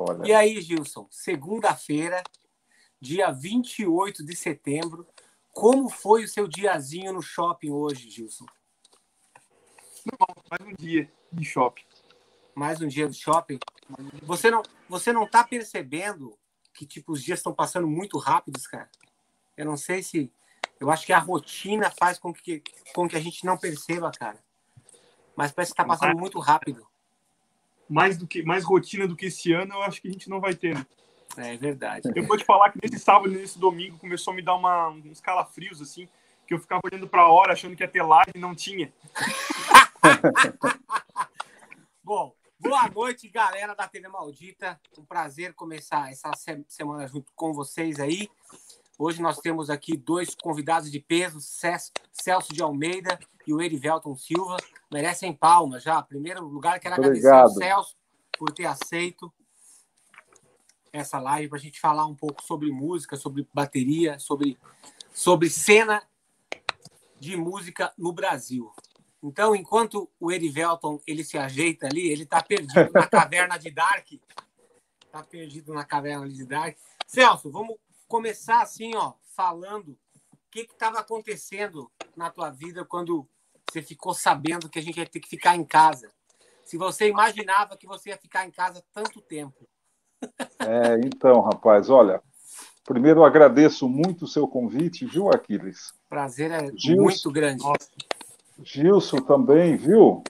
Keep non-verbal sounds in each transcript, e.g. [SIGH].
Olha. E aí, Gilson, segunda-feira, dia 28 de setembro, como foi o seu diazinho no shopping hoje, Gilson? Não, mais um dia de shopping. Mais um dia de shopping? Você não, você não tá percebendo que tipo os dias estão passando muito rápidos, cara? Eu não sei se eu acho que a rotina faz com que com que a gente não perceba, cara. Mas parece que tá passando muito rápido. Mais do que mais rotina do que esse ano, eu acho que a gente não vai ter. Né? É verdade. Eu vou te falar que nesse sábado e nesse domingo começou a me dar uma, uns calafrios assim, que eu ficava olhando para a hora achando que ia ter live e não tinha. [LAUGHS] Bom, boa noite, galera da TV Maldita. Um prazer começar essa semana junto com vocês aí. Hoje nós temos aqui dois convidados de peso, Celso de Almeida e o Erivelton Silva. Merecem palmas já. Primeiro lugar, quero agradecer ao Celso por ter aceito essa live para a gente falar um pouco sobre música, sobre bateria, sobre, sobre cena de música no Brasil. Então, enquanto o Erivelton ele se ajeita ali, ele está perdido na caverna de Dark. Está perdido na caverna de Dark. Celso, vamos começar assim, ó, falando o que estava acontecendo na tua vida quando você ficou sabendo que a gente ia ter que ficar em casa. Se você imaginava que você ia ficar em casa tanto tempo. É, então, rapaz, olha, primeiro agradeço muito o seu convite, viu, Aquiles? Prazer é Gilson, muito grande. Nossa. Gilson também, viu?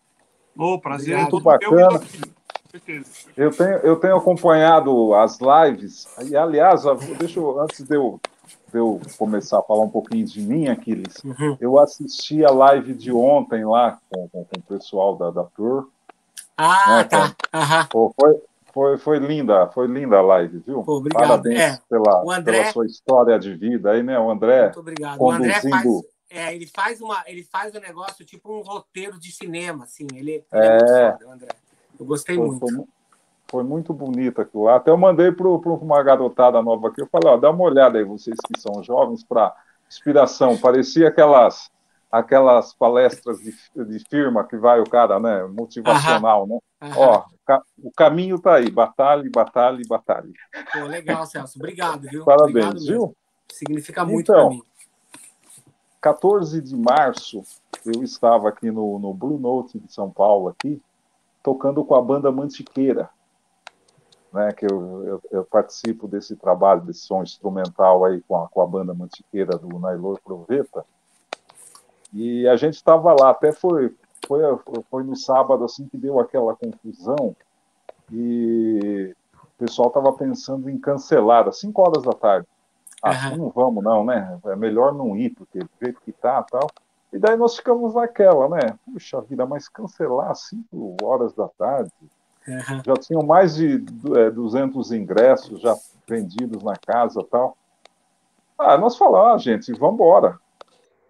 O oh, prazer é muito bacana. Eu tenho, eu tenho acompanhado as lives, e aliás, deixa eu, antes de eu, eu começar a falar um pouquinho de mim, Aquiles, uhum. eu assisti a live de ontem lá com, com, com o pessoal da, da Tour. Ah, né, tá. Uhum. Foi, foi, foi linda, foi linda a live, viu? Pô, obrigado. Parabéns é, pela, André... pela sua história de vida aí, né? O André. Muito obrigado. Conduzindo... O André faz, é, ele faz uma, ele faz um negócio tipo um roteiro de cinema, assim. Ele, ele é, é muito foda, André. Eu gostei foi, muito. Foi, foi, muito bonito aquilo lá. Até eu mandei para uma garotada nova aqui. Eu falei, ó, dá uma olhada aí, vocês que são jovens, para inspiração. Parecia aquelas aquelas palestras de, de firma que vai o cara, né, motivacional, Aham. né? Aham. Ó, o caminho está aí, batalhe, batalhe, batalhe. Pô, legal, Celso. Obrigado, viu? Parabéns, Obrigado viu? Significa muito então, para mim. 14 de março, eu estava aqui no, no Blue Note de São Paulo, aqui, tocando com a banda Mantiqueira, né, que eu, eu, eu, participo desse trabalho, desse som instrumental aí com a, com a banda Mantiqueira do Nailor Proveta. E a gente estava lá, até foi, foi, foi no sábado assim que deu aquela confusão e o pessoal estava pensando em cancelar às 5 horas da tarde. Ah, uhum. não vamos não, né? É melhor não ir, porque do jeito que tá tal. E daí nós ficamos naquela, né? Puxa vida, mas cancelar às 5 horas da tarde. Uhum. Já tinham mais de é, 200 ingressos já vendidos na casa tal. Ah, nós falamos, ah, gente, vamos embora.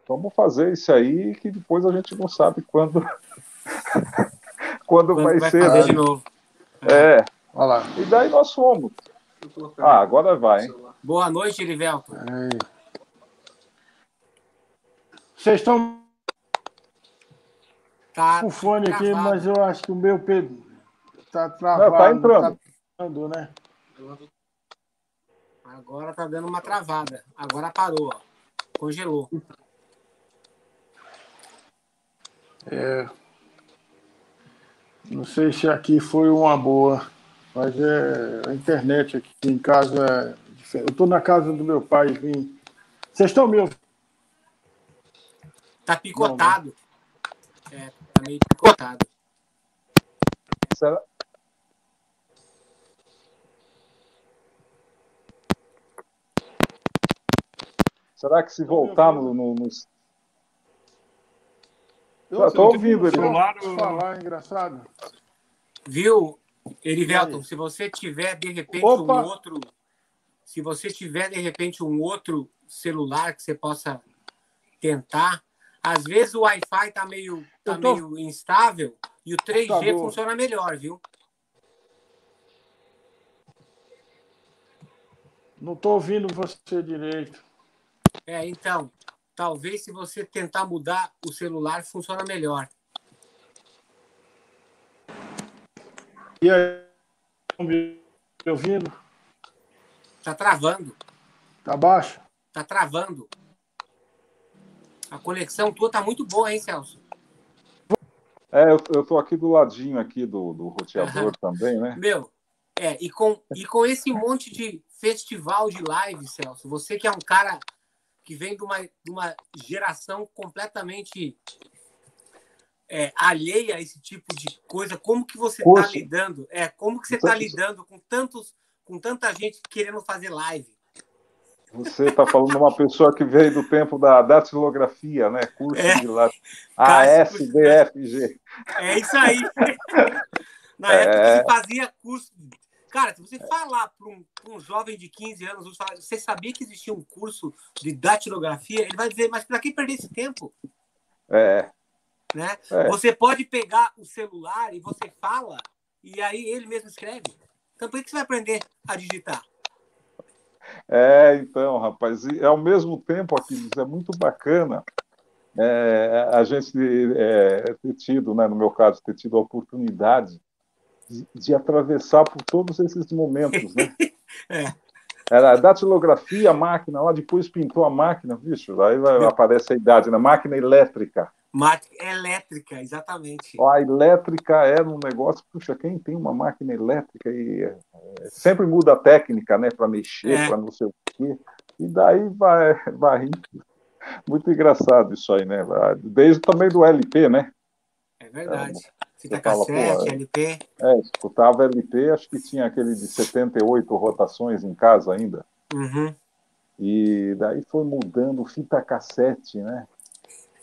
Vamos fazer isso aí, que depois a gente não sabe quando, [LAUGHS] quando, quando vai, vai, ser. Né? de novo. É. Olha lá. E daí nós fomos. Ah, agora vai, hein? Boa noite, Irivelto. Vocês estão tá com fone travado. aqui, mas eu acho que o meu Pedro está travado. Não, tá entrando. Tá entrando, né? Agora tá dando uma travada. Agora parou, ó. Congelou. É. Não sei se aqui foi uma boa, mas é a internet aqui em casa é eu estou na casa do meu pai, vim. Vocês estão me ouvindo? Tá picotado. Não, é, tá meio picotado. Será? Será que se voltar no, no, no... Eu estou ouvindo ele. Celular, falar, engraçado. Viu, Erivelton, se você tiver de repente Opa. um outro se você tiver, de repente, um outro celular que você possa tentar, às vezes o Wi-Fi está meio, tá tô... meio instável e o 3G tá funciona melhor, viu? Não estou ouvindo você direito. É, então, talvez se você tentar mudar o celular, funciona melhor. E aí? Me ouvindo? Tá travando. Tá baixo? Tá travando. A conexão tua tá muito boa, hein, Celso? É, eu, eu tô aqui do ladinho aqui do, do roteador também, né? Meu, é, e com, e com esse monte de festival de live, Celso, você que é um cara que vem de uma, de uma geração completamente é, alheia a esse tipo de coisa, como que você está lidando? É, como que você está lidando com tantos, com tanta gente querendo fazer live? Você está falando de uma pessoa que veio do tempo da datilografia, né? Curso é. de lá. [LAUGHS] ASDFG. É isso aí. [LAUGHS] Na é. época você fazia curso. Cara, se você falar para um, um, jovem de 15 anos, você sabia que existia um curso de datilografia? Ele vai dizer, mas para que perder esse tempo? É. Né? É. Você pode pegar o celular e você fala, e aí ele mesmo escreve. Então, por que você vai aprender a digitar? É, então, rapaz, e ao mesmo tempo, aqui é muito bacana é, a gente é, ter tido, né, no meu caso, ter tido a oportunidade de, atravessar por todos esses momentos, né? [LAUGHS] é. Era a datilografia, a máquina, lá depois pintou a máquina, bicho, aí vai, aparece a idade, né? Máquina elétrica. Máquina elétrica, exatamente. A elétrica era um negócio, puxa, quem tem uma máquina elétrica e é, sempre muda a técnica, né, para mexer, é. para não sei o quê. E daí vai, vai muito engraçado isso aí, né? Desde também do LP, né? É verdade. Fita cassete, fala, LP. É, escutava LP, acho que tinha aquele de 78 rotações em casa ainda. Uhum. E daí foi mudando fita cassete, né?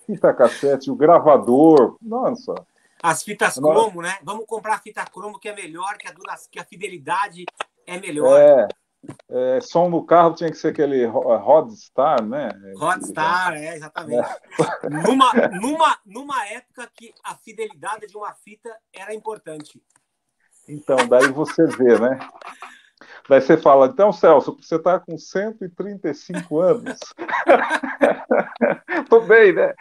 fita cassete, o gravador, nossa. As fitas cromo, né? Vamos comprar fita cromo que é melhor, que a, que a fidelidade é melhor. É, é, som no carro tinha que ser aquele Rodstar, né? Rodstar, é, exatamente. É. Numa, numa, numa época que a fidelidade de uma fita era importante. Então, daí você vê, né? Daí você fala, então, Celso, você está com 135 anos. [LAUGHS] Tô bem, né?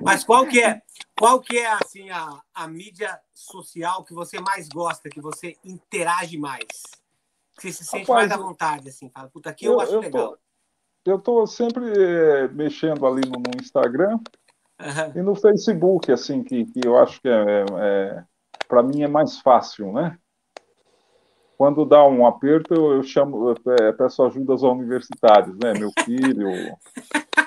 Mas qual que é, qual que é assim, a, a mídia social que você mais gosta, que você interage mais? Que você se sente Rapaz, mais à vontade, assim, fala, puta, aqui eu, eu acho eu legal. Tô, eu tô sempre eh, mexendo ali no, no Instagram uhum. e no Facebook, assim, que, que eu acho que é, é, é para mim é mais fácil, né? quando dá um aperto, eu chamo, eu peço ajuda aos universitários, né? Meu filho, [LAUGHS]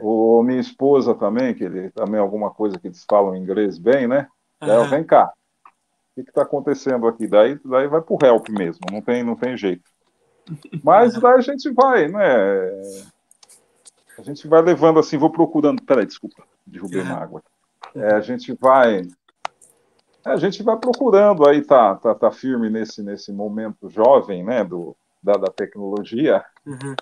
o minha esposa também, que ele também alguma coisa que eles falam inglês bem, né? Uhum. vem cá, o que está acontecendo aqui? Daí, daí vai para o help mesmo, não tem, não tem jeito. Mas daí a gente vai, né? A gente vai levando assim, vou procurando. Peraí, desculpa, derrubei uma água. É, a gente vai a gente vai procurando aí, tá, tá, tá firme nesse, nesse momento jovem, né, do, da, da tecnologia, uhum.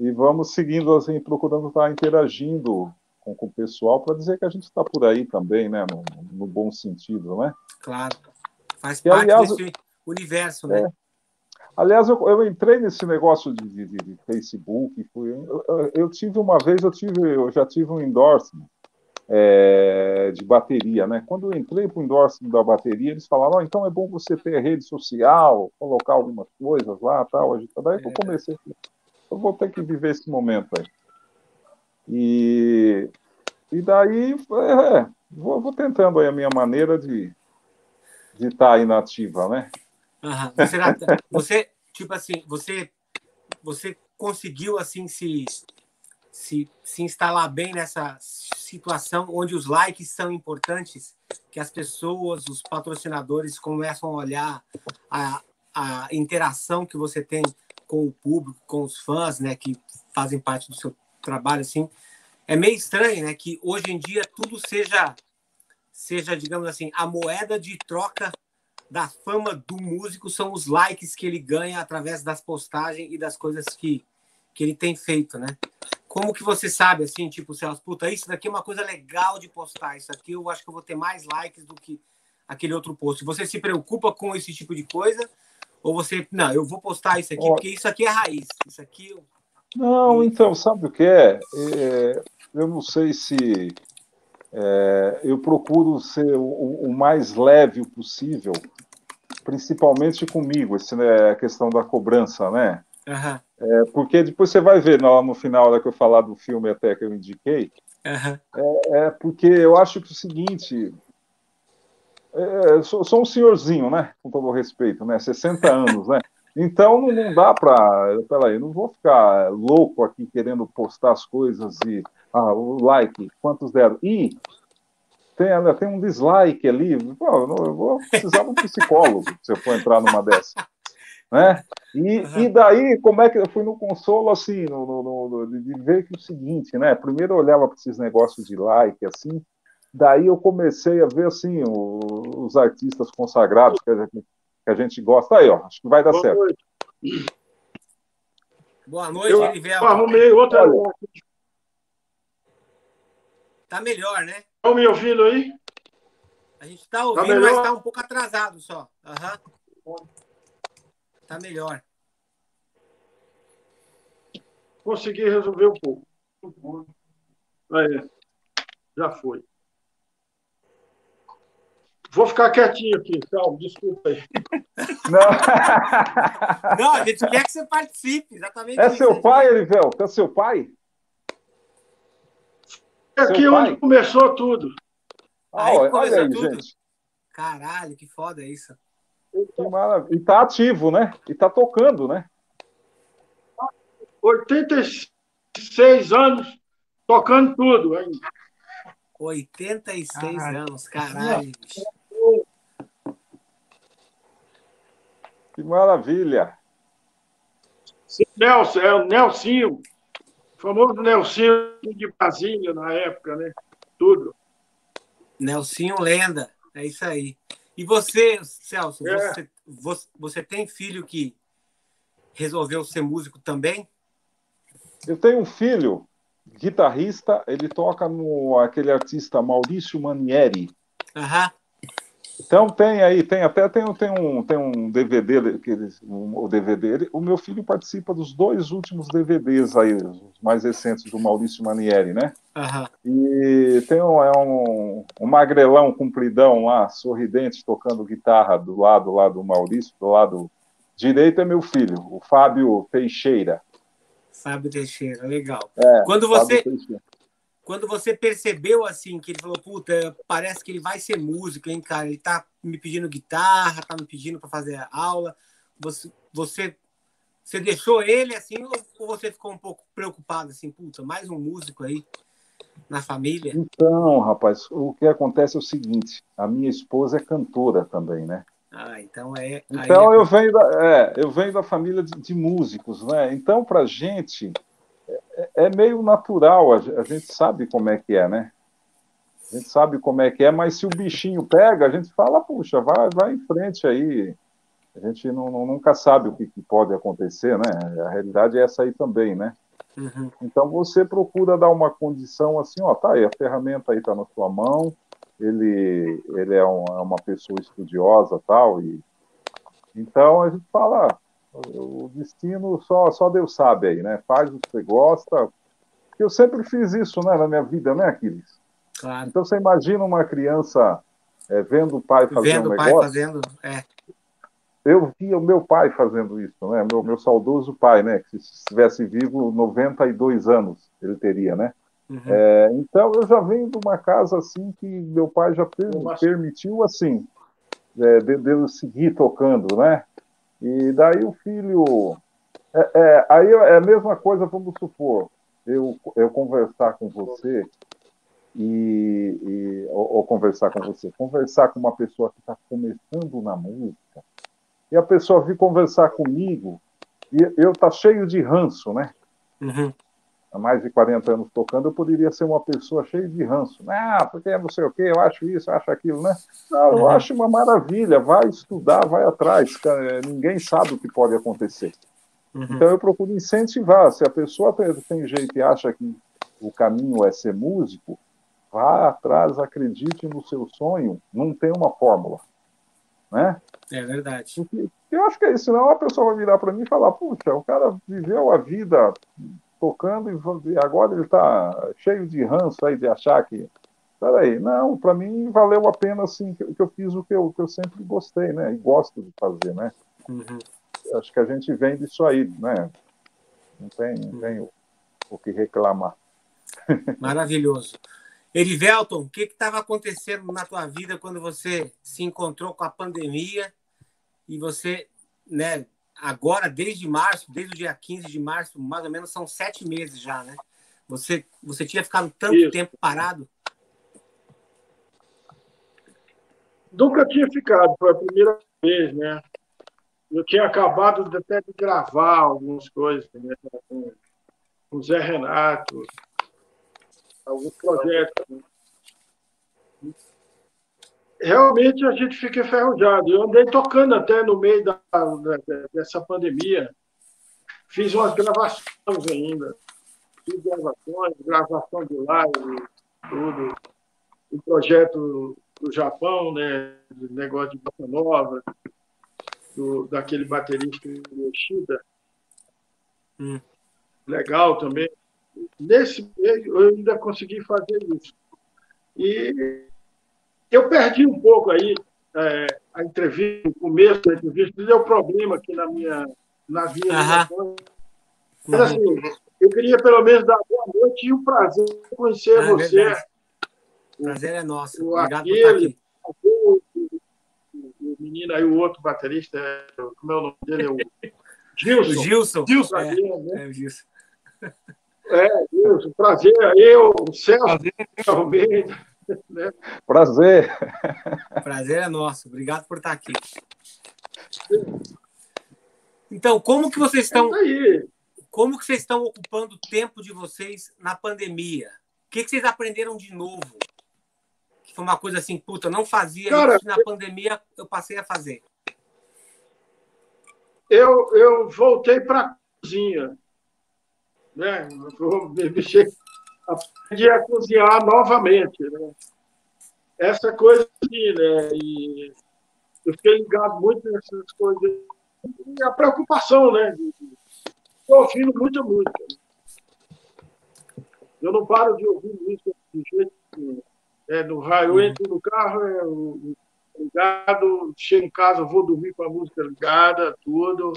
E vamos seguindo, assim, procurando estar interagindo com, com o pessoal para dizer que a gente está por aí também, né, no, no, bom sentido, né? Claro, faz parte aliás, desse universo, né? É, aliás, eu, eu, entrei nesse negócio de, de, de Facebook, fui, eu, eu, eu, tive uma vez, eu tive, eu já tive um endorsement é, de bateria, né? Quando eu entrei para o endorsement da bateria, eles falaram, oh, então é bom você ter rede social, colocar algumas coisas lá, tal. Daí eu comecei, eu vou ter que viver esse momento aí. E, e daí, é, é, vou, vou, tentando aí a minha maneira de de estar tá aí na ativa, né? Uhum. Você, você, tipo assim, você, você conseguiu assim se se, se instalar bem nessa situação onde os likes são importantes, que as pessoas, os patrocinadores começam a olhar a, a interação que você tem com o público, com os fãs, né, que fazem parte do seu trabalho, assim. É meio estranho, né, que hoje em dia tudo seja, seja, digamos assim, a moeda de troca da fama do músico são os likes que ele ganha através das postagens e das coisas que, que ele tem feito, né? Como que você sabe, assim, tipo, Celso, puta, isso daqui é uma coisa legal de postar, isso aqui eu acho que eu vou ter mais likes do que aquele outro post. Você se preocupa com esse tipo de coisa? Ou você, não, eu vou postar isso aqui porque isso aqui é raiz, isso aqui... Eu... Não, então, sabe o que é? é? Eu não sei se é, eu procuro ser o, o, mais leve possível, principalmente comigo, essa né, questão da cobrança, né? Uhum. É, porque depois você vai ver no, no final, da que eu falar do filme até que eu indiquei, uhum. é, é, porque eu acho que o seguinte, é, sou, sou, um senhorzinho, né? Com todo o respeito, né? 60 [LAUGHS] anos, né? Então não, não dá para. Peraí, não vou ficar louco aqui querendo postar as coisas e. Ah, o like, quantos deram? E tem, tem um dislike ali. Pô, eu vou precisar de um psicólogo se eu for entrar numa dessa. Né? E, uhum. e daí, como é que eu fui no consolo, assim, no, no, no, de ver que o seguinte, né? Primeiro eu olhava para esses negócios de like, assim, daí eu comecei a ver, assim, os artistas consagrados que a gente, que a gente gosta. Aí, ó, acho que vai dar Boa certo. Noite. Boa noite, eu, Elivelto. arrumei outra. Olha, tá melhor, né? Estão me ouvindo aí? A gente está tá ouvindo, tá mas está um pouco atrasado só. Uhum. Tá melhor. Consegui resolver um pouco. Aí, já foi. Vou ficar quietinho aqui, calma, desculpa aí. Não. Não, a gente quer que você participe, exatamente. É isso, seu pai, Elivel? É seu pai? É aqui seu onde pai? começou tudo. Ah, aí olha começou aí, tudo. gente. Caralho, que foda isso. Que maravilha. E tá ativo, né? E tá tocando, né? 86 anos tocando tudo ainda. 86 caralho. anos, caralho. Que maravilha. Nelson, é o Nelsinho, o famoso Nelsinho de Brasília na época, né? Tudo. Nelsinho Lenda, é isso aí. E você, Celso, é. você, você, você tem filho que resolveu ser músico também? Eu tenho um filho, guitarrista, ele toca no aquele artista Maurício Manieri. Aham. Então tem aí, tem até tem, tem um tem um DVD que eles, um, o DVD, o meu filho participa dos dois últimos DVDs aí, os mais recentes do Maurício Manieri, né? Uhum. E tem um, é um, um magrelão compridão lá, sorridente, tocando guitarra do lado lá do Maurício, do lado direito é meu filho, o Fábio Teixeira. Fábio Teixeira, legal. É, Quando você quando você percebeu assim que ele falou, puta, parece que ele vai ser músico, hein, cara? Ele tá me pedindo guitarra, tá me pedindo para fazer aula. Você, você, você deixou ele assim ou você ficou um pouco preocupado assim, puta, mais um músico aí na família? Então, rapaz, o que acontece é o seguinte: a minha esposa é cantora também, né? Ah, então é. Então é... eu venho da, é, eu venho da família de, de músicos, né? Então, pra gente é, meio natural, a gente sabe como é que é, né? A gente sabe como é que é, mas se o bichinho pega, a gente fala, puxa, vai, vai em frente aí. A gente não, não, nunca sabe o que, que, pode acontecer, né? A realidade é essa aí também, né? Uhum. Então você procura dar uma condição assim, ó, tá aí, a ferramenta aí tá na sua mão, ele, ele é uma, é uma pessoa estudiosa tal, e então a gente fala, o destino só, só Deus sabe aí, né? Faz o que você gosta. Eu sempre fiz isso né, na minha vida, né, Aquiles? Claro. Então você imagina uma criança é, vendo o pai fazendo vendo um negócio. Vendo o pai fazendo, é. Eu via o meu pai fazendo isso, né? Meu, meu saudoso pai, né? Que se estivesse vivo, 92 anos ele teria, né? Uhum. É, então eu já venho de uma casa assim que meu pai já per permitiu assim é, de, de eu seguir tocando, né? E daí o filho. É, é, aí é a mesma coisa, vamos supor, eu, eu conversar com você e, e ou, ou, conversar com você, conversar com uma pessoa que está começando na música, e a pessoa vir conversar comigo, e eu tá cheio de ranço, né? Uhum há mais de 40 anos tocando, eu poderia ser uma pessoa cheia de ranço. Ah, porque não sei o quê, eu acho isso, eu acho aquilo, né? Não, eu acho uma maravilha, vai estudar, vai atrás, ninguém sabe o que pode acontecer. Uhum. Então eu procuro incentivar, se a pessoa tem, tem jeito e acha que o caminho é ser músico, vá atrás, acredite no seu sonho, não tem uma fórmula, né? É verdade. Porque, eu acho que é isso, senão a pessoa vai virar para mim e falar, puxa, o cara viveu a vida tocando e agora ele está cheio de ranço aí de achar que peraí, não, para mim valeu a pena, assim, que, eu fiz o que eu, que eu sempre gostei, né? E gosto de fazer, né? Uhum. Acho que a gente vem disso aí, né? Não tem, não tem o, o que reclamar. [LAUGHS] Maravilhoso. Erivelton, o que estava acontecendo na tua vida quando você se encontrou com a pandemia e você, né, agora, desde março, desde o dia 15 de março, mais ou menos são sete meses já, né? Você, você tinha ficado tanto Isso. tempo parado? Nunca tinha ficado, foi a primeira vez, né? Eu tinha acabado de, até de gravar algumas coisas né? com o Zé Renato, alguns projetos. Né? Realmente a gente fica enferrujado. Eu andei tocando até no meio da, da, dessa pandemia. Fiz umas gravações ainda. Fiz gravações, gravação de live, tudo. O projeto do Japão, né? Do negócio de bossa nova, do, daquele baterista Yoshida. Hum. Legal também. Nesse meio, eu ainda consegui fazer isso. E eu perdi um pouco aí é, a entrevista, o começo da entrevista, deu problema aqui na minha, na minha uhum. Mas assim, eu queria pelo menos dar boa noite e o um prazer de conhecer ah, você. O prazer é nosso. O, Obrigado aquele, por estar aqui. O, o, menino aí, o outro baterista, como é o nome dele? É o Gilson. O Gilson. Gilson. É, né? é, o Gilson. É, Gilson, prazer. Eu, o Celso Almeida. [LAUGHS] Né? Prazer. Prazer é nosso. Obrigado por estar aqui. Então, como que vocês estão? É como que vocês estão ocupando o tempo de vocês na pandemia? O que, que vocês aprenderam de novo? Que foi uma coisa assim, puta, não fazia Cara, isso na eu... pandemia, eu passei a fazer. Eu, eu voltei para a cozinha. Né? vou mexer aprendi a cozinhar novamente. Né? Essa coisa assim, né? E eu fiquei ligado muito nessas coisas. E a preocupação, né? Estou ouvindo muita música. Eu não paro de ouvir música de jeito nenhum. É, no raio, eu entro no carro, é, ligado, chego em casa, vou dormir com a música ligada, tudo.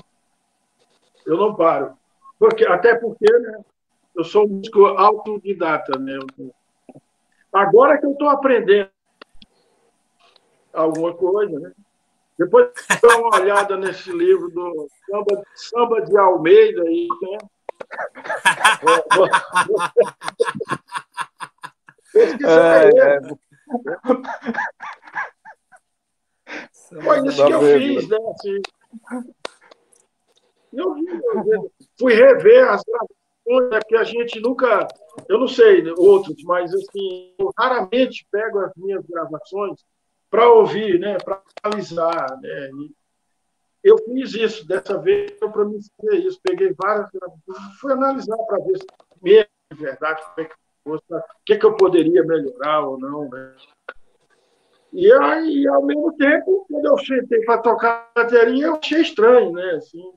Eu não paro. Porque, até porque, né? Eu sou um músico autodidata, né? Agora que eu estou aprendendo alguma coisa, né? Depois dá uma olhada nesse livro do Samba, Samba de Almeida aí, né? [LAUGHS] É, é, Foi isso que eu fiz, né? Assim, eu, eu, fui rever as gravações é que a gente nunca, eu não sei outros, mas assim, eu raramente pego as minhas gravações para ouvir, né, para analisar, né? Eu fiz isso dessa vez mim fazer isso, peguei várias gravações, fui analisar para ver se mesmo de verdade como é que fosse, o que, que eu poderia melhorar ou não, né? E aí, ao mesmo tempo, quando eu sentei para tocar a bateria, eu achei estranho, né? Assim,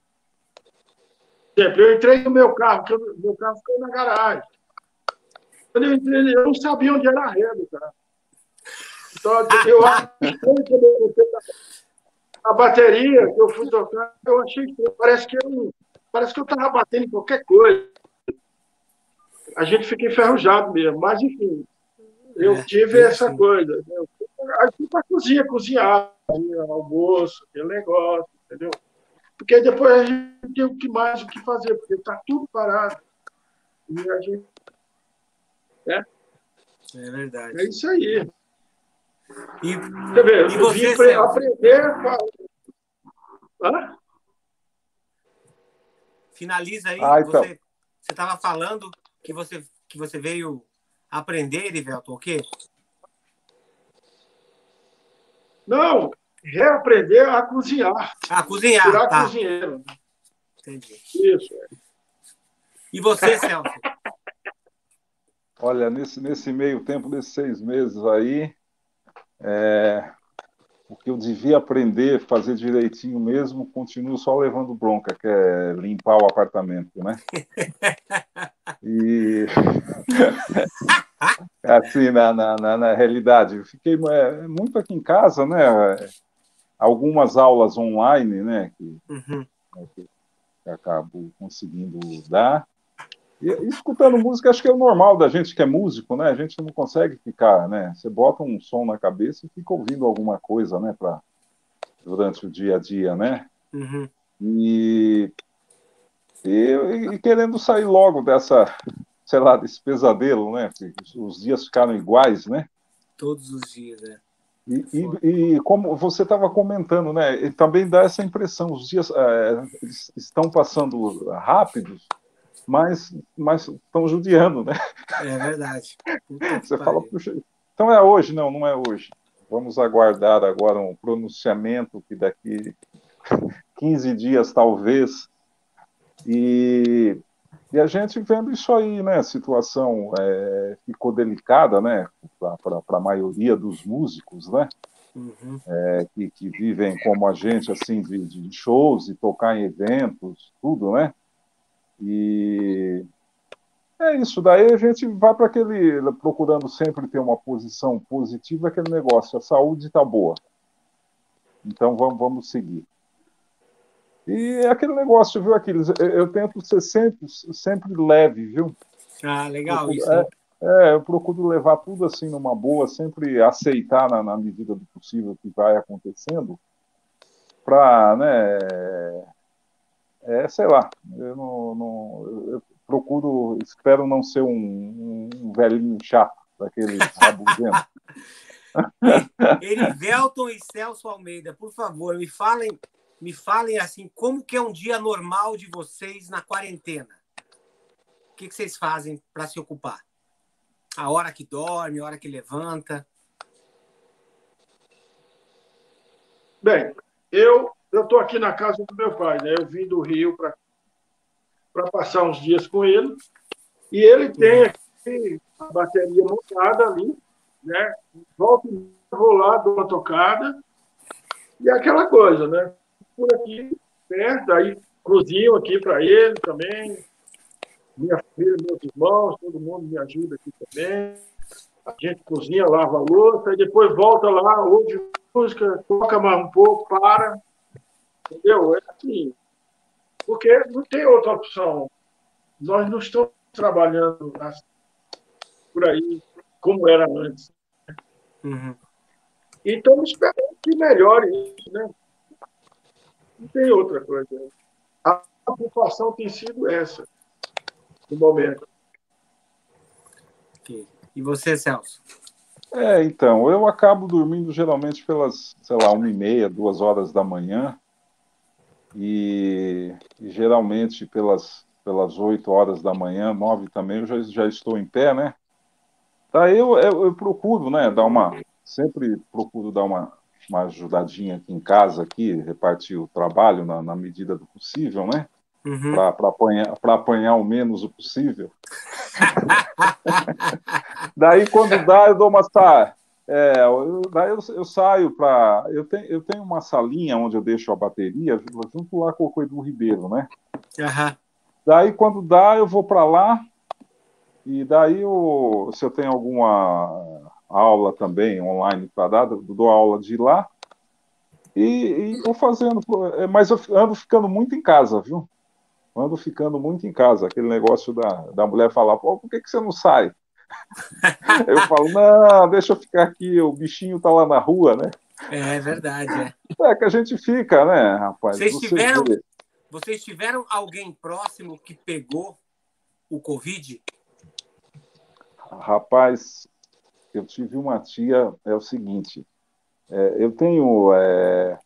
exemplo, eu entrei no meu carro, o meu carro ficou na garagem. Quando eu entrei, eu não sabia onde era a ré do carro. Então, eu acho que a bateria que eu fui tocar, eu achei que parece que eu, parece que eu estava batendo em qualquer coisa. A gente fica enferrujado mesmo, mas enfim, eu é, tive essa assim. coisa. Eu fui para a cozinha, cozinhar, almoço, aquele negócio, entendeu? Porque depois a gente tem o que mais o que fazer, porque está tudo parado. E a gente. É, é verdade. É isso aí. E, Quer ver, e você, vim aprender. Hã? Finaliza aí. Ah, então. Você estava falando que você, que você veio aprender, Erivelton, o quê? Não, reaprender a cozinhar. A cozinhar, Virar tá. cozinheiro. Entendi. Isso. É. E você, Celso? Olha, nesse, nesse meio tempo, desses seis meses aí, é, o que eu devia aprender, fazer direitinho mesmo, continuo só levando bronca, que é limpar o apartamento, né? E. [LAUGHS] [LAUGHS] assim, na, na, na, realidade. Eu fiquei é, muito aqui em casa, né? Algumas aulas online, né? Que, uhum. né, que acabo conseguindo dar. E, escutando música, acho que é o normal da gente que é músico, né? A gente não consegue ficar, né? Você bota um som na cabeça e fica ouvindo alguma coisa, né? Pra, durante o dia a dia, né? Uhum. E, e, e, querendo sair logo dessa, sei lá, desse pesadelo, né? Os dias ficaram iguais, né? Todos os dias, né? E, e, e, como você estava comentando, né, também dá essa impressão, os dias é, estão passando rápidos, mas, mas estão judiando, né? É verdade. você fala, puxa, então é hoje? Não, não é hoje. Vamos aguardar agora um pronunciamento que daqui [LAUGHS] 15 dias, talvez, e e a gente vendo isso aí, né? A situação é, ficou delicada, né? Para a maioria dos músicos, né? Uhum. É, que, que, vivem como a gente, assim, de, de, shows e tocar em eventos, tudo, né? E é isso. Daí a gente vai para aquele, procurando sempre ter uma posição positiva, aquele negócio, a saúde está boa. Então vamos, vamos seguir. E é aquele negócio, viu, Aquiles? Eu tento ser sempre, sempre leve, viu? Ah, legal procuro, isso. É, é, eu procuro levar tudo assim numa boa, sempre aceitar na, na medida do possível o que vai acontecendo, para, né, é, sei lá, eu não, não eu procuro, espero não ser um, um velhinho chato, daquele rabugento. [LAUGHS] Erivelton e Celso Almeida, por favor, me falem me falem assim, como que é um dia normal de vocês na quarentena? O que, que vocês fazem para se ocupar? A hora que dorme, a hora que levanta? Bem, eu eu estou aqui na casa do meu pai, né? Eu vim do Rio para para passar uns dias com ele e ele tem uhum. aqui a bateria montada ali, né? Volto, vou lá, dou uma tocada e é aquela coisa, né? Por aqui, perto, aí cozinho aqui para ele também. Minha filha, meus irmãos, todo mundo me ajuda aqui também. A gente cozinha, lava a louça, e depois volta lá, ouve música, toca mais um pouco, para. Entendeu? É assim. Porque não tem outra opção. Nós não estamos trabalhando por aí como era antes. Uhum. E estamos esperando que melhore isso, né? Não tem outra coisa. A preocupação tem sido essa, no momento. E você, Celso? É, então, eu acabo dormindo geralmente pelas, sei lá, uma e meia, duas horas da manhã, e, e geralmente pelas pelas oito horas da manhã, nove também, eu já, já estou em pé, né? Daí eu, eu, eu procuro, né, dar uma, sempre procuro dar uma, uma ajudadinha aqui em casa, aqui, repartir o trabalho na, na medida do possível, né? Uhum. Para apanhar, apanhar o menos o possível. [LAUGHS] daí, quando dá, eu dou uma. É, eu, daí eu, eu saio para. Eu tenho, eu tenho uma salinha onde eu deixo a bateria, junto lá com o Coelho Ribeiro, né? Uhum. Daí, quando dá, eu vou para lá. E daí, eu, se eu tenho alguma aula também online para dar, dou aula de lá. E estou fazendo, é, mas eu ando ficando muito em casa, viu? Ando ficando muito em casa. Aquele negócio da, da mulher falar, Pô, por que, que você não sai? [LAUGHS] eu falo, não, deixa eu ficar aqui, o bichinho tá lá na rua, né? É, é verdade, é. É que a gente fica, né, rapaz? Vocês tiveram, vocês tiveram alguém próximo que pegou o Covid? Rapaz, eu tive uma tia, é o seguinte, é, eu tenho, é,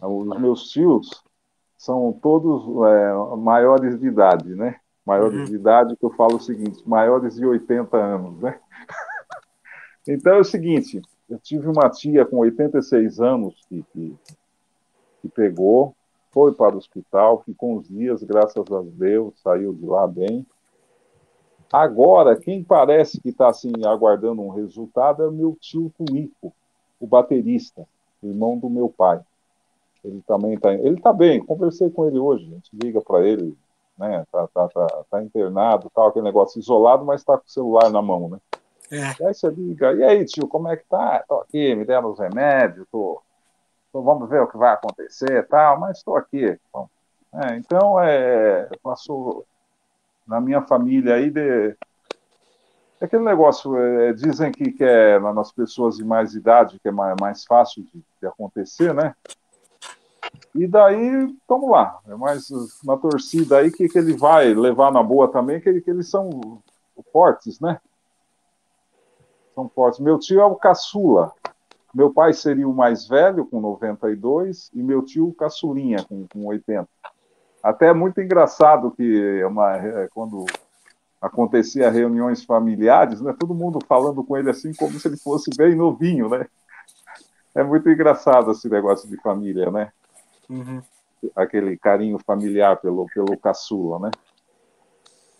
os meus tios são todos é, maiores de idade, né? Maiores uhum. de idade, que eu falo o seguinte, maiores de 80 anos, né? [LAUGHS] então é o seguinte, eu tive uma tia com 86 anos que, que, que pegou, foi para o hospital, ficou uns dias, graças a Deus, saiu de lá bem. Agora, quem parece que está assim, aguardando um resultado é o meu tio Tunico, o baterista, irmão do meu pai. Ele também está. Ele está bem, conversei com ele hoje, a gente liga para ele, né? Tá, tá, tá, tá, internado, tal, aquele negócio isolado, mas está com o celular na mão, né? É. Aí você liga, e aí, tio, como é que tá? Tô aqui, me deram os remédios, tô, tô, vamos ver o que vai acontecer tal, mas estou aqui. Bom, é, então, é, passou na minha família aí de, é aquele negócio, é, dizem que, que é nas pessoas de mais idade que é mais, mais fácil de, de, acontecer, né? E daí, vamos lá, é mais na torcida aí que, que ele vai levar na boa também, que, que eles são fortes, né? São fortes. Meu tio é o caçula. Meu pai seria o mais velho, com 92, e meu tio o caçulinha, com, com 80. Até é muito engraçado que é uma, é, quando acontecia reuniões familiares, né? Todo mundo falando com ele assim como se ele fosse bem novinho, né? É muito engraçado esse negócio de família, né? Uhum. Aquele carinho familiar pelo, pelo caçula, né?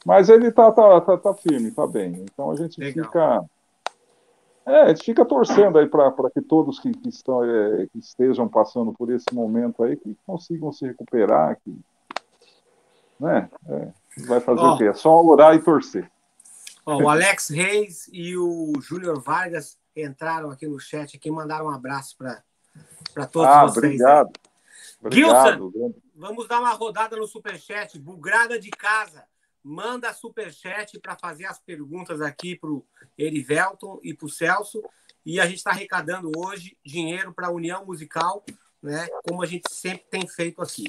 Mas ele tá, tá, tá, tá firme, tá bem. Então a gente Legal. fica. É, a gente fica torcendo aí para que todos que, que estão, é, que estejam passando por esse momento aí que consigam se recuperar, que, né? É. Vai fazer ó, o quê? É só orar e torcer. Ó, o Alex Reis e o Júnior Vargas entraram aqui no chat aqui mandaram um abraço para todos ah, vocês. Obrigado. obrigado. Gilson, vamos dar uma rodada no Superchat. Bugrada de casa. Manda superchat para fazer as perguntas aqui para o Erivelton e para o Celso. E a gente está arrecadando hoje dinheiro para a União Musical, né? Como a gente sempre tem feito aqui.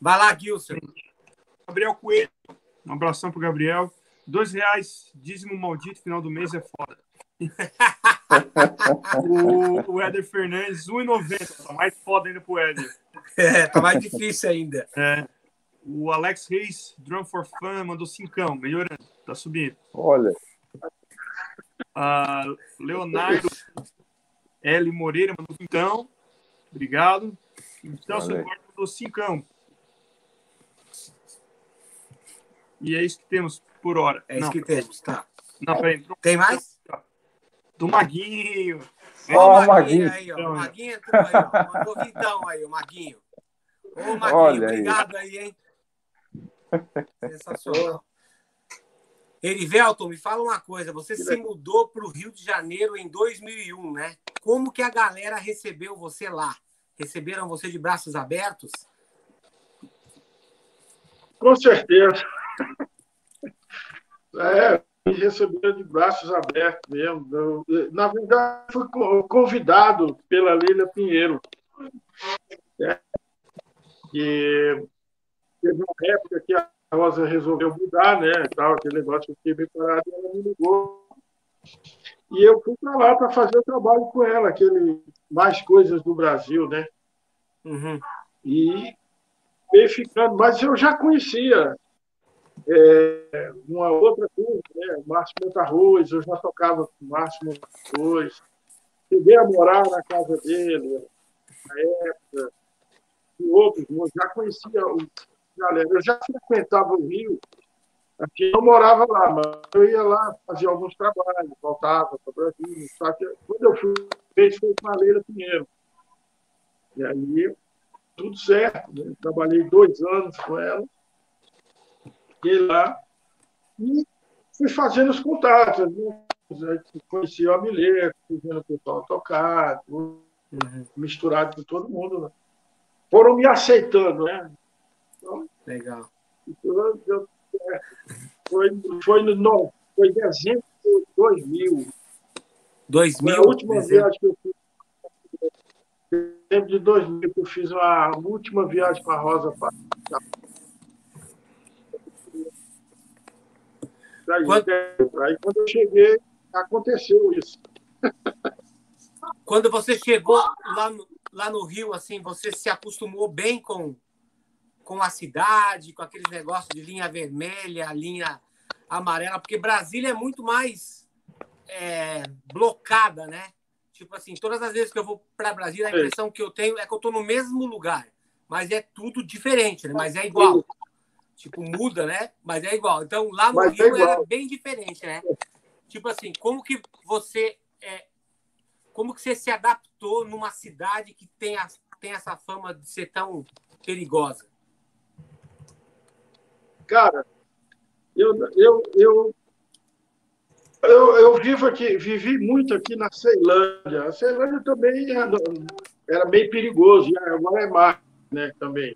Vai lá, Gilson. Gabriel Coelho. Um abração pro Gabriel. Dois reais, dízimo maldito, final do mês é foda. [LAUGHS] o, o Éder Fernandes, 1,90. Tá mais foda ainda pro Éder. É, tá mais difícil ainda. É. O Alex Reis, Drum for Fun, mandou cincão, melhorando, tá subindo. Olha. Uh, Leonardo L. Moreira mandou cincão. Obrigado. Então, o Eduardo mandou cincão. E é isso que temos por hora. É isso não. que temos, tá. Não, peraí. Tem mais? Do Maguinho. Ó, oh, o Maguinho. Aí, ó. O Maguinho entrou aí, ó. Mandou vidão aí, o Maguinho. Ô, Maguinho, Olha obrigado aí. aí, hein? Sensacional. Erivelton, me fala uma coisa. Você se mudou para o Rio de Janeiro em 2001, né? Como que a galera recebeu você lá? Receberam você de braços abertos? Com certeza. É, me receberam de braços abertos mesmo. Eu, na verdade, fui convidado pela Leila Pinheiro. É, e teve uma época que a Rosa resolveu mudar, né? Tal, aquele negócio que eu fiquei parado e ela me ligou. E eu fui para lá para fazer o trabalho com ela, aquele Mais Coisas do Brasil, né? Uhum. E veio ficando, mas eu já conhecia é, uma outra turma, né? Márcio Montarroz, eu já tocava com Márcio Montarroz, cheguei a morar na casa dele, na época, e outros, eu já conhecia o galera, eu já frequentava o Rio, aqui eu morava lá, mas eu ia lá fazer alguns trabalhos, voltava para o Brasil, só que quando eu fui, fez foi com a Pinheiro. E aí, tudo certo, né? trabalhei dois anos com ela, fiquei lá e fui fazendo os contatos. Né? Conheci o Amilê, fui vendo o pessoal tocar, uhum. misturado com todo mundo. Né? Foram me aceitando, né? Então, Legal. Então, foi, foi, no, foi em dezembro de 2000. 2000? Foi a última dezembro. viagem que eu fiz. Dezembro de 2000 que eu fiz a última viagem com a Rosa para Daí, quando... Aí quando eu cheguei, aconteceu isso. [LAUGHS] Quando você chegou lá no, lá no Rio, assim, você se acostumou bem com, com a cidade, com aqueles negócios de linha vermelha, linha amarela, porque Brasília é muito mais é, blocada, né? Tipo assim, todas as vezes que eu vou para Brasília, a impressão que eu tenho é que eu estou no mesmo lugar, mas é tudo diferente, né? Mas é igual. Tipo, muda, né? Mas é igual. Então, lá no Mas é Rio é era bem diferente, né? Tipo assim, como que você é, como que você se adaptou numa cidade que tem, a, tem essa fama de ser tão perigosa? Cara, eu, eu, eu, eu, eu vivo aqui, vivi muito aqui na Ceilândia. A Ceilândia também era, era meio perigoso, agora é mais, né, também.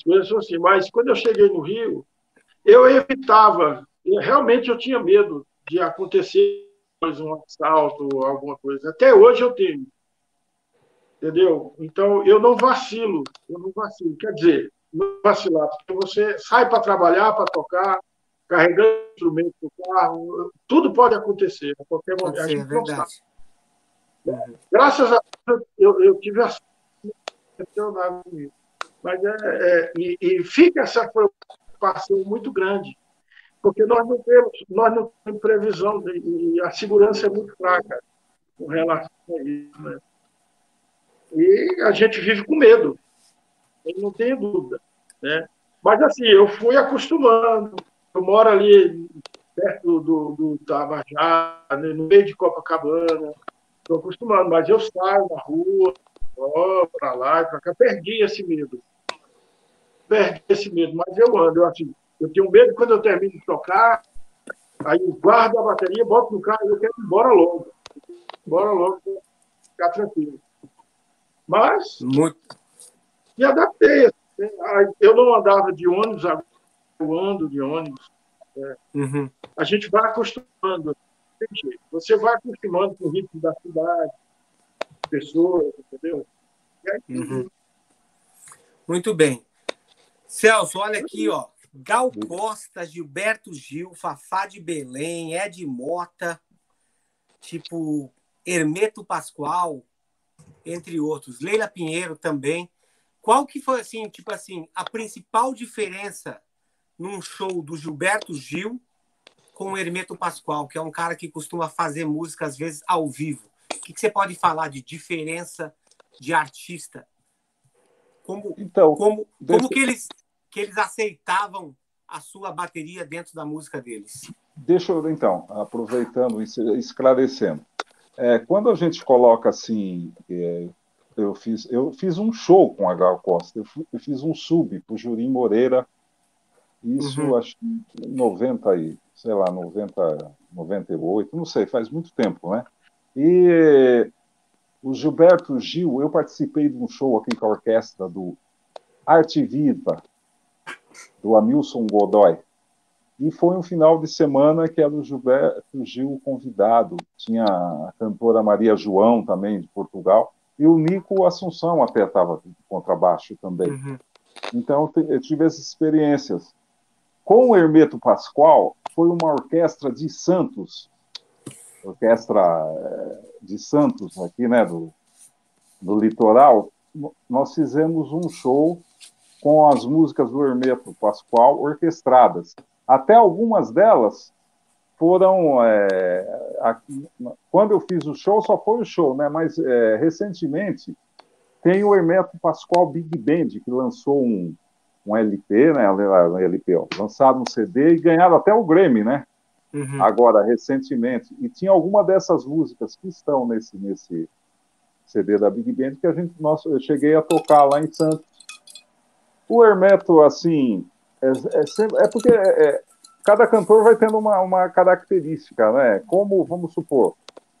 As coisas são assim. Mas quando eu cheguei no Rio, eu evitava, realmente eu tinha medo de acontecer um assalto, alguma coisa. Até hoje eu tenho. Entendeu? Então, eu não vacilo, eu não vacilo. Quer dizer, não vacilar, porque você sai para trabalhar, para tocar, carregando instrumento do carro, tudo pode acontecer a qualquer momento. Ser, a verdade. Graças a Deus, eu, eu tive a mas é, é e, e, fica essa preocupação muito grande, porque nós não temos, nós não temos previsão de, e a segurança é muito fraca com relação a isso. Né? E a gente vive com medo, eu não tenho dúvida. Né? Mas assim, eu fui acostumando, eu moro ali perto do, do Tabajá, né, no meio de Copacabana. Estou acostumado, mas eu saio na rua, para lá para cá. Perdi esse medo. Perdi esse medo, mas eu ando. Eu, assim, eu tenho medo quando eu termino de tocar, aí eu guardo a bateria, boto no carro e eu quero ir embora logo. Embora logo, ficar tranquilo. Mas. Muito. Me adaptei. Assim, eu não andava de ônibus, agora eu ando de ônibus. É. Uhum. A gente vai acostumando. Você vai acostumando com o ritmo da cidade, pessoas, entendeu? Aí, uhum. Muito bem. Celso, olha aqui, ó. Gal Costa, Gilberto Gil, Fafá de Belém, Ed Mota, tipo Hermeto Pascoal, entre outros. Leila Pinheiro também. Qual que foi assim, tipo assim, a principal diferença num show do Gilberto Gil com o Hermeto Pascoal, que é um cara que costuma fazer música às vezes ao vivo. O que, que você pode falar de diferença de artista? Como, então, como, como que, eles, que eles aceitavam a sua bateria dentro da música deles? Deixa eu, então, aproveitando, esclarecendo. É, quando a gente coloca assim, é, eu, fiz, eu fiz um show com a Gal Costa, eu, fui, eu fiz um sub para o Jurim Moreira isso, uhum. acho que 90 e, sei lá, 90, 98, não sei, faz muito tempo, né? E o Gilberto Gil, eu participei de um show aqui com a orquestra do Arte Viva, do Amilson Godoy. E foi um final de semana que era o Gilberto Gil convidado. Tinha a cantora Maria João também, de Portugal. E o Nico Assunção até estava de contrabaixo também. Uhum. Então, eu tive essas experiências. Com o Hermeto Pascoal, foi uma orquestra de Santos, orquestra eh, de Santos, aqui, né, do, do litoral. Nós fizemos um show com as músicas do Hermeto Pascoal orquestradas. Até algumas delas foram. É, aqui, quando eu fiz o show, só foi o show, né? Mas é, recentemente tem o Hermeto Pascoal Big Band, que lançou um, um LP, né? Um LP, ó, lançado um CD e ganharam até o Grammy, né? Uhum. Agora, recentemente. E tinha alguma dessas músicas que estão nesse, nesse CD da Big Band que a gente, nossa, eu cheguei a tocar lá em Santos. O Hermeto, assim, é, é, sempre, é porque é, é, cada cantor vai tendo uma, uma característica, né? Como, vamos supor,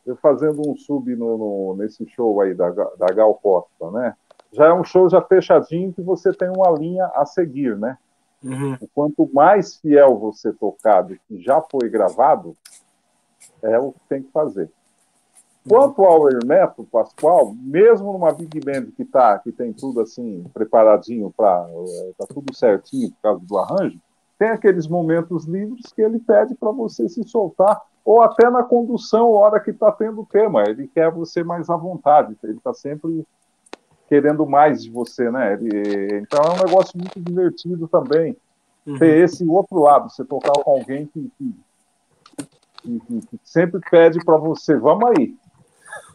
eu fazendo um sub no, no, nesse show aí da, da Gal Costa, né? já é um show já fechadinho que você tem uma linha a seguir, né? Uhum. Quanto mais fiel você tocar do que já foi gravado, é o que tem que fazer. Quanto ao Hermeto Pascoal, mesmo numa Big Band que tá, que tem tudo assim preparadinho para tá tudo certinho por causa do arranjo, tem aqueles momentos livres que ele pede para você se soltar, ou até na condução, hora que está tendo o tema, ele quer você mais à vontade, ele está sempre querendo mais de você, né? Ele, então é um negócio muito divertido também uhum. ter esse outro lado, você tocar com alguém que, que, que, que sempre pede para você, vamos aí.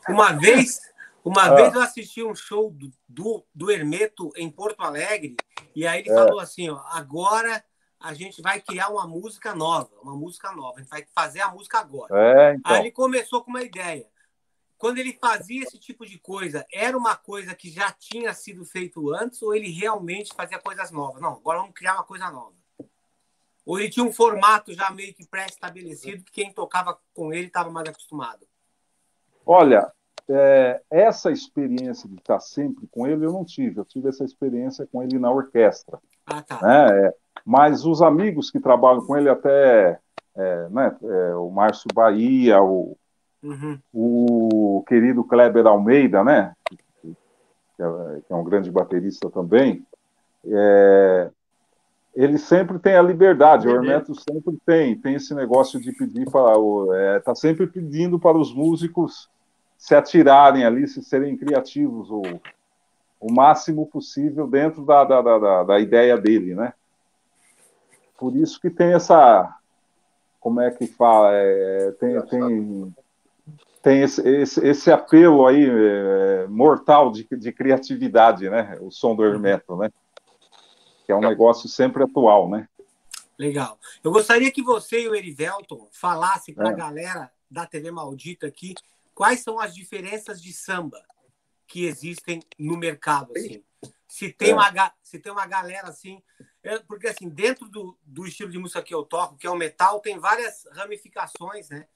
Uma vez, uma ah. vez eu assisti um show do, do, do, Hermeto em Porto Alegre e aí ele é. falou assim, ó, agora a gente vai criar uma música nova, uma música nova, a gente vai fazer a música agora. É, então. Aí ele começou com uma ideia quando ele fazia esse tipo de coisa, era uma coisa que já tinha sido feito antes ou ele realmente fazia coisas novas? Não, agora vamos criar uma coisa nova. Ou ele tinha um formato já meio que pré-estabelecido que quem tocava com ele estava mais acostumado? Olha, é, essa experiência de estar sempre com ele eu não tive. Eu tive essa experiência com ele na orquestra. Ah, tá. Né? É, mas os amigos que trabalham com ele até é, né, é, o Márcio Bahia, o, uhum. o querido Kleber Almeida, né? Que é, é um grande baterista também. É, ele sempre tem a liberdade, o Hermeto sempre tem, tem esse negócio de pedir para. Está sempre pedindo para os músicos se atirarem ali, se serem criativos o, o máximo possível dentro da, da, da, da ideia dele, né? Por isso que tem essa. Como é que fala? É, tem, tem, tem esse, esse, esse apelo aí é, mortal de, de criatividade, né? O som do Hermeto, né? que é um negócio sempre atual, né? Legal. Eu gostaria que você e o Erivelton falassem para a é. galera da TV Maldita aqui quais são as diferenças de samba que existem no mercado, assim. Se tem, é. uma, se tem uma galera assim, é, porque assim, dentro do, do estilo de música que eu toco, que é o metal, tem várias ramificações, né?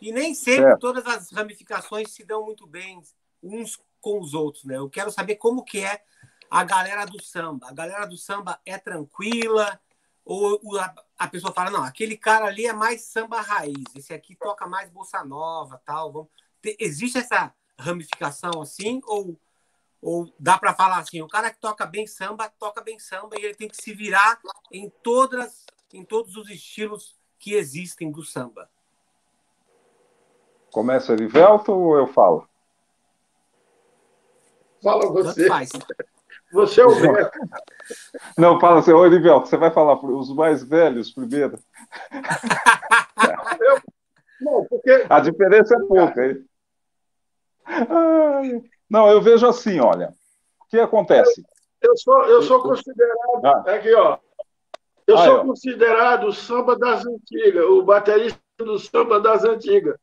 E nem sempre é. todas as ramificações se dão muito bem uns com os outros, né? Eu quero saber como que é a galera do samba? A galera do samba é tranquila? Ou a pessoa fala, não, aquele cara ali é mais samba raiz, esse aqui toca mais bossa nova, tal. Vamos... Existe essa ramificação assim? Ou, ou dá para falar assim, o cara que toca bem samba, toca bem samba e ele tem que se virar em todas, em todos os estilos que existem do samba? Começa Erivelto ou eu falo? Fala você. Você é o velho. Não, fala assim, ô Nivel, você vai falar os mais velhos primeiro. [LAUGHS] Eu, não, porque... A diferença é pouca, hein? Não, eu vejo assim, olha. O que acontece? Eu, sou, eu sou considerado. Ah. Aqui, ó. Eu ah, sou considerado o samba das antigas, o baterista do samba das antigas.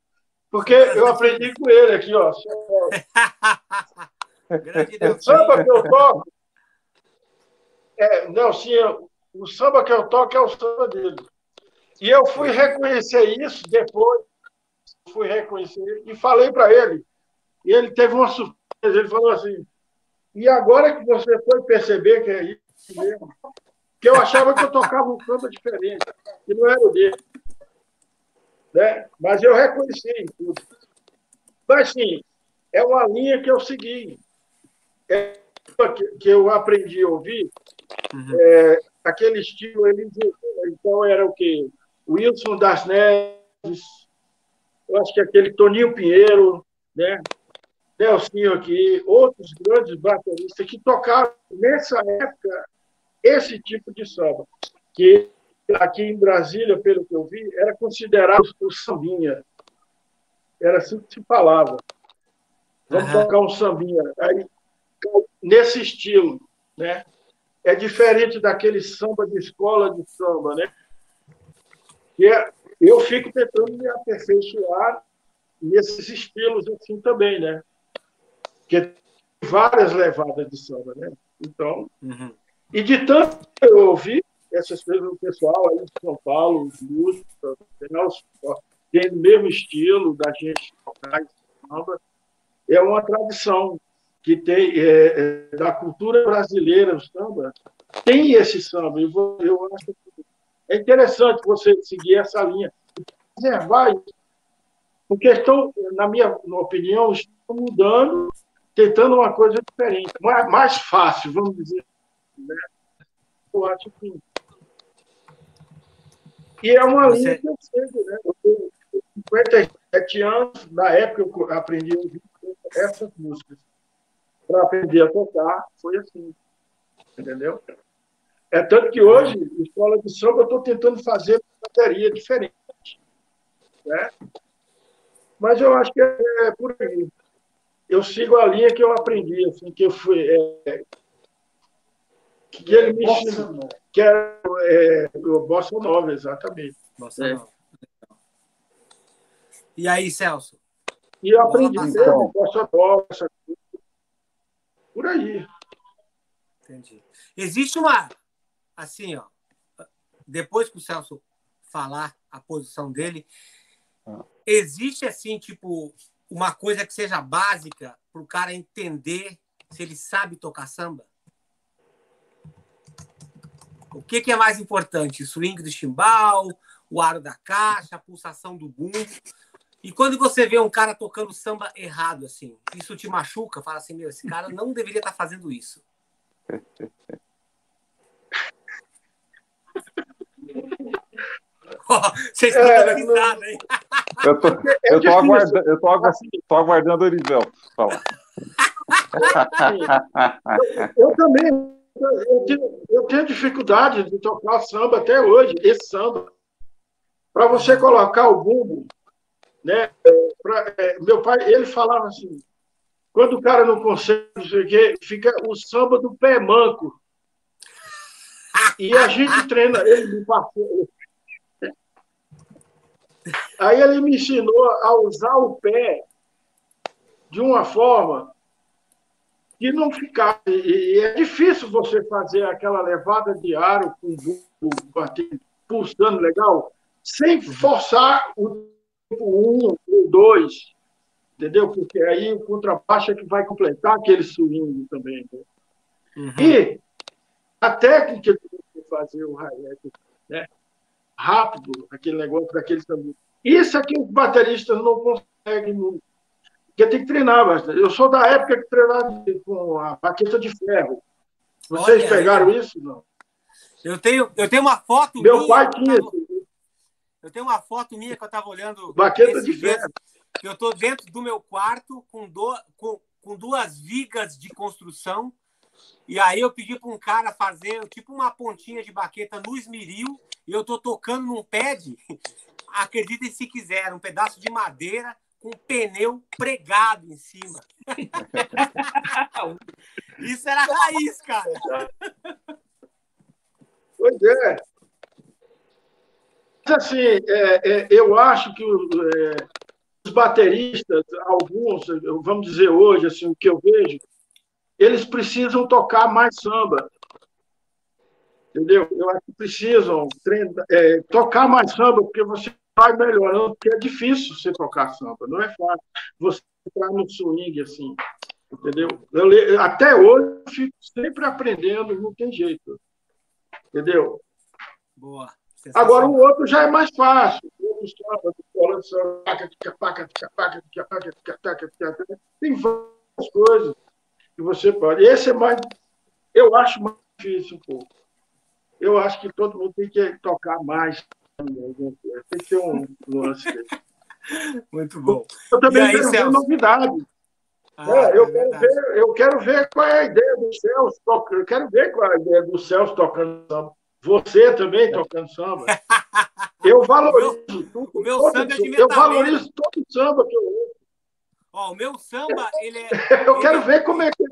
Porque eu aprendi com ele aqui, ó. [LAUGHS] o samba que eu toco é, não, sim, o samba que eu toco é o samba dele. E eu fui reconhecer isso depois, fui reconhecer e falei para ele. E ele teve uma surpresa, ele falou assim, e agora que você foi perceber que é isso mesmo, que eu achava que eu tocava um samba diferente, que não era o dele. Né? Mas eu reconheci tudo. Mas, sim, é uma linha que eu segui. É que eu aprendi a ouvir Uhum. É, aquele estilo, ele, então era o quê? Wilson das Neves, eu acho que aquele Toninho Pinheiro, né? Nelsinho aqui, outros grandes bateristas que tocaram nessa época esse tipo de samba, que aqui em Brasília, pelo que eu vi, era considerado o sambinha. Era assim que se falava. Vamos uhum. tocar um sambinha. Aí, nesse estilo, né? é diferente daquele samba de escola de samba, né? E é, eu fico tentando me aperfeiçoar nesses estilos assim também, né? Porque tem várias levadas de samba, né? Então, uhum. e de tanto que eu ouvi essas coisas do pessoal aí de São Paulo, os músicos, tem o mesmo estilo da gente tocar samba, é uma tradição que tem é, é, da cultura brasileira, o samba, tem esse samba. Eu, eu acho que é interessante você seguir essa linha, preservar isso. Porque estão, na minha opinião, estão mudando, tentando uma coisa diferente, mais, mais fácil, vamos dizer. Né? Eu acho que. E é uma você... linha que eu sigo, né? Eu tenho 57 anos, na época eu aprendi a ouvir essas músicas para aprender a tocar, foi assim. Entendeu? É tanto que hoje, escola de samba, eu estou tentando fazer bateria diferente. Né? Mas eu acho que é, é por aí. Eu sigo a linha que eu aprendi, assim, que eu fui. É, que ele me ensinou, que era é, o Bossa Nova, exatamente. Bossa Nova. E aí, Celso? E eu aprendi mesmo, Bossa Nova, por aí. Entendi. Existe uma, assim, ó, depois que o Celso falar a posição dele, ah. existe assim, tipo, uma coisa que seja básica para o cara entender se ele sabe tocar samba? O que, que é mais importante? O swing do chimbal, o aro da caixa, a pulsação do bumbo? E quando você vê um cara tocando samba errado, assim, isso te machuca? Fala assim, meu, esse cara não deveria estar tá fazendo isso. [LAUGHS] [LAUGHS] Vocês estão é, dando risada, hein? [LAUGHS] Eu tô, eu tô, aguardando, eu tô, tô aguardando o Orivel falar. [LAUGHS] Eu, eu também eu tenho, eu tenho dificuldade de tocar samba até hoje, esse samba. Para você colocar o bumbo, né? Pra, é, meu pai, ele falava assim, quando o cara não consegue, fica o samba do pé manco. E a gente treina, ele me passou. Aí ele me ensinou a usar o pé de uma forma que não ficar. E, é difícil você fazer aquela levada de aro com o pulsando legal, sem forçar o tempo um ou dois, entendeu? Porque aí o contrabaixo é que vai completar aquele swing também. Né? Uhum. E a técnica de fazer o hi-hat né? Rápido, aquele negócio daquele também. Isso é que os bateristas não conseguem porque tem que treinar bastante. Eu sou da época que treinava com a baqueta de ferro. Vocês Olha, pegaram isso? Não. Eu tenho, eu tenho uma foto Meu minha. pai tinha. Tava, eu tenho uma foto minha que eu estava olhando. Baqueta de ferro. Eu estou dentro do meu quarto com, do, com, com duas vigas de construção. E aí eu pedi para um cara fazer tipo uma pontinha de baqueta no esmeril. E eu estou tocando num pad. [LAUGHS] Acreditem se quiser, um pedaço de madeira com pneu pregado em cima. [LAUGHS] Isso era raiz, cara. Pois é. Mas, assim, é, é, eu acho que é, os bateristas, alguns, vamos dizer hoje, assim, o que eu vejo, eles precisam tocar mais samba. Entendeu? Eu acho que precisam treinar, é, tocar mais samba, porque você vai melhorando, porque é difícil você tocar samba, não é fácil você entrar no swing assim, entendeu? Eu, até hoje eu fico sempre aprendendo, não tem jeito, entendeu? Boa. Agora o outro já é mais fácil. Tem várias coisas que você pode. Esse é mais, eu acho mais difícil um pouco. Eu acho que todo mundo tem que tocar mais tem que ter um lance. [LAUGHS] Muito bom. Eu também aí, quero Celso? ver novidade. Ah, é, eu, é quero ver, eu quero ver qual é a ideia do Celso. Eu quero ver qual é a ideia do Celso tocando samba. Você também tocando samba. [LAUGHS] Eu valorizo o meu, tudo. O meu samba é de Eu valorizo todo o samba que eu ouço. Ó, o meu samba, ele é. [LAUGHS] eu quero é ver como é que.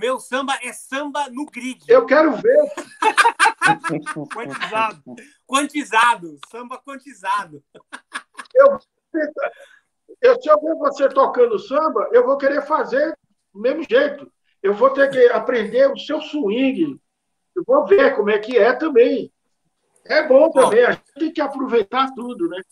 Meu samba é samba no grid. Eu quero ver. [LAUGHS] quantizado. Quantizado. Samba quantizado. Eu, eu, se eu ver você tocando samba, eu vou querer fazer do mesmo jeito. Eu vou ter que aprender o seu swing. Eu vou ver como é que é também. É bom também. A gente tem que aproveitar tudo, né?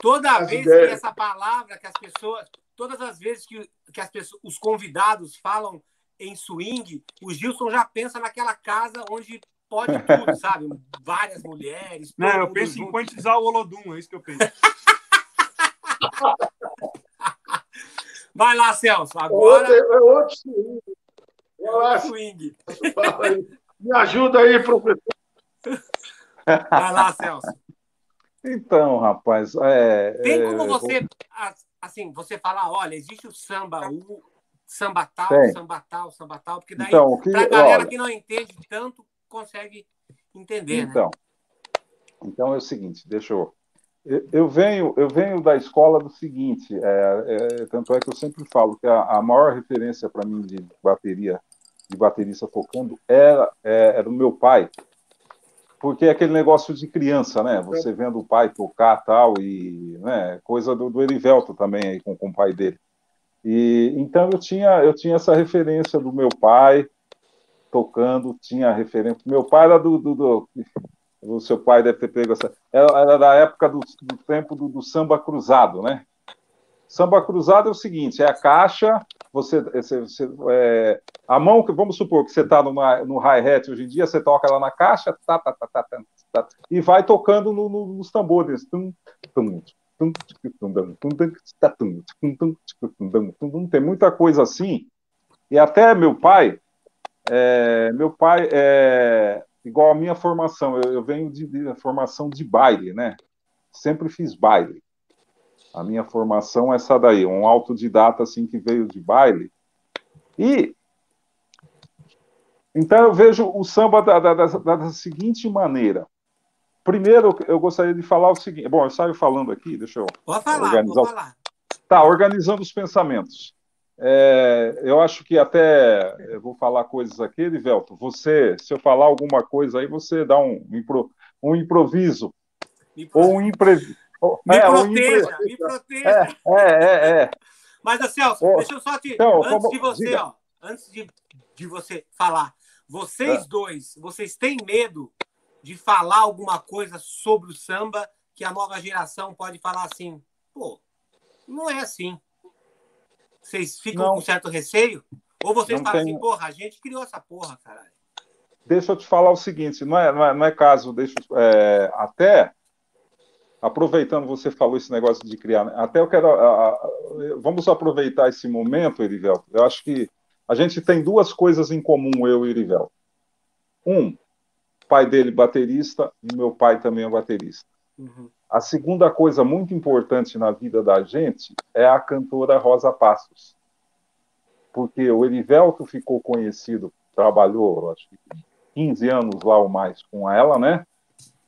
Toda as vez ideias. que essa palavra, que as pessoas. Todas as vezes que, que as pessoas, os convidados falam em swing, o Gilson já pensa naquela casa onde pode tudo, [LAUGHS] sabe? Várias mulheres. Não, eu penso junto. em quantizar o Olodum, é isso que eu penso. [LAUGHS] Vai lá, Celso. Agora. É outro swing. Vai swing. [LAUGHS] Me ajuda aí, professor. Vai lá, Celso. Então, rapaz, é, tem como é, você, assim, você falar, olha, existe o samba, o samba tal, Tem. samba tal, samba tal, porque daí, então, que, pra galera olha, que não entende tanto, consegue entender, né? então, né? Então é o seguinte, deixa eu... Eu venho, eu venho da escola do seguinte, é, é, tanto é que eu sempre falo que a, a maior referência para mim de bateria, de baterista tocando, era, é, era o meu pai, porque é aquele negócio de criança, né? Você vendo o pai tocar tal, e né, coisa do, do Erivelto também aí com, com o pai dele. E então eu tinha eu tinha essa referência do meu pai tocando, tinha referência. Meu pai era do, do, do o seu pai deve ter pego essa. Era da época do, do tempo do, do, samba cruzado, né? Samba cruzado é o seguinte: é a caixa, você, você, você é, a mão que vamos supor que você está no, hi-hat hoje em dia, você toca lá na caixa, tá, tá, tá, tá, tá, tá e vai tocando no, no, nos tambores. Tum, tum, tem muita coisa assim. E até meu pai, é, meu pai é igual a minha formação. Eu, eu venho de, de formação de baile, né? Sempre fiz baile. A minha formação é essa daí, um autodidata assim que veio de baile. E então eu vejo o samba da, da, da, da seguinte maneira. Primeiro, eu gostaria de falar o seguinte. Bom, eu saio falando aqui, deixa eu pode falar, organizar. Pode falar. Tá, organizando os pensamentos. É, eu acho que até eu vou falar coisas aqui, Edivelto. Você, se eu falar alguma coisa aí, você dá um, um improviso. Ou um imprevisto. Me é, proteja, me proteja. É, é, é. Mas, Celso, oh, deixa eu só te. Então, antes como, de você, diga. ó, antes de, de você falar, vocês é. dois, vocês têm medo de falar alguma coisa sobre o samba que a nova geração pode falar assim, pô, não é assim. Vocês ficam não. com certo receio? Ou vocês não falam assim, porra, a gente criou essa porra, caralho. Deixa eu te falar o seguinte, não é, não é, não é caso, deixa, é, até aproveitando você falou esse negócio de criar, né? até eu quero, a, a, vamos aproveitar esse momento, Erivel. Eu acho que a gente tem duas coisas em comum, eu e Erivel. Um, pai dele baterista e meu pai também é baterista. Uhum. A segunda coisa muito importante na vida da gente é a cantora Rosa Passos. Porque o Erivelto ficou conhecido, trabalhou, acho que 15 anos lá ou mais com ela, né?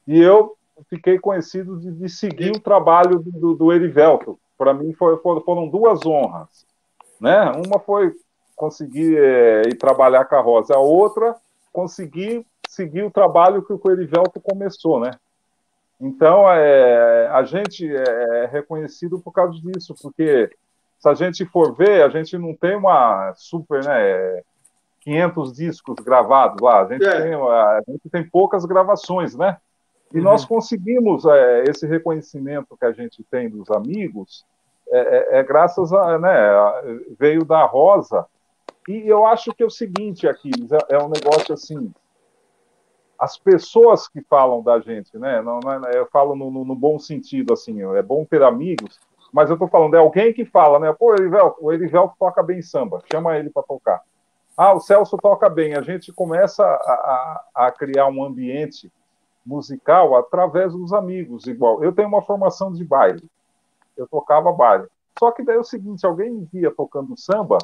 E eu fiquei conhecido de, de seguir o trabalho do, do Erivelto. Para mim foi, foram duas honras. Né? Uma foi conseguir é, ir trabalhar com a Rosa, a outra, conseguir seguir o trabalho que o Erivelto começou. Né? Então, é, a gente é, é reconhecido por causa disso, porque se a gente for ver, a gente não tem uma super, né, 500 discos gravados lá, a gente, é. tem, a gente tem poucas gravações, né? E uhum. nós conseguimos é, esse reconhecimento que a gente tem dos amigos, é, é, é graças a, né, veio da Rosa. E eu acho que é o seguinte, aqui é, é um negócio assim, as pessoas que falam da gente, né? Não, não é, eu falo no, no, no, bom sentido, assim, é bom ter amigos, mas eu estou falando, é alguém que fala, né? Pô, Erivel, o Erivel toca bem samba, chama ele para tocar. Ah, o Celso toca bem. A gente começa a, a, a criar um ambiente musical através dos amigos, igual. Eu tenho uma formação de baile, eu tocava baile. Só que daí é o seguinte, alguém me via tocando samba,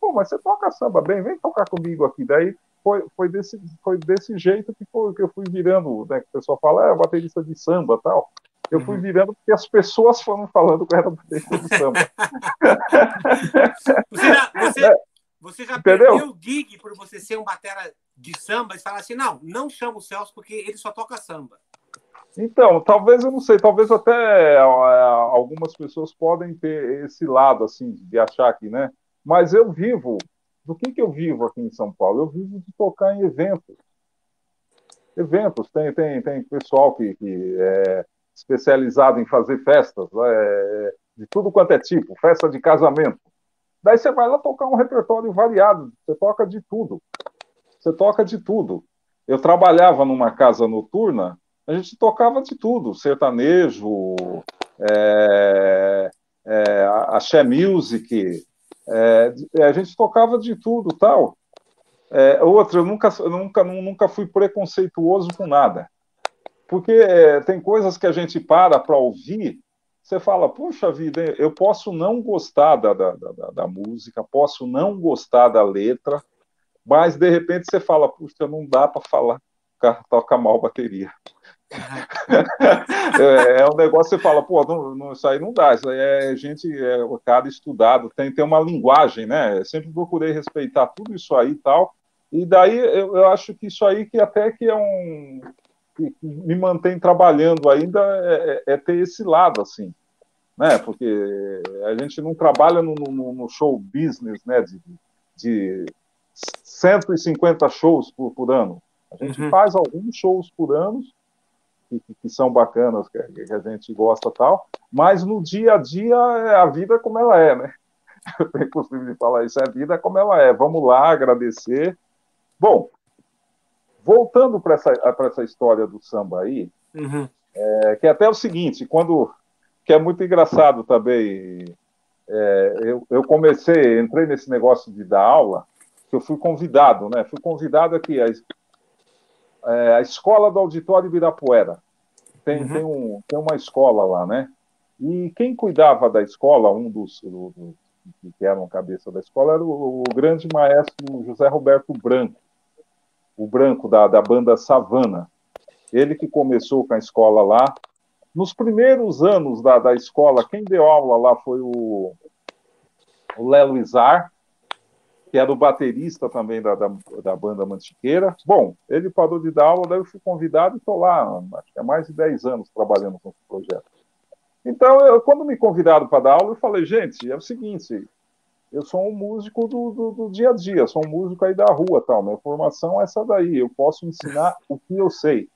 pô, mas você toca samba bem, vem tocar comigo aqui. Daí foi, foi, desse, foi desse jeito que, foi, que eu fui virando, né, que o pessoal fala, é baterista de samba tal. Eu fui uhum. virando porque as pessoas foram falando que eu era baterista de samba. [LAUGHS] você, já, você, é. você já perdeu o gig por você ser um batera de samba e falar assim: não, não chama o Celso porque ele só toca samba. Então, talvez eu não sei, talvez até é, algumas pessoas podem ter esse lado assim de achar que, né? Mas eu vivo do que que eu vivo aqui em São Paulo? Eu vivo de tocar em eventos. Eventos tem tem tem pessoal que, que é especializado em fazer festas é, de tudo quanto é tipo, festa de casamento. Daí você vai lá tocar um repertório variado, você toca de tudo você toca de tudo. Eu trabalhava numa casa noturna, a gente tocava de tudo, sertanejo, é, é, axé music, é, a gente tocava de tudo tal. É, outra, eu nunca, nunca, nunca fui preconceituoso com nada. Porque é, tem coisas que a gente para para ouvir, você fala, puxa vida, eu posso não gostar da, da, da, da música, posso não gostar da letra, mas de repente você fala, puxa, não dá para falar, o cara toca mal bateria. [LAUGHS] é, é, um negócio que você fala, pô, não, não, isso aí não dá, isso aí é gente, é o cara estudado, tem, tem uma linguagem, né? Eu sempre procurei respeitar tudo isso aí e tal. E daí eu, eu acho que isso aí que até que é um. Que, me mantém trabalhando ainda é, é, é, ter esse lado, assim. Né? Porque a gente não trabalha no, no, no show business, né? de, de 150 shows por, por ano. A gente uhum. faz alguns shows por ano, que, que são bacanas, que, a gente gosta tal, mas no dia a dia é a vida como ela é, né? [LAUGHS] É impossível de falar isso, é a vida como ela é. Vamos lá, agradecer. Bom, voltando para essa, essa história do samba aí, uhum. é, que é até o seguinte, quando que é muito engraçado também. É, eu, eu comecei, entrei nesse negócio de dar aula, que eu fui convidado, né? Fui convidado aqui, a, é, a escola do Auditório Ibirapuera. Tem, uhum. tem, um, tem uma escola lá, né? E quem cuidava da escola, um dos, do, do, que eram cabeça da escola, era o, o, grande maestro José Roberto Branco, o Branco da, da banda Savana. Ele que começou com a escola lá. Nos primeiros anos da, da escola, quem deu aula lá foi o, o Lelo Izar, que era o baterista também da, da, da, banda Mantiqueira. Bom, ele parou de dar aula, daí eu fui convidado e estou lá, acho que há mais de 10 anos trabalhando com esse projeto. Então, eu, quando me convidaram para dar aula, eu falei, gente, é o seguinte, eu sou um músico do, do, do, dia a dia, sou um músico aí da rua, tal. Minha formação é essa daí. Eu posso ensinar o que eu sei,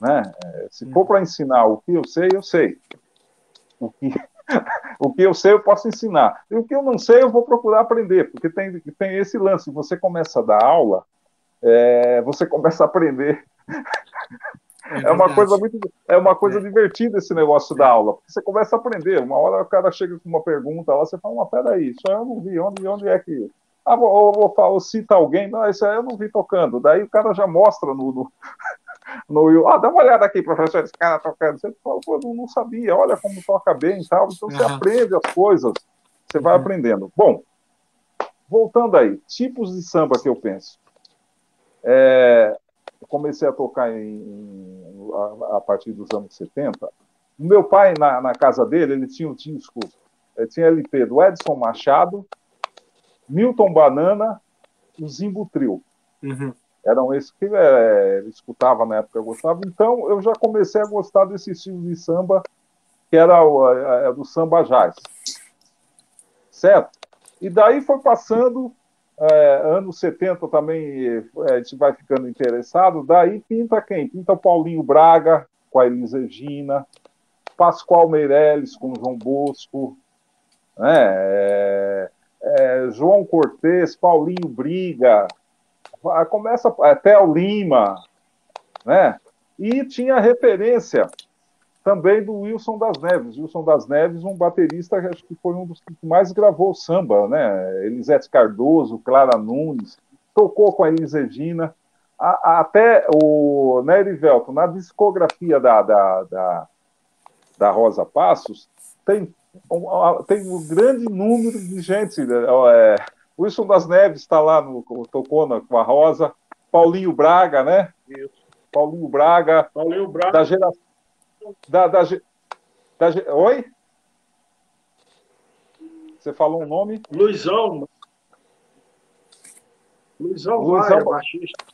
né? É, se for para ensinar o que eu sei, eu sei. O que [LAUGHS] o que eu sei, eu posso ensinar. E o que eu não sei, eu vou procurar aprender, porque tem, tem esse lance. Você começa a dar aula, é, você começa a aprender. É, é, uma coisa muito, é uma coisa é. divertida esse negócio da aula, porque você começa a aprender. Uma hora o cara chega com uma pergunta lá, você fala, mas peraí, isso eu não vi, onde, onde é que. Ah, vou, vou, vou, cita alguém, não, isso aí eu não vi tocando. Daí o cara já mostra no, no, no Will, ah, dá uma olhada aqui, professor, esse cara tocando. Você fala, pô, eu não sabia, olha como toca bem e tal. Então você uhum. aprende as coisas, você vai uhum. aprendendo. Bom, voltando aí, tipos de samba que eu penso. É, eu comecei a tocar em, em, a, a, partir dos anos 70. O meu pai, na, na casa dele, ele tinha o um disco, ele tinha LP do Edson Machado, Milton Banana o Zimbo Trio. Uhum eram esses que é, escutava na época, eu gostava. Então, eu já comecei a gostar desse estilo de samba, que era o a, a, do samba jazz. Certo? E daí foi passando, é, anos 70 também, é, a gente vai ficando interessado, daí pinta quem? Pinta o Paulinho Braga, com a Elis Regina, Pascoal Meirelles com o João Bosco, né? É, é, João Cortez, Paulinho Briga, começa até o Lima, né? E tinha referência também do Wilson das Neves. Wilson das Neves, um baterista acho que foi um dos que mais gravou samba, né? Elisete Cardoso, Clara Nunes, tocou com a Elis Regina. A, até o Nery Velton, na discografia da, da, da, da Rosa Passos, tem um, tem um grande número de gente. É, Wilson das Neves está lá, no, tocou na, com a Rosa. Paulinho Braga, né? Isso. Paulinho Braga. Paulinho Braga. Da geração. Da, da, da, oi? Você falou um nome? Luizão. Luizão, Luizão Maia, baixista.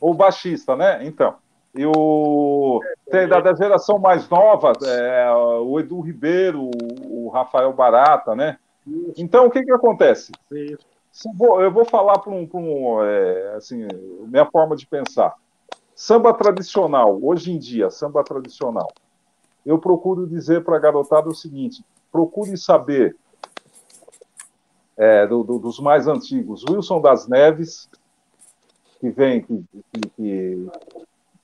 O baixista, né? Então. E o. Tem da, da geração mais nova, é, o Edu Ribeiro, o Rafael Barata, né? Isso. Então, o que, que acontece? Isso eu vou falar para um, um é, assim, minha forma de pensar. Samba tradicional, hoje em dia, samba tradicional. Eu procuro dizer para a garotada o seguinte: procure saber é, do, do, dos mais antigos, Wilson das Neves, que vem, que, que,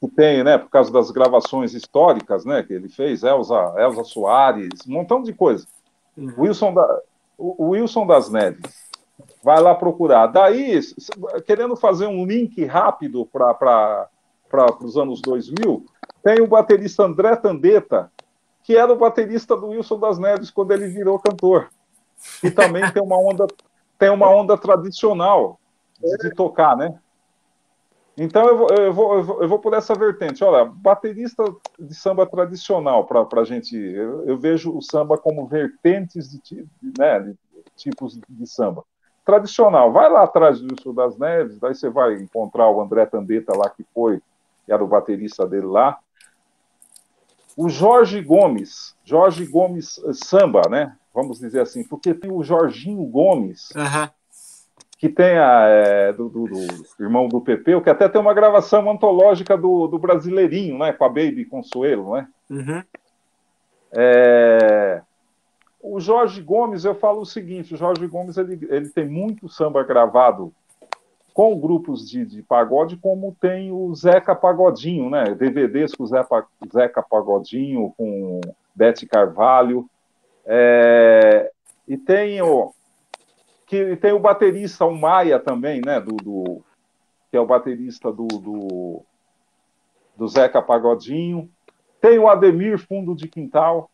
que, tem, né, por causa das gravações históricas, né, que ele fez, Elza, Elza Soares, um montão de coisa. Uhum. Wilson, da, o Wilson das Neves vai lá procurar. Daí, querendo fazer um link rápido para os anos 2000, tem o baterista André Tandeta, que era o baterista do Wilson das Neves quando ele virou cantor. E também tem uma onda, tem uma onda tradicional de, tocar, né? Então eu vou, eu, vou, eu, vou, eu vou por essa vertente. Olha, baterista de samba tradicional, para a gente. Eu, eu, vejo o samba como vertentes de, de, né, de tipos de samba tradicional. Vai lá atrás do Wilson das Neves, daí você vai encontrar o André Tandeta lá, que foi, que era o baterista dele lá. O Jorge Gomes, Jorge Gomes eh, Samba, né? Vamos dizer assim, porque tem o Jorginho Gomes, uhum. que tem a, é, do, do, do, irmão do Pepeu, que até tem uma gravação antológica do, do Brasileirinho, né? Com a Baby Consuelo, né? Uhum. É, o Jorge Gomes, eu falo o seguinte: o Jorge Gomes ele, ele tem muito samba gravado com grupos de, de pagode, como tem o Zeca Pagodinho, né? DVDs com o Zeca, Zeca Pagodinho, com Bete Carvalho. É, e tem o que tem o baterista, o Maia também, né? Do, do que é o baterista do, do, do Zeca Pagodinho. Tem o Ademir Fundo de Quintal,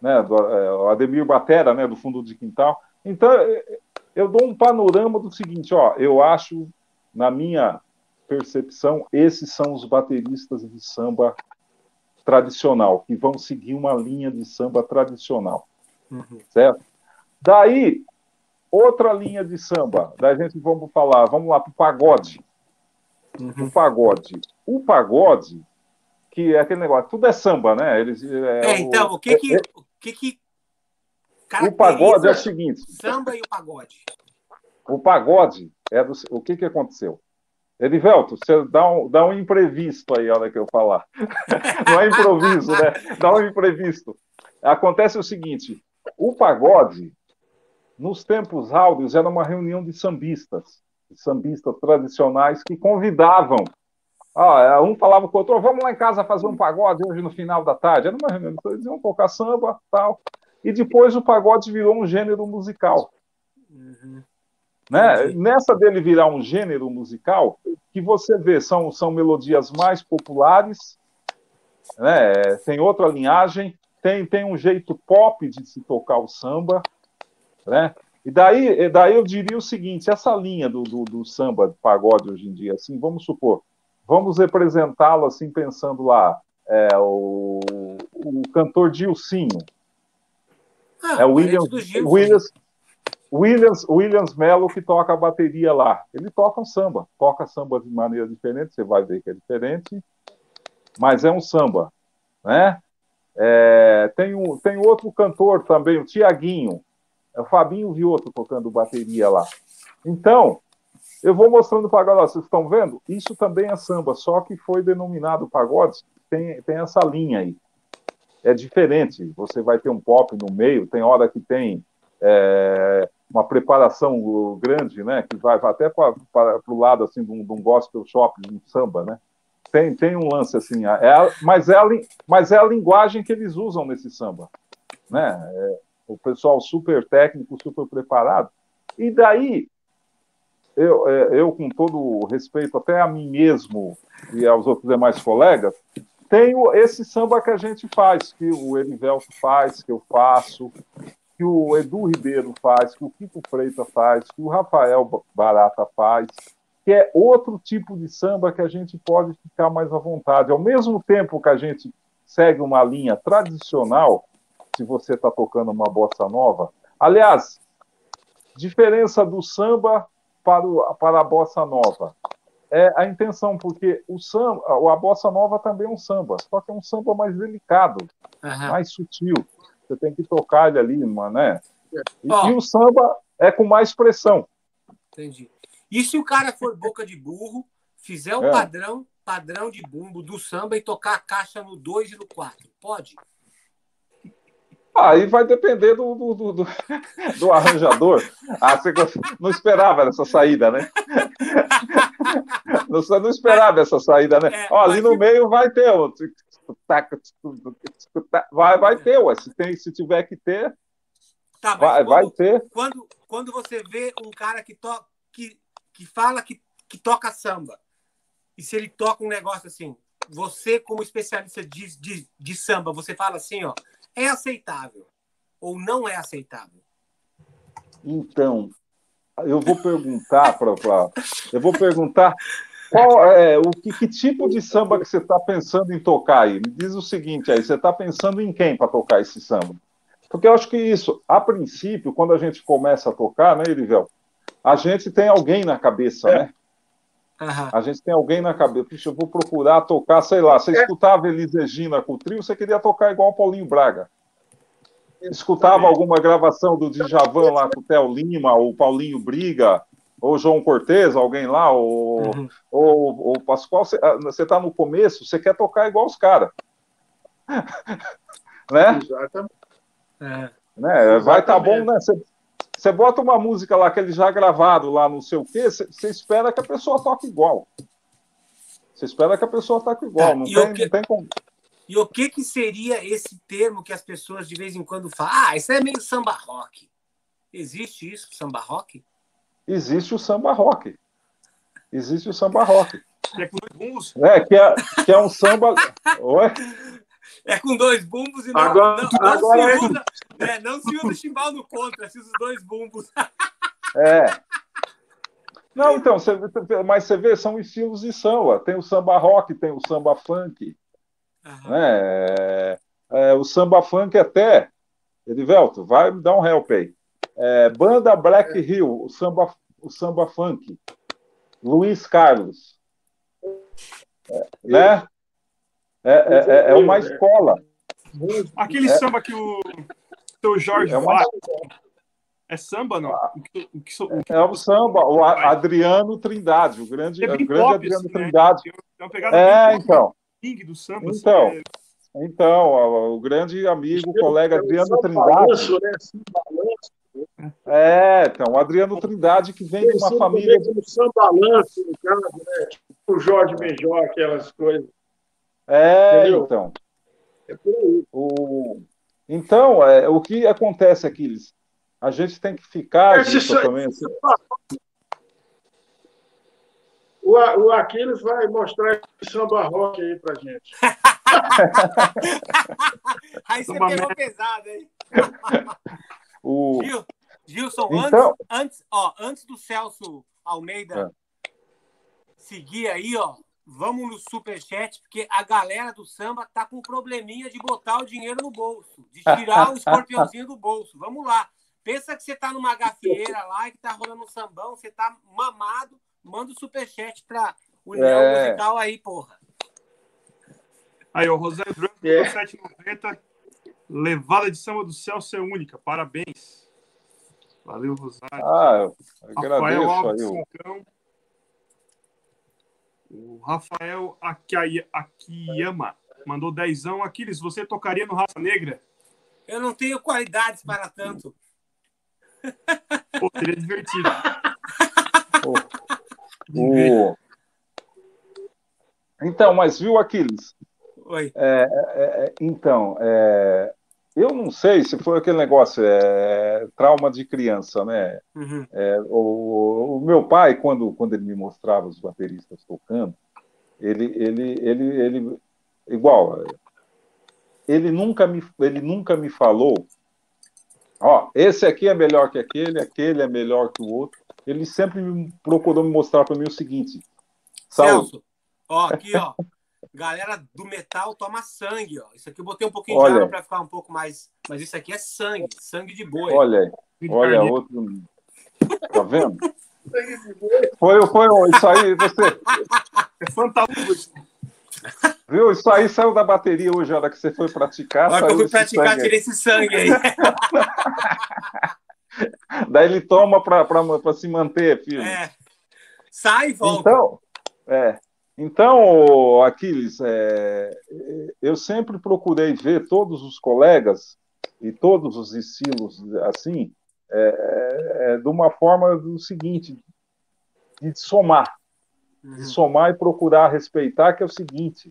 né? Do, é, o Ademir Batera, né? Do Fundo de Quintal. Então eu dou um panorama do seguinte, ó, eu acho, na minha percepção, esses são os bateristas de samba tradicional, que vão seguir uma linha de samba tradicional, uhum. certo? Daí, outra linha de samba, daí a gente vamos falar, vamos lá para o pagode. Uhum. O pagode. O pagode, que é aquele negócio, tudo é samba, né? Eles, é, é então, o, o que que, é, é o que que o pagode é o seguinte. Samba e o pagode. O pagode é do, o que, que aconteceu? Edivelto, você dá um, dá um imprevisto aí, a hora que eu falar. [LAUGHS] Não é improviso, né? Dá um imprevisto. Acontece o seguinte: o pagode, nos tempos áureos, era uma reunião de sambistas, de sambistas tradicionais que convidavam. Ah, um falava com o outro, vamos lá em casa fazer um pagode hoje no final da tarde. Era uma reunião, eles iam tocar samba tal e depois o pagode virou um gênero musical. Uhum. Né? Nessa dele virar um gênero musical, que você vê, são, são melodias mais populares, né? tem outra linhagem, tem, tem um jeito pop de se tocar o samba, né? E daí, daí eu diria o seguinte: essa linha do, do, do samba, do pagode hoje em dia, assim, vamos supor, vamos representá-lo assim, pensando lá, é, o, o cantor Dilcinho, ah, é o Williams, Williams, Williams, Williams Mello que toca a bateria lá. Ele toca um samba, toca samba de maneira diferente, você vai ver que é diferente, mas é um samba, né? É, tem, um, tem outro cantor também, o Tiaguinho, é o Fabinho Vioto tocando bateria lá. Então, eu vou mostrando para a galera, vocês estão vendo? Isso também é samba, só que foi denominado pagode, tem, tem essa linha aí é diferente. Você vai ter um pop no meio, tem hora que tem é, uma preparação grande, né? Que vai, vai até para o lado assim de um, de um, gospel shop, de um samba, né? Tem, tem um lance assim, é a, mas, é a, mas é a linguagem que eles usam nesse samba, né? É, o pessoal super técnico, super preparado. E daí, eu, é, eu com todo respeito até a mim mesmo e aos outros demais colegas, tem esse samba que a gente faz, que o Erivelto faz, que eu faço, que o Edu Ribeiro faz, que o Kiko Freita faz, que o Rafael Barata faz, que é outro tipo de samba que a gente pode ficar mais à vontade. Ao mesmo tempo que a gente segue uma linha tradicional, se você está tocando uma bossa nova. Aliás, diferença do samba para, o, para a bossa nova é a intenção, porque o samba, a bossa nova também é um samba, só que é um samba mais delicado, uhum. mais sutil. Você tem que tocar ele ali, né? E, oh. e, o samba é com mais pressão. Entendi. E se o cara for boca de burro, fizer um é. padrão, padrão de bumbo do samba e tocar a caixa no 2 e no 4, pode? Aí vai depender do, do, do, do, [LAUGHS] do arranjador. Ah, você não esperava essa saída, né? [LAUGHS] Você não esperava essa saída, né? É, Ó, ali no meio vai ter o. Vai, vai ter, ué. Se, tem, se tiver que ter, tá, vai, quando, vai ter. Quando, quando você vê um cara que, to, que, que fala que, que toca samba, e se ele toca um negócio assim, você, como especialista de, de, de samba, você fala assim, ó é aceitável ou não é aceitável? Então, eu vou perguntar para eu vou perguntar qual é o que, que, tipo de samba que você está pensando em tocar aí? Me diz o seguinte aí, você está pensando em quem para tocar esse samba? Porque eu acho que isso, a princípio, quando a gente começa a tocar, né, Erivel? A gente tem alguém na cabeça, né? Uhum. A gente tem alguém na cabeça. Puxa, eu vou procurar tocar, sei lá. Você é. escutava Elis Regina com o trio, você queria tocar igual o Paulinho Braga. Escutava alguma gravação do Djavan lá com o Theo Lima, ou Paulinho Briga, ou João Cortez, alguém lá, ou, uhum. ou, ou Pascoal, você está no começo, você quer tocar igual os caras. [LAUGHS] né? Exatamente. É. Né? Vai estar tá bom, né? Você bota uma música lá, aquele já gravado lá, não sei o quê, você espera que a pessoa toque igual. Você espera que a pessoa toque igual, não, tem, que... não tem como. E o que, que seria esse termo que as pessoas de vez em quando falam? Ah, isso é meio samba rock. Existe isso, samba rock? Existe o samba rock. Existe o samba rock. É com dois bumbos? É, que é, que é um samba. [LAUGHS] Oi? É com dois bumbos e não, agora, não, não agora usa, é, não se usa chimbal no contra, se usa os dois bumbos. É. Não, então, você, mas você vê, são estilos de samba. Tem o samba rock, tem o samba funk. Uhum. Né? É, é, o samba funk até. Edivelto, vai me dar um help aí. É, banda Black é. Hill, o samba, o samba funk. Luiz Carlos. É, né? É, é, é, uma escola. Aquele samba que o seu Jorge é uma... É samba, não? Ah. O que, o que, é o samba, o Adriano Trindade, o grande, é o grande pop, Adriano assim, Trindade. Né? É, então. Do samba, então, assim, é... então o grande amigo, colega Adriano Trindade. Né? É, então, o Adriano Trindade, que vem de uma família. De... Samba lance, no caso, né? Tipo o Jorge Benjó, aquelas coisas. É, Entendeu? então. É por aí. O... Então, é, o que acontece aqui? A gente tem que ficar Esse também. Assim. O, o Aquiles vai mostrar esse samba rock aí pra gente. [LAUGHS] aí você pegou pesado, hein? o... Gil, Gilson, então... antes, antes, ó, antes do Celso Almeida é. seguir aí, ó, vamos no superchat, porque a galera do samba tá com probleminha de botar o dinheiro no bolso, de tirar o escorpiãozinho do bolso. Vamos lá. Pensa que você tá numa gafieira lá e que tá rolando um sambão, você tá mamado, manda o superchat pra União é... Musical aí, porra. Aí, o Rosário Branco, [LAUGHS] é. 790, levada de samba do céu ser única. Parabéns. Valeu, Rosário. Ah, agradeço Rafael Alves, aí. O Rafael Akiyama mandou dezão. Aquiles, você tocaria no Raça Negra? Eu não tenho qualidades para tanto. Pô, seria divertido. [LAUGHS] o... Então, mas viu, Aquiles? Oi. É, é, é então, é, eu não sei se foi aquele negócio, é, trauma de criança, né? Uhum. É, o, o, meu pai, quando, quando ele me mostrava os bateristas tocando, ele, ele, ele, ele, igual, ele nunca me, ele nunca me falou, ó, esse aqui é melhor que aquele, aquele é melhor que o outro. Ele sempre me procurou me mostrar para mim o seguinte. Celso, ó, aqui, ó. [LAUGHS] Galera do metal toma sangue, ó. Isso aqui eu botei um pouquinho olha. de água para ficar um pouco mais. Mas isso aqui é sangue, sangue de boi. Olha aí, olha outro. Tá vendo? Foi, foi, isso aí, você. [LAUGHS] É fantástico. Viu? Isso aí saiu da bateria hoje, a hora que você foi praticar. A hora que eu fui praticar, tirei esse sangue aí. [LAUGHS] Daí ele toma para se manter, filho. É. Sai e volta. Então, é. Então, Aquiles, é, eu sempre procurei ver todos os colegas e todos os estilos assim, é, é, é de uma forma do seguinte, de somar, uhum. de somar e procurar respeitar, que é o seguinte,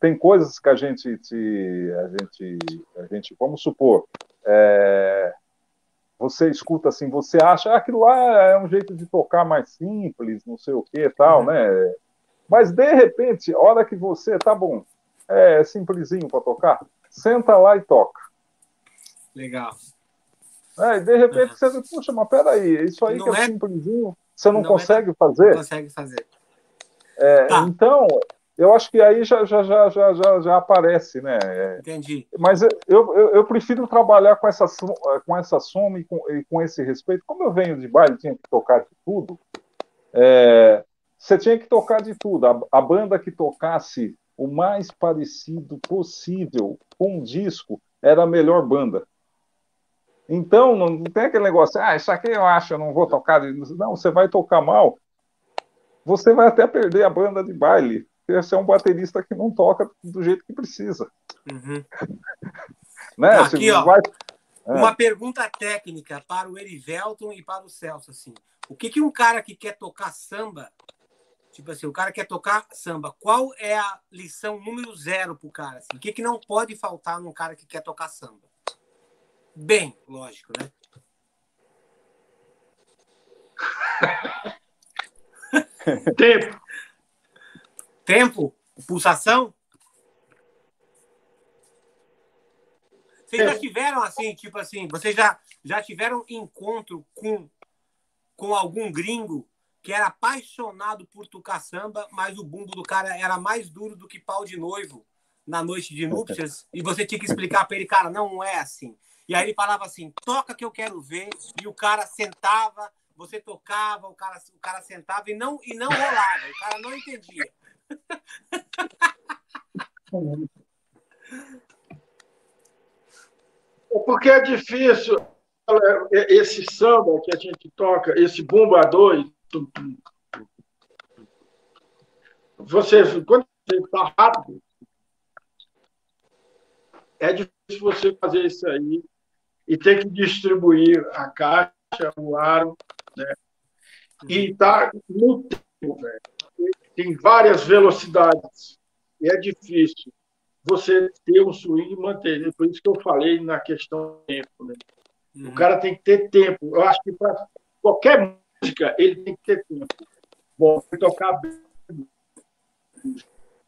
tem coisas que a gente, te, a gente, a gente vamos supor, é, você escuta assim, você acha ah, aquilo lá é um jeito de tocar mais simples, não sei o que tal, uhum. né? Mas, de repente, hora que você, tá bom, é simplesinho para tocar, senta lá e toca. Legal. É, e de repente uhum. você, puxa, mas peraí, isso aí não que é, é simplesinho, você não, não consegue é, fazer? Não consegue fazer. É, tá. Então, eu acho que aí já, já, já, já, já, já aparece, né? Entendi. Mas eu, eu, eu, prefiro trabalhar com essa, com essa soma e com, e com esse respeito. Como eu venho de baile, tinha que tocar de tudo. É, você tinha que tocar de tudo. A, a, banda que tocasse o mais parecido possível com um disco era a melhor banda. Então, não tem aquele negócio, ah, isso aqui eu acho, eu não vou tocar. Não, você vai tocar mal, você vai até perder a banda de baile. Você é um baterista que não toca do jeito que precisa. Uhum. né? Aqui, ó, vai... É. Uma pergunta técnica para o Erivelton e para o Celso, assim. O que, que um cara que quer tocar samba, tipo assim, o cara quer tocar samba, qual é a lição número zero pro cara? Assim? O que, que não pode faltar num cara que quer tocar samba? Bem, lógico, né? [LAUGHS] Tempo. Tempo? Pulsação? Vocês já tiveram assim, tipo assim, vocês já, já tiveram encontro com, com algum gringo que era apaixonado por tocar samba, mas o bumbo do cara era mais duro do que pau de noivo na noite de núpcias, [LAUGHS] e você tinha que explicar para ele, cara, não, não é assim. E aí ele falava assim, toca que eu quero ver, e o cara sentava, você tocava, o cara, o cara sentava e não, e não rolava, o cara não entendia. É porque é difícil esse samba que a gente toca, esse bumba dois, você quando você está rápido, é difícil você fazer isso aí e ter que distribuir a caixa, o aro, né? E tá no tempo, velho. Tem várias velocidades e é difícil você ter um swing e manter. Por isso que eu falei na questão do tempo. Né? Uhum. O cara tem que ter tempo. Eu acho que para qualquer música ele tem que ter tempo. Bom, tocar bem.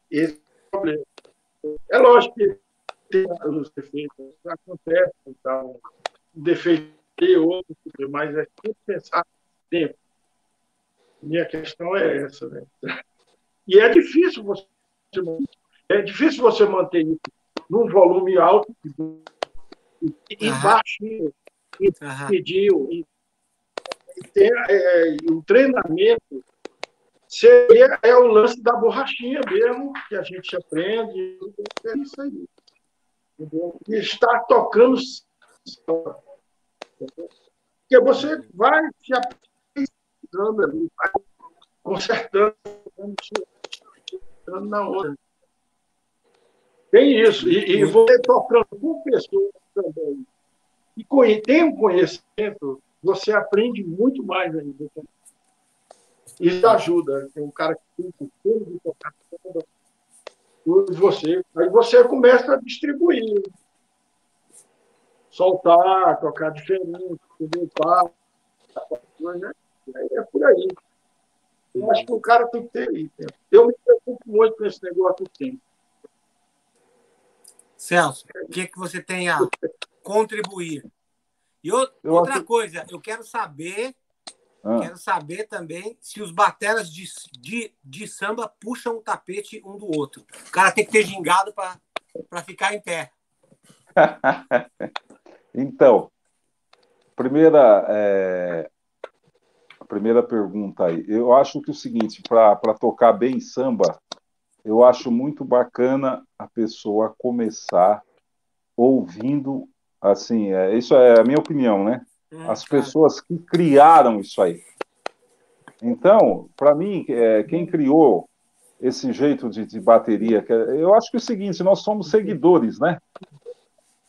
Esse é o problema. É lógico que tem os defeitos, acontece, então, um defeito e outro, mas é sempre pensar tempo. Minha questão é essa, né? E é difícil você é difícil você manter isso num volume alto e, uhum. baixinho, e pediu. E, e ter, é, o treinamento seria é o lance da borrachinha mesmo, que a gente aprende. É isso aí. Entendeu? E estar tocando. Porque você vai se apertando ali, vai consertando, consertando na outra. Tem isso. E, e você tocando com pessoas também e tem um conhecimento, você aprende muito mais ainda. Isso ajuda. Tem um cara que tem o costume de tocar você. Aí você começa a distribuir. Soltar, tocar diferente, limpar, né? é por aí. Eu acho que o cara tem que ter isso. Eu me preocupo muito com esse negócio do tempo. Celso, o que, é que você tem a contribuir? E outra coisa, eu quero saber, ah. quero saber também se os bateras de, de, de samba puxam o tapete um do outro. O cara tem que ter gingado para ficar em pé. [LAUGHS] então, primeira, é, primeira pergunta aí. Eu acho que é o seguinte, para tocar bem samba, eu acho muito bacana a pessoa começar ouvindo, assim, é, isso é a minha opinião, né? Hum, As pessoas que criaram isso aí. Então, para mim, é, quem criou esse jeito de, de bateria, é, eu acho que é o seguinte, nós somos seguidores, né?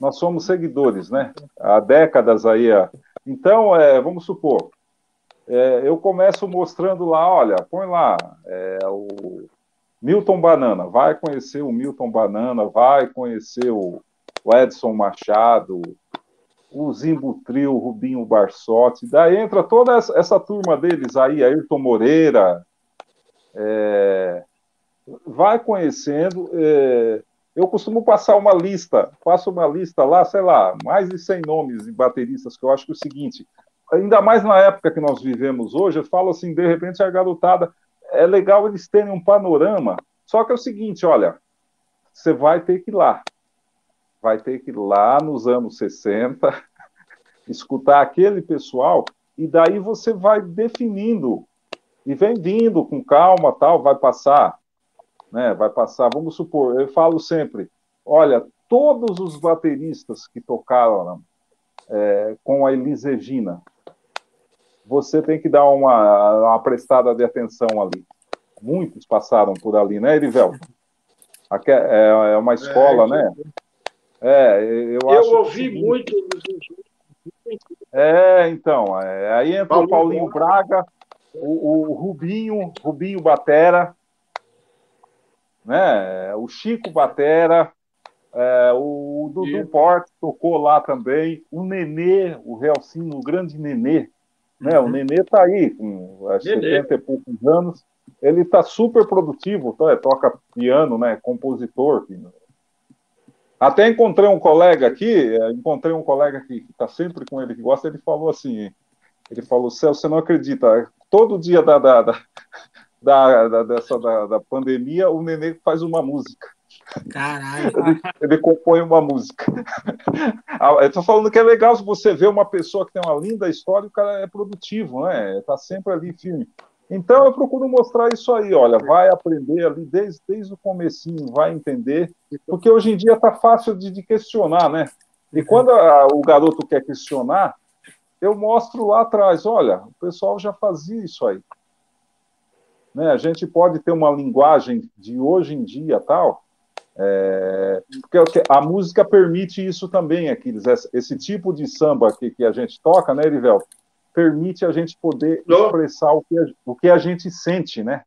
Nós somos seguidores, né? Há décadas aí. Então, é, vamos supor, é, eu começo mostrando lá, olha, põe lá é, o Milton Banana, vai conhecer o Milton Banana, vai conhecer o, o Edson Machado, o Zimbo Trio, o Rubinho Barsotti, daí entra toda essa, essa turma deles aí, Ayrton Moreira, é, vai conhecendo, é, eu costumo passar uma lista, passo uma lista lá, sei lá, mais de 100 nomes de bateristas, que eu acho que é o seguinte, ainda mais na época que nós vivemos hoje, eu falo assim, de repente a garotada, é legal eles terem um panorama. Só que é o seguinte, olha, você vai ter que ir lá. Vai ter que ir lá nos anos 60, [LAUGHS] escutar aquele pessoal, e daí você vai definindo e vem vindo com calma, tal, vai passar, né? Vai passar. Vamos supor, eu falo sempre, olha, todos os bateristas que tocaram é, com a Elis Regina. Você tem que dar uma, uma prestada de atenção ali. Muitos passaram por ali, né, Erivelto? É, é uma escola, é, né? É, eu, eu acho ouvi que... muito. É, então, é, aí entra o Paulinho Braga, o, o, Rubinho, Rubinho Batera, né? O Chico Batera, é, o Dudu e... Porte tocou lá também, o Nenê, o Realcino, o grande Nenê, né? Uhum. O Nenê tá aí, com acho, 70 e poucos anos, ele está super produtivo, tá? toca piano, né? Compositor. Até encontrei um colega aqui, é, encontrei um colega que está sempre com ele, que gosta, ele falou assim, ele falou, Celso, você não acredita, todo dia da, da, da, [LAUGHS] da dessa, da, da, pandemia, o Nenê faz uma música. Caralho. Ele, ele compõe uma música. [LAUGHS] Ah, eu estou falando que é legal se você vê uma pessoa que tem uma linda história, o cara é produtivo, né? Está sempre ali firme. Então eu procuro mostrar isso aí, olha, vai aprender ali desde, desde o comecinho, vai entender, porque hoje em dia está fácil de, de, questionar, né? E quando a, o garoto quer questionar, eu mostro lá atrás, olha, o pessoal já fazia isso aí. Né? A gente pode ter uma linguagem de hoje em dia tal, é, porque a música permite isso também, Aquiles, esse, esse tipo de samba que, que a gente toca, né, Erivelto? Permite a gente poder expressar o que, a, o que a gente sente, né?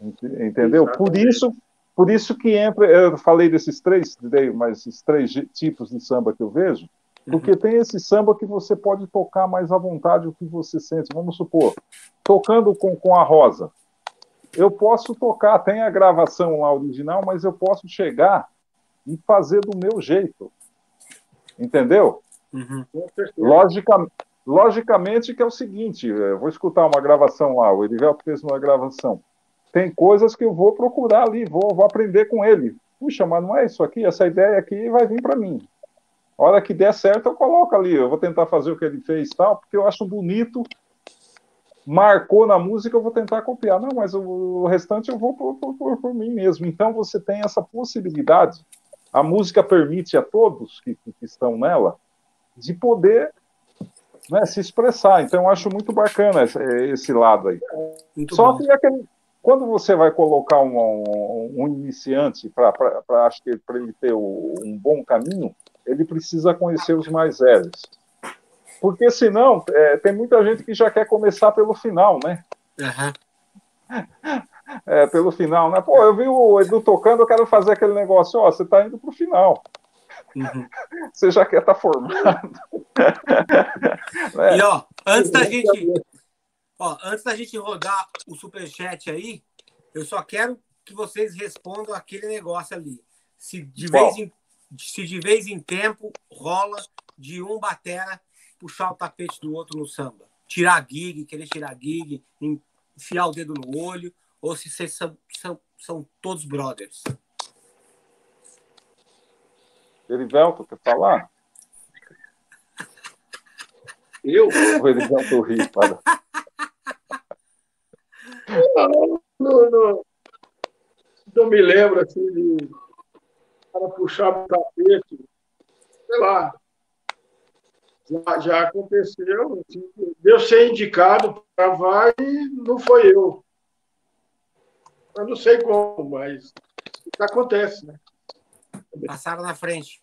Entendeu? Exatamente. Por isso, por isso que entra, eu falei desses três, mas esses três tipos de samba que eu vejo, porque uhum. tem esse samba que você pode tocar mais à vontade o que você sente. Vamos supor, tocando com, com a Rosa, eu posso tocar, tem a gravação lá original, mas eu posso chegar e fazer do meu jeito. Entendeu? Uhum. Logicamente, Logicamente que é o seguinte, eu vou escutar uma gravação lá, o Erivelto fez uma gravação. Tem coisas que eu vou procurar ali, vou, vou aprender com ele. Puxa, mas não é isso aqui, essa ideia aqui vai vir para mim. A hora que der certo, eu coloco ali, eu vou tentar fazer o que ele fez tal, porque eu acho bonito, marcou na música, eu vou tentar copiar. Não, mas o, restante eu vou por, por, por, por mim mesmo. Então você tem essa possibilidade, a música permite a todos que, que estão nela, de poder né, se expressar. Então, eu acho muito bacana esse, esse lado aí. Muito Só bom. que aquele, quando você vai colocar um, um, um iniciante para acho que para ele ter o, um bom caminho, ele precisa conhecer os mais velhos. Porque senão, é, tem muita gente que já quer começar pelo final, né? Uhum. [LAUGHS] É, pelo final, né? Pô, eu vi o Edu tocando, eu quero fazer aquele negócio, ó, você está indo para o final. Uhum. Você já quer estar tá formado. [LAUGHS] E ó, antes da gente, ó, antes da gente rodar o superchat aí, eu só quero que vocês respondam aquele negócio ali. Se de vez em, se de vez em tempo rola de um batera puxar o tapete do outro no samba, tirar gig, querer tirar gig, enfiar o dedo no olho, ou se vocês são, são, são todos brothers. Erivelto, quer falar? Eu? O Erivelto ri, para. Não, não, não, não me lembro assim de para puxar o tapete. Sei lá. Já, já aconteceu. Assim, deu ser indicado para vai e não foi eu. Eu não sei como, mas acontece, né? Passaram na frente.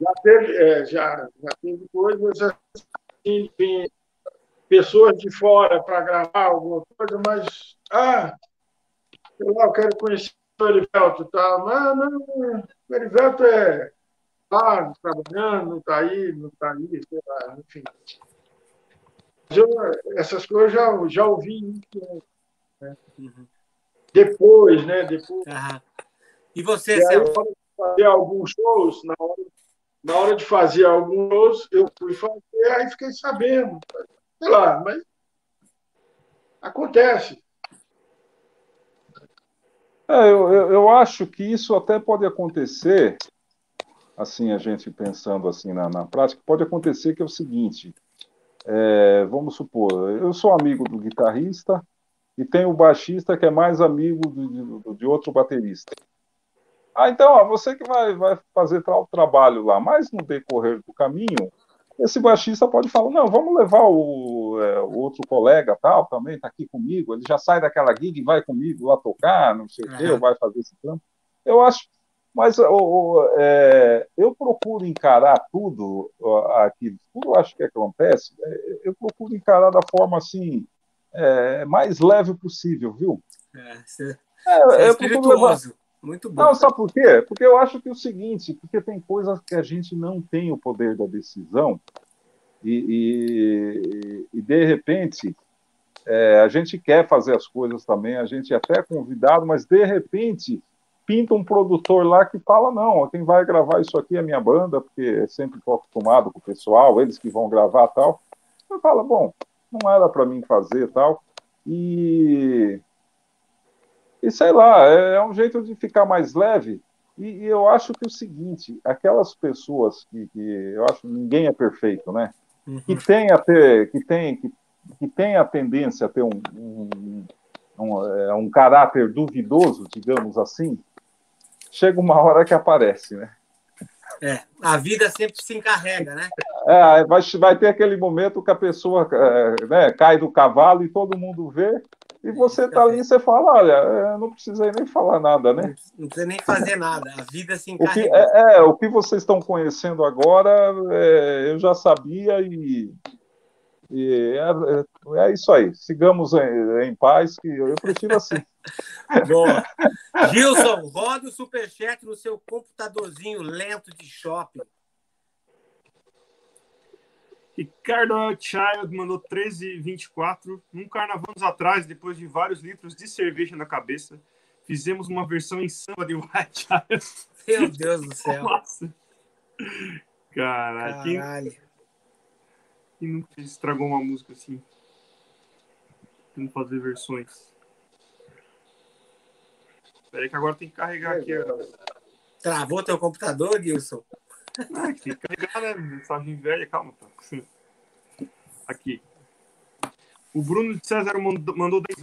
Já teve, é, já, já teve coisas assim, pessoas de fora para gravar alguma coisa, mas, ah, sei lá, eu quero conhecer o Erivelto e tal. Mas, não, o Erivelto é lá, trabalhando, não está aí, não está aí, sei lá, enfim. Eu, essas coisas já, já ouvi. Né? Uhum. Depois, né? Depois. Uhum. E você, e aí, fazer alguns shows, na hora, na hora de fazer alguns shows, eu fui fazer, aí fiquei sabendo. Sei lá, mas acontece. É, eu, eu, eu, acho que isso até pode acontecer, assim, a gente pensando assim na, na prática, pode acontecer que é o seguinte, é, vamos supor, eu sou amigo do guitarrista e tem o baixista que é mais amigo de, de, de outro baterista. Ah, então, ó, você que vai, vai fazer tal trabalho lá, mas no decorrer do caminho, esse baixista pode falar, não, vamos levar o, é, o outro colega tal, também está aqui comigo, ele já sai daquela gig e vai comigo lá tocar, não sei o quê, ou vai fazer esse trampo. Eu acho, mas o, é, eu procuro encarar tudo aqui, tudo acho que acontece, é, eu procuro encarar da forma assim, é, mais leve possível, viu? É, você, é, você é espirituoso. Muito bom. Não, sabe por quê? Porque eu acho que é o seguinte, porque tem coisas que a gente não tem o poder da decisão e, e, e de repente é, a gente quer fazer as coisas também, a gente é até convidado, mas de repente pinta um produtor lá que fala, não, quem vai gravar isso aqui é a minha banda, porque sempre estou acostumado com o pessoal, eles que vão gravar tal. Eu falo, bom, não era para mim fazer tal. E e sei lá, é, é um jeito de ficar mais leve. E, e eu acho que é o seguinte, aquelas pessoas que, que, eu acho que ninguém é perfeito, né? Uhum. Que tem a ter, que tem, que, que tem a tendência a ter um, um, um, é, um caráter duvidoso, digamos assim, chega uma hora que aparece, né? É, a vida sempre se encarrega, né? É, vai, vai ter aquele momento que a pessoa é, né, cai do cavalo e todo mundo vê, e você tá ali e você fala, olha, eu não precisei nem falar nada, né? Não precisa nem fazer nada, a vida se encarrega. O que, é, é, o que vocês estão conhecendo agora, é, eu já sabia e, e é, é, isso aí. Sigamos em, em paz, que eu, eu prefiro assim. [LAUGHS] Boa. Gilson, roda o superchat no seu computadorzinho lento de shopping. Ricardo Child mandou 13,24. Num carnaval anos atrás, depois de vários litros de cerveja na cabeça, fizemos uma versão em samba de White Child. Meu Deus do céu. Nossa. Caralho. Quem nunca estragou uma música assim? Tendo fazer versões. Espera aí que agora tem que carregar aqui. Travou teu computador, Gilson? Ah, tem que carregar, né? Mensagem velha, calma. Tá. Aqui. O Bruno de César mandou 10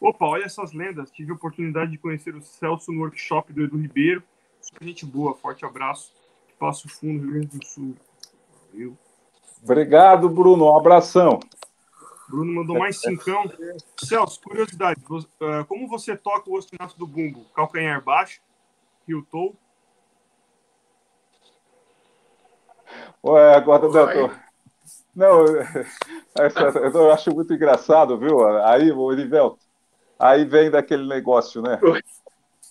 Opa, olha essas lendas. Tive a oportunidade de conhecer o Celso no workshop do Edu Ribeiro. Super gente boa, forte abraço. Passo Fundo, Rio Grande do Sul. Valeu. Obrigado, Bruno. Um abração. Bruno mandou mais cincão. Celso, curiosidade. Eh, como você toca o ostinato do bumbo? Calcanhar baixo, rio toe Ué, agora [LAUGHS] tô... Não, eu acho muito engraçado, viu? Aí, o Erivelto, aí vem daquele negócio, né?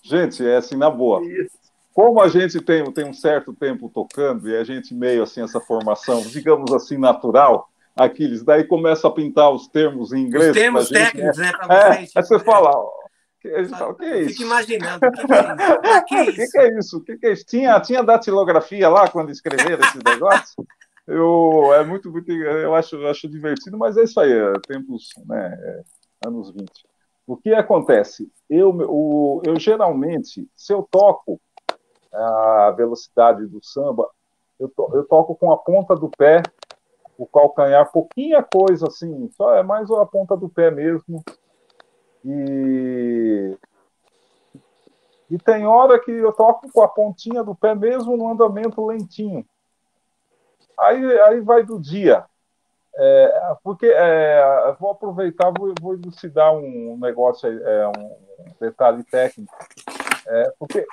Gente, é assim, na boa. Como a gente tem, tem um certo tempo tocando e a gente meio assim, essa formação, digamos assim, natural, Aquiles, daí começa a pintar os termos em inglês. Os termos gente, técnicos, né? Pra é, aí você fala, o que é isso? Fica imaginando, o que, que, é isso? [LAUGHS] O que, é isso? que, é isso? que, que é isso? Tinha, tinha datilografia lá quando escreveram esse [LAUGHS] negócio? Eu, é muito, muito, eu acho, eu acho divertido, mas é isso aí, é tempos, né, é, anos 20. O que acontece? Eu, o, eu geralmente, se eu toco a velocidade do samba, eu, to, eu toco com a ponta do pé, o calcanhar, pouquinha coisa assim, só é mais a ponta do pé mesmo, e, e tem hora que eu toco com a pontinha do pé mesmo no andamento lentinho. Aí, aí vai do dia. É, porque é, vou aproveitar, vou, vou elucidar um negócio, é, um detalhe técnico. É, porque,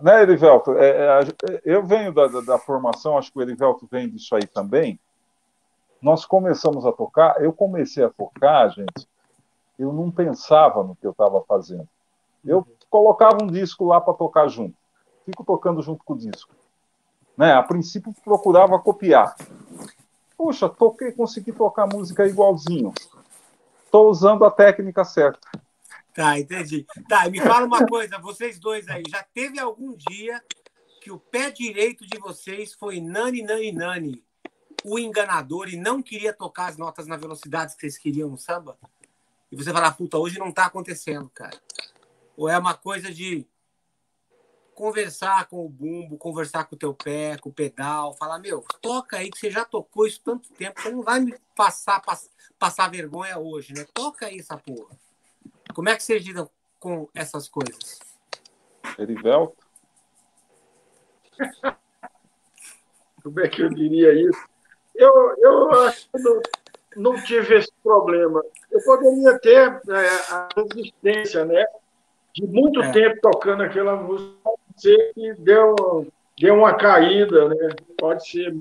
né, Erivelto, é, é, eu venho da, da, da, formação, acho que o Erivelto vem disso aí também. Nós começamos a tocar, eu comecei a tocar, gente, eu não pensava no que eu estava fazendo. Eu uhum. colocava um disco lá para tocar junto. Fico tocando junto com o disco. Né? A princípio procurava copiar. Puxa, toquei, consegui tocar música igualzinho. Estou usando a técnica certa. Tá, entendi. Tá, me fala uma coisa, vocês dois aí, já teve algum dia que o pé direito de vocês foi nani, nani, nani, o enganador e não queria tocar as notas na velocidade que vocês queriam no samba? E você falar, puta, hoje não tá acontecendo, cara. Ou é uma coisa de conversar com o bumbo, conversar com o teu pé, com o pedal, falar, meu, toca aí que você já tocou isso tanto tempo, você não vai me passar, pass, passar vergonha hoje, né? Toca aí essa porra. Como é que vocês lidam com essas coisas? Erivelto? [LAUGHS] Como é que eu diria isso? Eu, eu acho que não, não tive esse problema. Eu poderia ter é, a resistência, né? De muito é. tempo tocando aquela música, pode ser que deu, deu uma caída, né? Pode ser.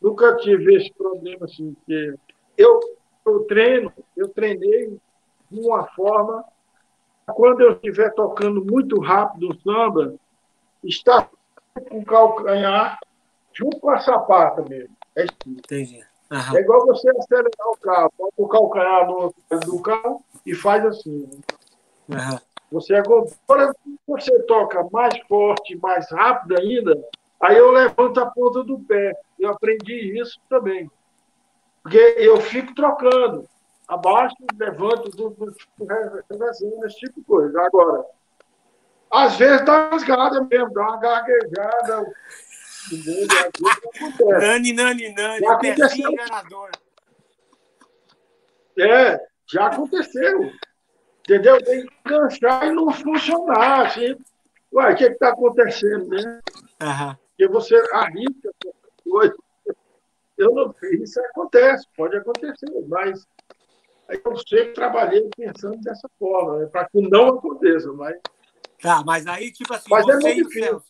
Nunca tive esse problema assim, porque eu, eu treino, eu treinei de uma forma quando eu estiver tocando muito rápido o samba, está com o calcanhar junto com a sapata mesmo. É isso. Entendi. Uhum. É igual você acelerar o carro, bota o calcanhar no do carro e faz assim. Uhum. Você agora você toca mais forte, mais rápido ainda, aí eu levanto a ponta do pé. Eu aprendi isso também. Porque eu fico trocando. Abaixo, levanto, revezando, esse tipo de coisa. Agora, às vezes dá uma rasgada mesmo, dá uma gaguejada, Nani, nani, nani. Já aconteceu. enganador. É, já aconteceu. Entendeu? Tem que enganchar e não funcionar. Assim. Ué, o que está acontecendo, né? Uhum. Porque você arrisca coisa. Eu não sei, isso acontece, pode acontecer, mas eu sempre trabalhei pensando dessa forma, né, para que não aconteça, mas. Tá, mas aí, tipo assim, mas é você é e o Celso,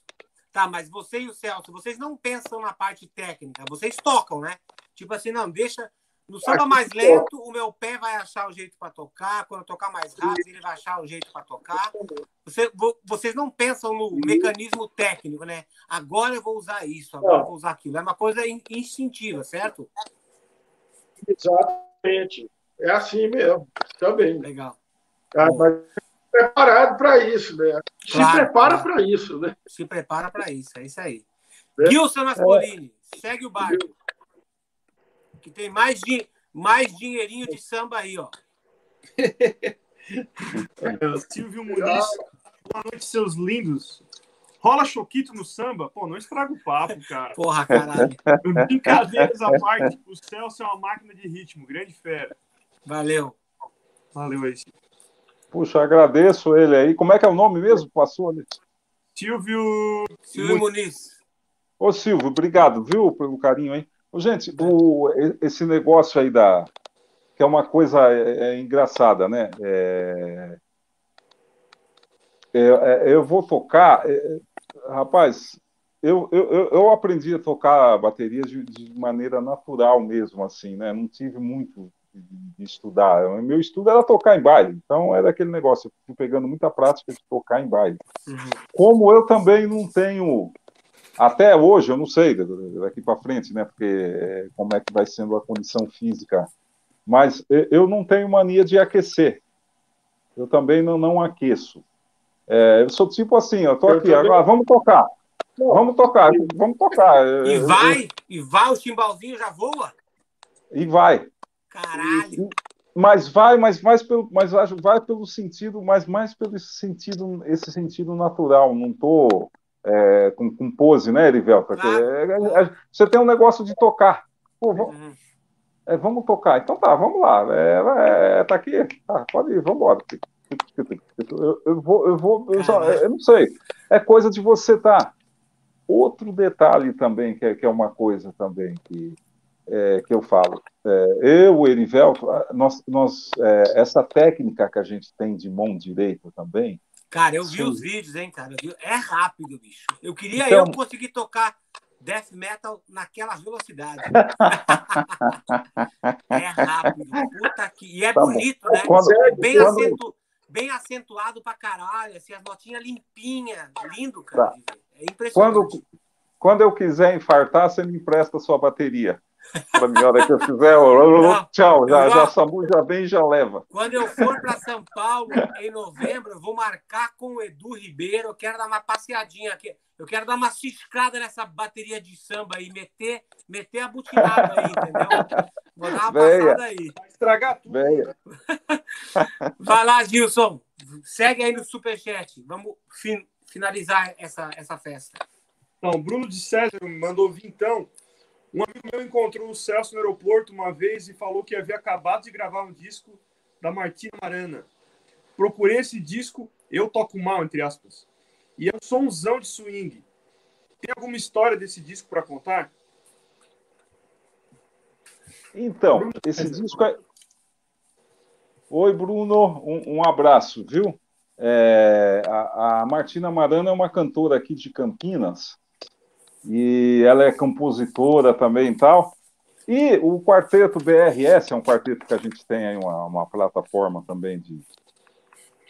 Tá, mas você e o Celso, vocês não pensam na parte técnica, vocês tocam, né? Tipo assim, não, deixa. No samba mais lento, o meu pé vai achar o jeito para tocar. Quando eu tocar mais rápido, ele vai achar o jeito para tocar. Você, vocês não pensam no mecanismo técnico, né? Agora eu vou usar isso, agora eu vou usar aquilo. É uma coisa instintiva, certo? Exatamente. É assim mesmo. Também. Legal. Ah, mas preparado para isso, né? Claro, se prepara para isso, né? Se prepara para isso, é isso aí. É. Gilson Naspolini, é. segue o barco. Que tem mais, di mais dinheirinho de samba aí, ó. [LAUGHS] Silvio Muniz, boa noite, seus lindos. Rola choquito no samba? Pô, não estraga o papo, cara. Porra, caralho. [LAUGHS] Brincadeiras à parte, o Celso é uma máquina de ritmo, grande fera. Valeu. Valeu aí. Puxa, agradeço ele aí. Como é que é o nome mesmo? Passou ali. Silvio. Silvio Muniz. Ô, Silvio, obrigado, viu, pelo carinho aí. Gente, o, esse negócio aí da. que é uma coisa é, é engraçada, né? É, é, é eu vou tocar. É, rapaz, eu, eu, eu aprendi a tocar bateria de, de maneira natural mesmo, assim, né? Não tive muito de, estudar. O meu estudo era tocar em baile, então era aquele negócio, eu fui pegando muita prática de tocar em baile. Uhum. Como eu também não tenho, até hoje, eu não sei, daqui para frente, né, porque é, como é que vai sendo a condição física, mas eu não tenho mania de aquecer. Eu também não, não aqueço. É, eu sou tipo assim, eu tô aqui, agora vamos tocar. Vamos tocar, vamos tocar. E vai, e vai, o timbalzinho já voa? E vai. Caralho! Mas vai, mas mais pelo, mas vai pelo sentido, mas mais pelo sentido, esse sentido natural. Não tô é, com, com pose, né, Erivelta? É, é, é, você tem um negócio de tocar. Pô, vamos, uhum. É, vamos tocar. Então tá, vamos lá. É, tá aqui? Tá, pode ir, vamos embora. Eu, eu, vou, eu vou, eu, só, eu, não sei. É coisa de você tá. Outro detalhe também que é, que é uma coisa também que é, que eu falo. É, eu, o Erivelto, nós, nós, é, essa técnica que a gente tem de mão direita também. Cara, eu vi os vídeos, hein, cara? É rápido, bicho. Eu queria então, eu conseguir tocar death metal naquela velocidade. [LAUGHS] é rápido. Puta que... E é tá bonito, né? Quando, bem, quando... Acentu... bem acentuado pra caralho, assim, as notinhas limpinhas. Lindo, cara. Tá. É impressionante. Quando, quando eu quiser infartar, você me empresta a sua bateria para mim, a hora que eu fizer, não, tchau, já, já Samu já vem e já leva. Quando eu for para São Paulo em novembro, eu vou marcar com o Edu Ribeiro. Eu quero dar uma passeadinha aqui. Eu quero dar uma ciscada nessa bateria de samba aí, meter, meter a butinada aí, entendeu? Vou dar uma Venha. passada aí. estragar tudo. Venha. [LAUGHS] Vai lá, Gilson. Segue aí no superchat. Vamos fin finalizar essa, essa festa. Então, Bruno de César mandou vintão. Um amigo meu encontrou o Celso no aeroporto uma vez e falou que havia acabado de gravar um disco da Martina Marana. Procurei esse disco, eu toco mal, entre aspas. E é um somzão de swing. Tem alguma história desse disco para contar? Então, esse disco é. Oi, Bruno, um, um abraço, viu? É, a, a, Martina Marana é uma cantora aqui de Campinas e ela é compositora também e tal. E o quarteto BRS é um quarteto que a gente tem aí uma, uma plataforma também de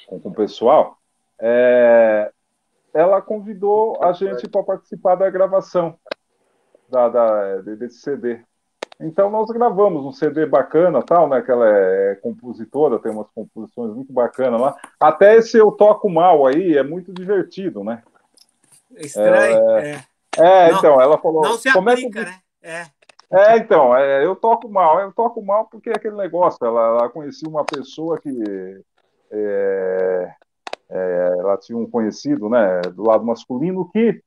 com, com o pessoal. É, ela convidou a gente para participar da gravação da, da, desse CD. Então nós gravamos um CD bacana, tal, né? Que ela é compositora, tem umas composições muito bacanas lá. Até esse eu toco mal aí é muito divertido, né? Estranho. É, é. É não, então ela falou. Não se como aplica, é que... né? É. É, então, é, eu toco mal, eu toco mal porque é aquele negócio, ela, ela conhecia uma pessoa que é, é, ela tinha um conhecido, né, do lado masculino que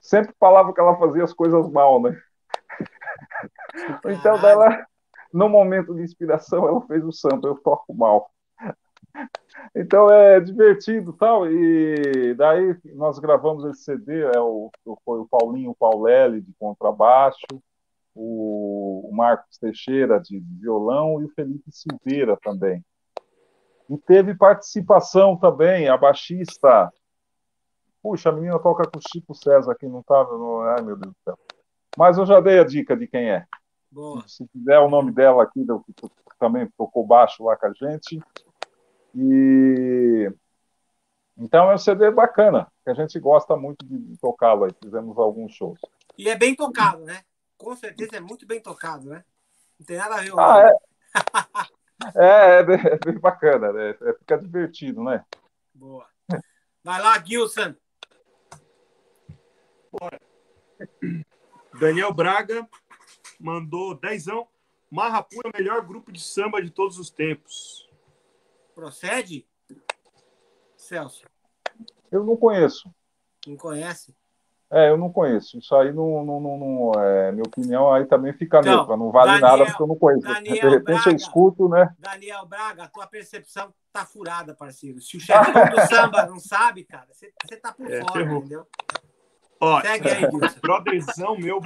sempre falava que ela fazia as coisas mal, né? [LAUGHS] Então, dela, no momento de inspiração, ela fez o samba, eu toco mal. Então é divertido tal, e daí nós gravamos esse CD, é o, foi o Paulinho Paulelli de contrabaixo, o, Marcos Teixeira de violão e o Felipe Silveira também. E teve participação também, a baixista. Puxa, a menina toca com o Chico César aqui, não estava. Tá, ai, meu Deus do céu. Mas eu já dei a dica de quem é. Boa. Se quiser o nome dela aqui, que também tocou baixo lá com a gente. E então é um CD bacana, que a gente gosta muito de tocá-lo aí. Fizemos alguns shows. E é bem tocado, né? Com certeza é muito bem tocado, né? Não tem nada a ver. Ah, é. [LAUGHS] é, é, bem, é, bem, bacana, né? É, fica divertido, né? Boa. Vai lá, Gilson. Bora. Daniel Braga mandou dezão. Marrapu é o melhor grupo de samba de todos os tempos. Procede? Celso. Eu não conheço. Não conhece? É, eu não conheço. Isso aí não, não, não, não é, minha opinião aí também fica então, neutra. Não vale Daniel, nada porque eu não conheço. Daniel de repente Braga, eu escuto, né? Daniel Braga, a tua percepção tá furada, parceiro. Se o chefe do [LAUGHS] samba não sabe, cara, você, tá por é, fora, ferrou. entendeu? Ó, Segue aí, [LAUGHS] Brotherzão meu,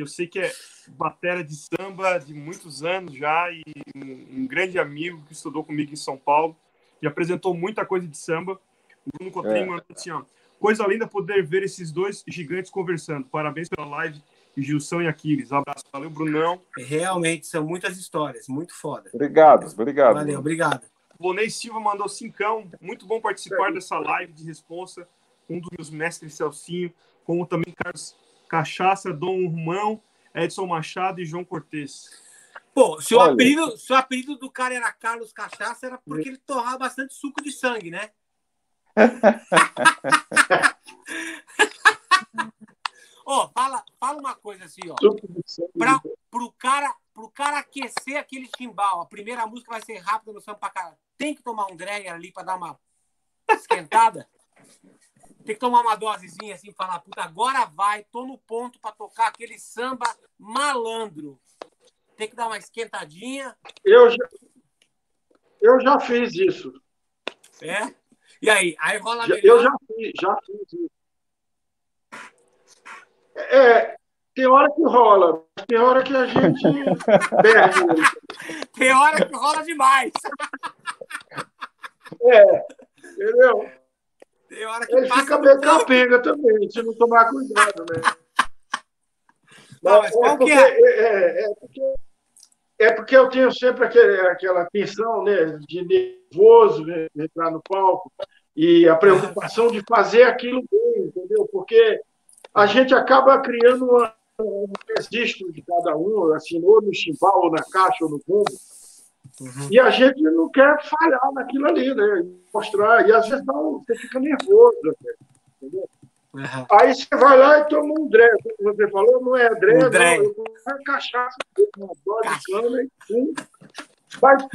que eu sei que é batera de samba de muitos anos já e um, um, grande amigo que estudou comigo em São Paulo e apresentou muita coisa de samba. O Bruno Cotrim é. mandou assim, ó, coisa linda poder ver esses dois gigantes conversando. Parabéns pela live, Gilson e Aquiles. Um abraço. Valeu, Brunão. Realmente, são muitas histórias, muito foda. Obrigado, obrigado. Valeu, obrigado. Bonei Silva mandou cincão. Muito bom participar dessa live de responsa. Um dos meus mestres Celcinho como também Carlos Cachaça, Dom Romão, Edson Machado e João Cortes. Pô, se o, apelido, se o apelido do cara era Carlos Cachaça, era porque ele torrava bastante suco de sangue, né? [LAUGHS] ó, oh, fala, fala uma coisa assim, ó. Pra, pro, cara, pro cara aquecer aquele chimbal, a primeira música vai ser rápida no samba pra cara. Tem que tomar um dragger ali pra dar uma esquentada? Tem que tomar uma dosezinha assim, falar, puta, agora vai, tô no ponto para tocar aquele samba malandro. Tem que dar uma esquentadinha. Eu já, eu já fiz isso. É? E aí? Aí rola já, Eu já fiz, já fiz isso. É, tem hora que rola, tem hora que a gente [LAUGHS] perde. tem hora que rola demais. É, entendeu? Tem hora que Ele fica meio capenga também, se não tomar cuidado, né? [LAUGHS] Não, mas é, porque, é? É, é, porque, é porque eu tenho sempre aquele, aquela tensão né, de nervoso, né, de entrar no palco, e a preocupação de fazer aquilo bem, entendeu? Porque a gente acaba criando uma, um registro de cada um, assim, ou no chimbal, ou na caixa, ou no bumbo, Uhum. E a gente não quer falhar naquilo ali, né? Mostrar. E às vezes não, você fica nervoso, né? entendeu? Uhum. Aí você vai lá e toma um dré. Como você falou, não é dré, um não. Eu vou cachaça, uma dose de cana e pum. Mas,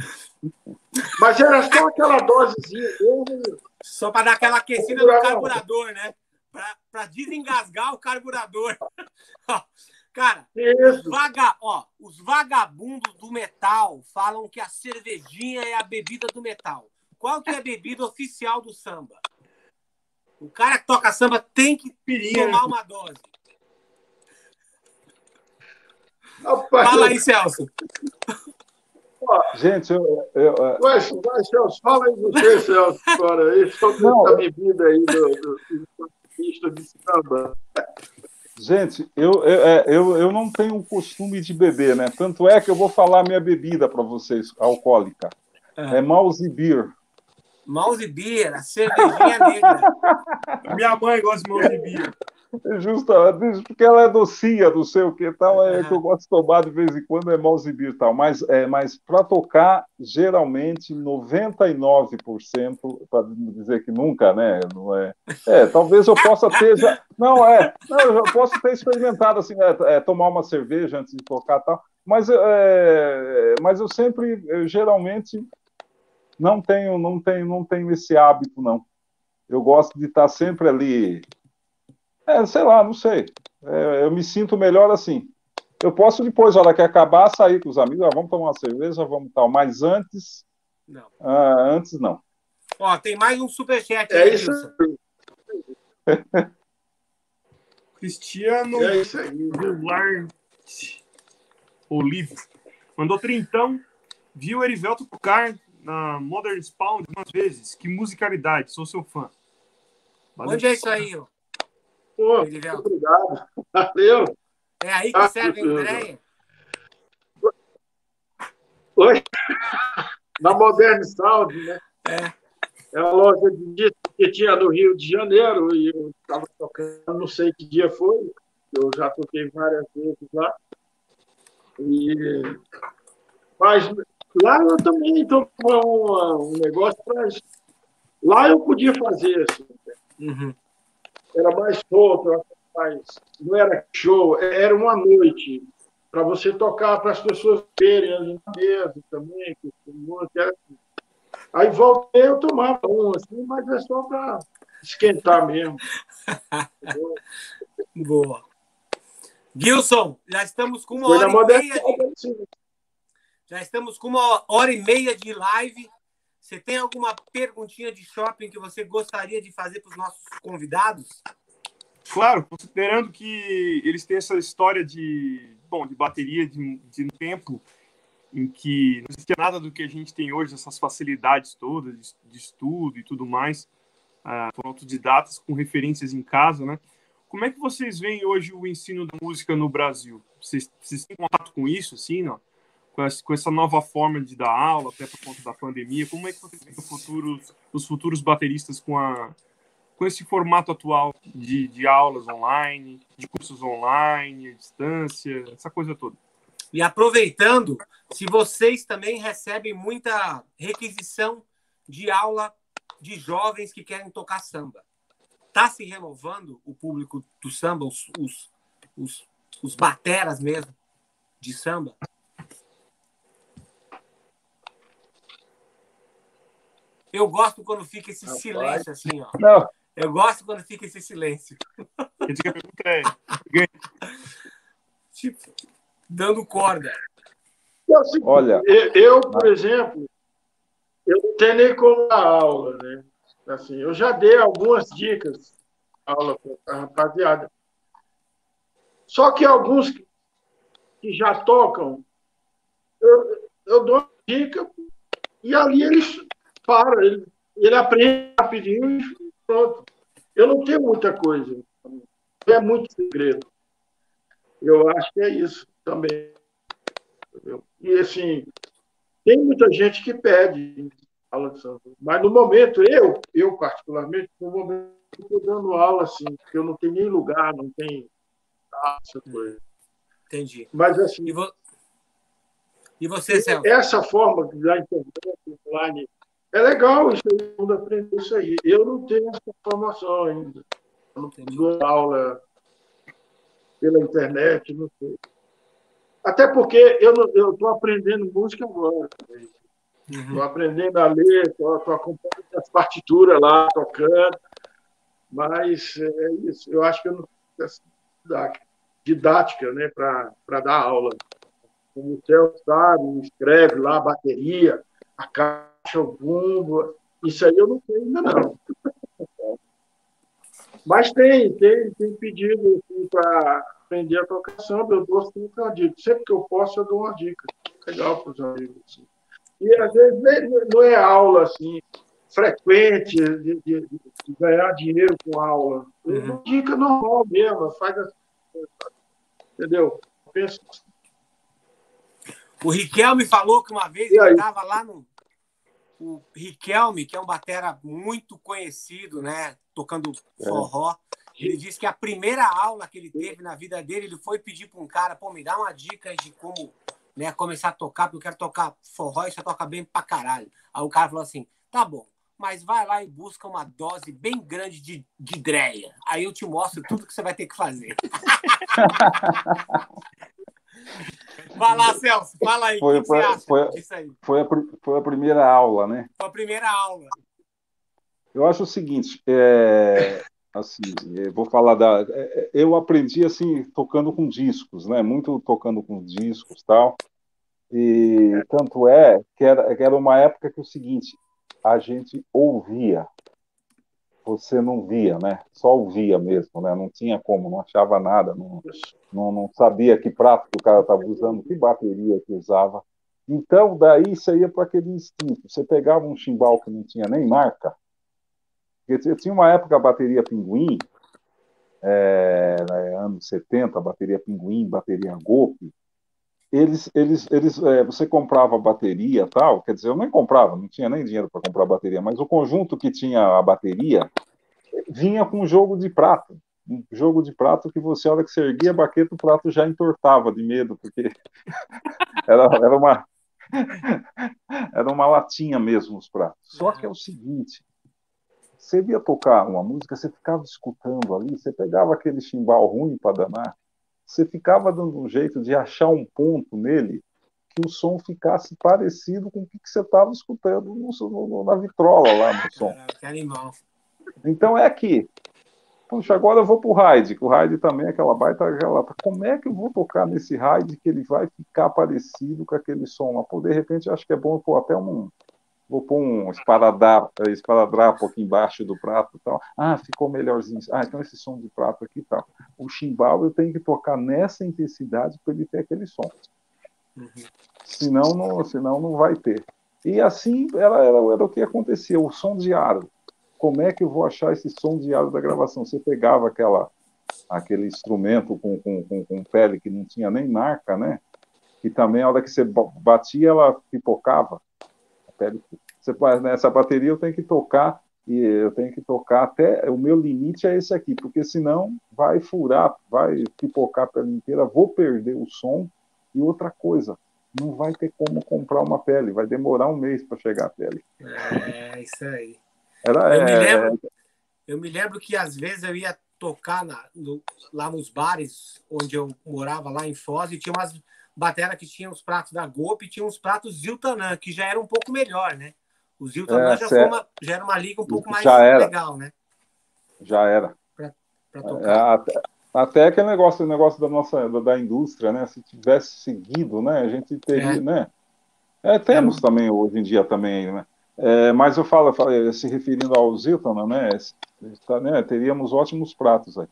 mas era só aquela dosezinha mesmo. Só para dar aquela aquecida no carburador, né? Para desengasgar o carburador. [LAUGHS] Cara, os, vaga, ó, os vagabundos do metal falam que a cervejinha é a bebida do metal. Qual que é a bebida oficial do samba? O cara que toca samba tem que tomar uma dose. Rapaz, Fala aí, Celso. Gente, eu. eu vai, vai, Celso, fala aí você, Celso, agora aí, sobre Não, essa bebida aí do, do, do de samba. Gente, eu, eu, é, eu, eu não tenho o costume de beber, né? Tanto é que eu vou falar minha bebida para vocês, alcoólica. É, é Mouse Beer. Mouse Beer, a cervejinha negra. [LAUGHS] Minha mãe gosta de Mouse Beer. Justamente, porque ela é docinha, não sei o que tal, é que eu gosto de tomar de vez em quando, é beer e tal. Mas, é, mas para tocar, geralmente, 99%, para dizer que nunca, né? Não é, é, talvez eu possa ter já. Não, é, não, eu posso ter experimentado assim, é, é, tomar uma cerveja antes de tocar tal, mas, é, mas eu sempre, eu, geralmente, não tenho, não tenho, não tenho esse hábito, não. Eu gosto de estar sempre ali é, sei lá, não sei. É, eu me sinto melhor assim. Eu posso depois, a hora que acabar, sair com os amigos, ah, vamos tomar uma cerveja, vamos tal. Mas antes, não. Ah, antes não. Ó, tem mais um superchat é aí, isso. [LAUGHS] Cristiano é isso aí. Olive mandou trintão. Viu Erivelto tocar na Modern Spawn algumas vezes. Que musicalidade, sou seu fã. Valeu. Onde é isso aí, ó? Pô, obrigado. [LAUGHS] Valeu. É aí que serve a Andréia? Oi? [LAUGHS] Na Modern Sound, né? É. É uma loja de disco que tinha no Rio de Janeiro e eu estava tocando, não sei que dia foi, eu já toquei várias vezes lá. E... Mas lá eu também estou com um negócio para. Lá eu podia fazer isso. Uhum era mais solto, mais, não era show, era uma noite para você tocar para as pessoas verem na mesa também, assim. Aí voltei, eu tomava um, assim, mas é só para esquentar mesmo. [LAUGHS] Boa. Gilson, já estamos com uma hora e meia de... Já estamos com uma hora e meia de live. Você tem alguma perguntinha de shopping que você gostaria de fazer para os nossos convidados? Claro, considerando que eles têm essa história de, bom, de bateria de, de tempo em que não existia nada do que a gente tem hoje, essas facilidades todas de, de estudo e tudo mais, uh, foram autodidatas com referências em casa, né? Como é que vocês veem hoje o ensino da música no Brasil? Vocês, vocês têm contato com isso, assim, não? Com essa, nova forma de dar aula, até por conta da pandemia? Como é que você vê futuro, os futuros bateristas com, a, com esse formato atual de, de aulas online, de cursos online, à distância, essa coisa toda? E aproveitando, se vocês também recebem muita requisição de aula de jovens que querem tocar samba. Está se renovando o público do samba, os, os, os, os bateras mesmo de samba? Eu gosto quando fica esse Rapaz. silêncio assim, ó. Não. Eu gosto quando fica esse silêncio. É, tipo, dando corda. Olha, eu, por exemplo, eu não tenho nem como dar aula, né? Assim, eu já dei algumas dicas aula para a rapaziada. Só que alguns que já tocam, eu, eu dou uma dica e ali eles para, ele, ele aprende rapidinho e pronto. Eu não tenho muita coisa. É muito segredo. Eu acho que é isso também. E assim, tem muita gente que pede aula de samba. Mas no momento, eu, eu particularmente, no momento, estou dando aula assim, porque eu não tenho nem lugar, não tenho essa coisa. Entendi. Mas assim. E, vo... e você, Celso? Essa forma da internet online é legal isso aí, todo mundo aprender isso aí. Eu não tenho essa formação ainda. Eu não tenho aula pela internet, não sei. Até porque eu estou aprendendo música agora. Estou uhum. aprendendo a ler, estou acompanhando as partituras lá, tocando. Mas é isso. Eu acho que eu não tenho essa didática né, para dar aula. Como o Celso sabe, escreve lá a bateria, a caixa, o bumbo. Isso aí eu não tenho ainda, não. Mas tem, tem, tem pedido assim, para aprender a tocar samba, eu dou sempre uma dica. Sempre que eu posso, eu dou uma dica. Legal para os amigos. Assim. E às vezes não é aula assim, frequente de, de, de ganhar dinheiro com aula. Uhum. Dica normal mesmo, faz assim, entendeu? Penso. O Riquelme falou que uma vez ele estava lá no. O Riquelme, que é um batera muito conhecido, né? Tocando forró. É. Ele disse que a primeira aula que ele teve na vida dele, ele foi pedir para um cara, pô, me dá uma dica de como né, começar a tocar, porque eu quero tocar forró e você toca bem pra caralho. Aí o cara falou assim: tá bom, mas vai lá e busca uma dose bem grande de, de dreia. Aí eu te mostro tudo que você vai ter que fazer. [LAUGHS] [LAUGHS] vai lá, Celso, fala aí. Foi, que foi, que foi, foi, a, foi a primeira aula, né? Foi a primeira aula. Eu acho o seguinte, é, assim, vou falar da, é, eu aprendi assim tocando com discos, né? Muito tocando com discos, tal. E tanto é que era, que era uma época que é o seguinte, a gente ouvia, você não via, né? Só ouvia mesmo, né? Não tinha como, não achava nada, não, não, não sabia que prato que o cara estava usando, que bateria que usava. Então, daí você ia para aquele instinto. Você pegava um chimbal que não tinha nem marca. Eu tinha uma época a bateria Pinguim, é, anos 70, bateria Pinguim, bateria Golpe, eles, eles, eles, é, você comprava bateria tal, quer dizer, eu nem comprava, não tinha nem dinheiro para comprar bateria, mas o conjunto que tinha a bateria vinha com um jogo de prato, um jogo de prato que você, a hora que você erguia a baqueta, o prato já entortava de medo, porque [LAUGHS] era, era uma [LAUGHS] era uma latinha mesmo os pratos. Só que é o seguinte, você via tocar uma música, você ficava escutando ali, você pegava aquele chimbal ruim para danar, você ficava dando um jeito de achar um ponto nele que o som ficasse parecido com o que, você estava escutando no, no, na vitrola lá no som. Que animal. Então é aqui. Puxa, agora eu vou pro Raid, que o Raid também é aquela baita aquela. Como é que eu vou tocar nesse Raid que ele vai ficar parecido com aquele som lá? Pô, de repente, acho que é bom pôr até um, vou pôr um esparadrapo, esparadrapo aqui embaixo do prato e tal. Ah, ficou melhorzinho. Ah, então esse som de prato aqui e tal. O chimbal eu tenho que tocar nessa intensidade para ele ter aquele som. Uhum. Senão, não, senão não vai ter. E assim era, era, era o que acontecia, o som de aro. Como é que eu vou achar esse som de aro da gravação? Você pegava aquela, aquele instrumento com, com, com, com pele que não tinha nem marca, né? E também a hora que você batia, ela pipocava pele. Você, nessa bateria eu tenho que tocar e eu tenho que tocar até o meu limite é esse aqui, porque senão vai furar, vai pipocar a pele inteira, vou perder o som e outra coisa, não vai ter como comprar uma pele, vai demorar um mês para chegar a pele. É isso aí. Era, eu, é... me lembro, eu me lembro que às vezes eu ia tocar na, no, lá nos bares onde eu morava lá em Foz e tinha umas batera que tinha os pratos da Golpe e tinha uns pratos Ziltanã, que já era um pouco melhor, né? O Ziltanã é, já, foi uma, já era uma liga um pouco mais legal, né? Já era. Pra, pra tocar. É, até, até aquele negócio, negócio da nossa da, da, indústria, né? Se tivesse seguido, né? A gente teria, é. né? É, temos é. também hoje em dia também, né? É, mas eu falo, eu falo, se referindo ao Ziltana, né, né? Teríamos ótimos pratos aí.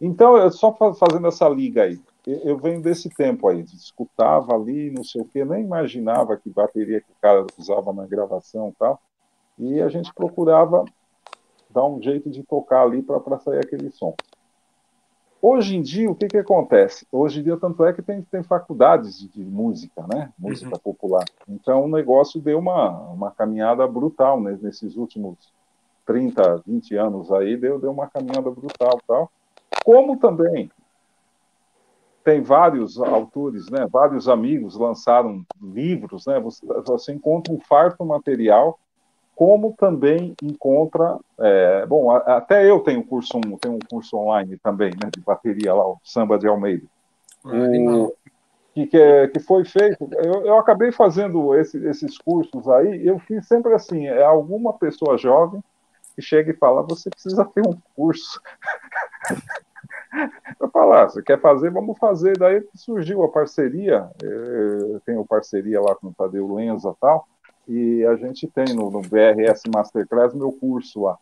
Então, só fazendo essa liga aí eu venho desse tempo aí, escutava ali, não sei o quê, nem imaginava que bateria que o cara usava na gravação e tal, e a gente procurava dar um jeito de tocar ali para sair aquele som. Hoje em dia, o que, que acontece? Hoje em dia, tanto é que tem, tem faculdades de, de música, né? Música uhum. popular. Então, o negócio deu uma, uma caminhada brutal né? nesses últimos 30, 20 anos aí, deu, deu uma caminhada brutal tal. Como também tem vários autores, né, vários amigos lançaram livros, né, você, você encontra um farto material, como também encontra, é, bom, a, até eu tenho curso, tenho um curso online também, né, de bateria lá, o Samba de Almeida, o, que, que, que, foi feito, eu, eu acabei fazendo esse, esses cursos aí, eu fiz sempre assim, é alguma pessoa jovem que chega e fala, você precisa ter um curso [LAUGHS] eu falar, ah, você quer fazer, vamos fazer. Daí surgiu a parceria, eu tenho parceria lá com o Tadeu Lenza e tal, e a gente tem no, no BRS Masterclass meu curso lá.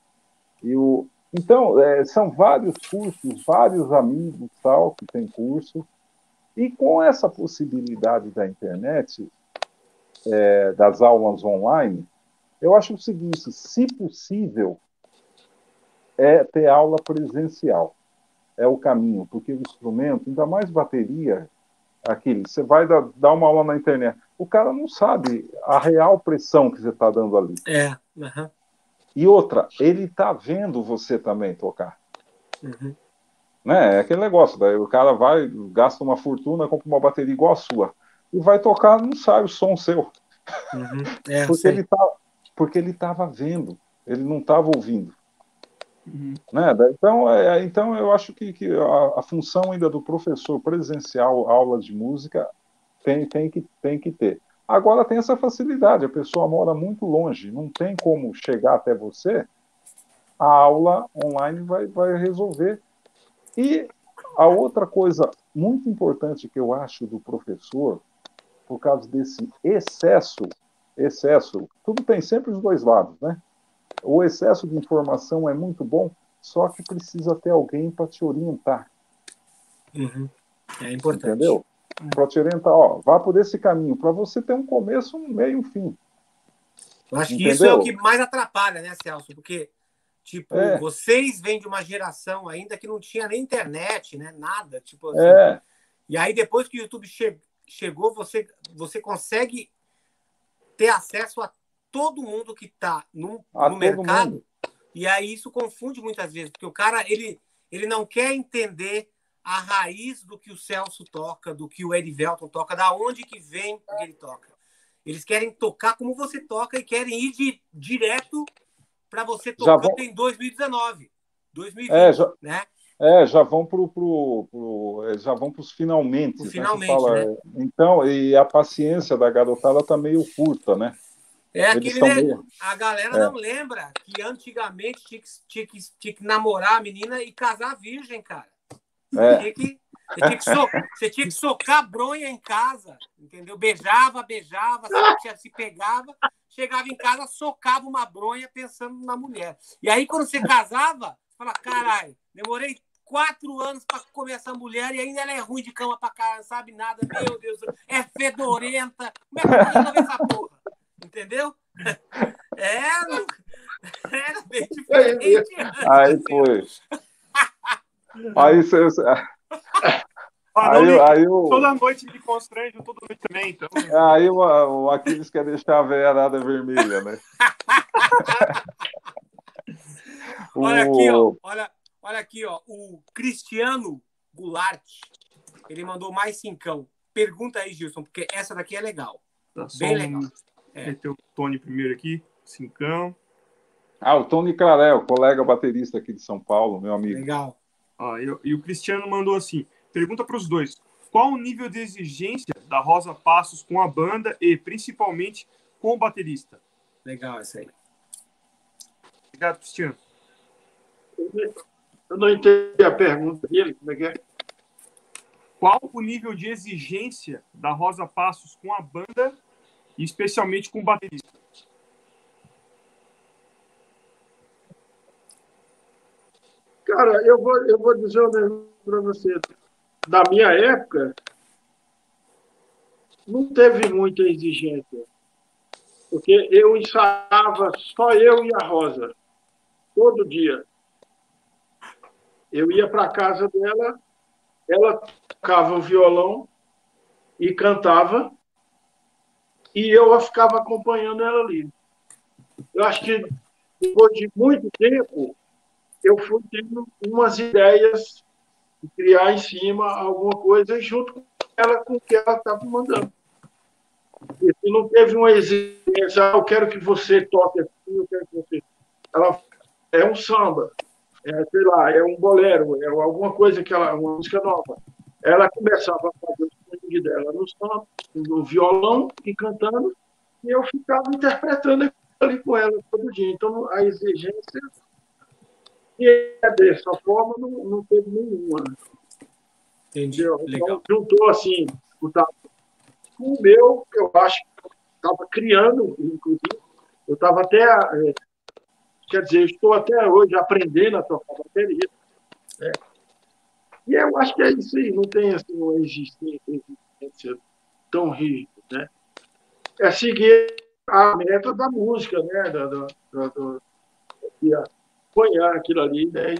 E o, Então, é, são vários cursos, vários amigos tal, que têm curso, e com essa possibilidade da internet, é, das aulas online, eu acho o seguinte: se possível, é ter aula presencial. É o caminho, porque o instrumento, ainda mais bateria, aquele, você vai dar, dar uma aula na internet, o cara não sabe a real pressão que você está dando ali. É. Uhum. E outra, ele está vendo você também tocar. Uhum. Né? É aquele negócio, daí o cara vai, gasta uma fortuna, compra uma bateria igual a sua. E vai tocar, não sai o som seu. Uhum. É, [LAUGHS] porque, ele tá, porque ele estava vendo, ele não estava ouvindo. Uhum. Né? Então, é, então, eu acho que, que a, a, função ainda do professor presencial, aula de música, tem, tem, que, tem que ter. Agora tem essa facilidade, a pessoa mora muito longe, não tem como chegar até você, a aula online vai, vai resolver. E a outra coisa muito importante que eu acho do professor, por causa desse excesso, excesso, tudo tem sempre os dois lados, né? O excesso de informação é muito bom, só que precisa ter alguém para te orientar. Uhum. É importante. Entendeu? Para te orientar, ó, vá por esse caminho, para você ter um começo, um meio e um fim. Eu acho Entendeu? que isso é o que mais atrapalha, né, Celso? Porque, tipo, é. vocês vêm de uma geração ainda que não tinha nem internet, né? Nada. Tipo assim. É. E aí, depois que o YouTube che chegou, você, você consegue ter acesso a todo mundo que está no, no mercado. Mundo. E aí isso confunde muitas vezes, porque o cara ele, ele não quer entender a raiz do que o Celso toca, do que o Erivelton toca, da onde que vem o que ele toca. Eles querem tocar como você toca e querem ir de, direto para você tocando vão... em 2019, 2020, é, já... né? É, já vão pro, pro, pro é, já vão para os finalmente. Né, finalmente, né? Então, e a paciência da garotada tá meio curta, né? É aquele. Meio... A galera é. não lembra que antigamente tinha que, tinha, que, tinha que namorar a menina e casar virgem, cara. É. Tinha que, você, tinha que so, você tinha que socar bronha em casa, entendeu? Beijava, beijava, se, se pegava, chegava em casa, socava uma bronha pensando na mulher. E aí, quando você casava, você fala, caralho, demorei quatro anos para comer essa mulher e ainda ela é ruim de cama pra caralho, não sabe nada, meu Deus, é fedorenta. Como é que eu resolver essa porra? Entendeu? [LAUGHS] É, não... era bem diferente. Aí foi. Aí você. Aí, aí, o... Toda noite me constrange, toda noite também. Então... Aí o, o Aquiles quer deixar a veiarada vermelha, né? [LAUGHS] olha aqui, ó. Olha, olha aqui, ó. O Cristiano Goulart, ele mandou mais cincão. Pergunta aí, Gilson, porque essa daqui é legal. Tá, Bem um... legal. É. Meter o Tony primeiro aqui, cincão. Ah, o Tony Clarel, colega baterista aqui de São Paulo, meu amigo. Legal. Ah, eu, e o Cristiano mandou assim: pergunta para os dois. Qual o nível de exigência da Rosa Passos com a banda e principalmente com o baterista? Legal, essa aí. Obrigado, Cristiano. Eu não entendi a pergunta dele, como é que é? Qual o nível de exigência da Rosa Passos com a banda especialmente com o baterista. Cara, eu vou, eu vou dizer para você. Da minha época, não teve muita exigência. Porque eu ensaiava só eu e a Rosa, todo dia. Eu ia para casa dela, ela tocava o violão e cantava, e eu ficava acompanhando ela ali. Eu acho que depois de muito tempo, eu fui tendo umas ideias de criar em cima alguma coisa junto com ela, com o que ela estava mandando. E se não teve uma exigência, ah, eu quero que você toque assim, eu quero que você. Ela é um samba, é, sei lá, é um bolero, é alguma coisa que ela, uma música nova. Ela começava a fazer swing dela no samba, no violão e cantando, e eu ficava interpretando [LAUGHS] ali com ela todo dia. Então, a exigência e é dessa forma não, não teve nenhuma. Entendi. Então, Legal. juntou assim, o, com o meu, eu acho que estava criando, inclusive, eu estava até é, quer dizer, estou até hoje aprendendo a tocar bateria. Né? E eu acho que é isso aí, não tem assim, uma existência tão rígida. Né? É seguir a meta da música, né? Da, da, da, da, aquilo ali. Né?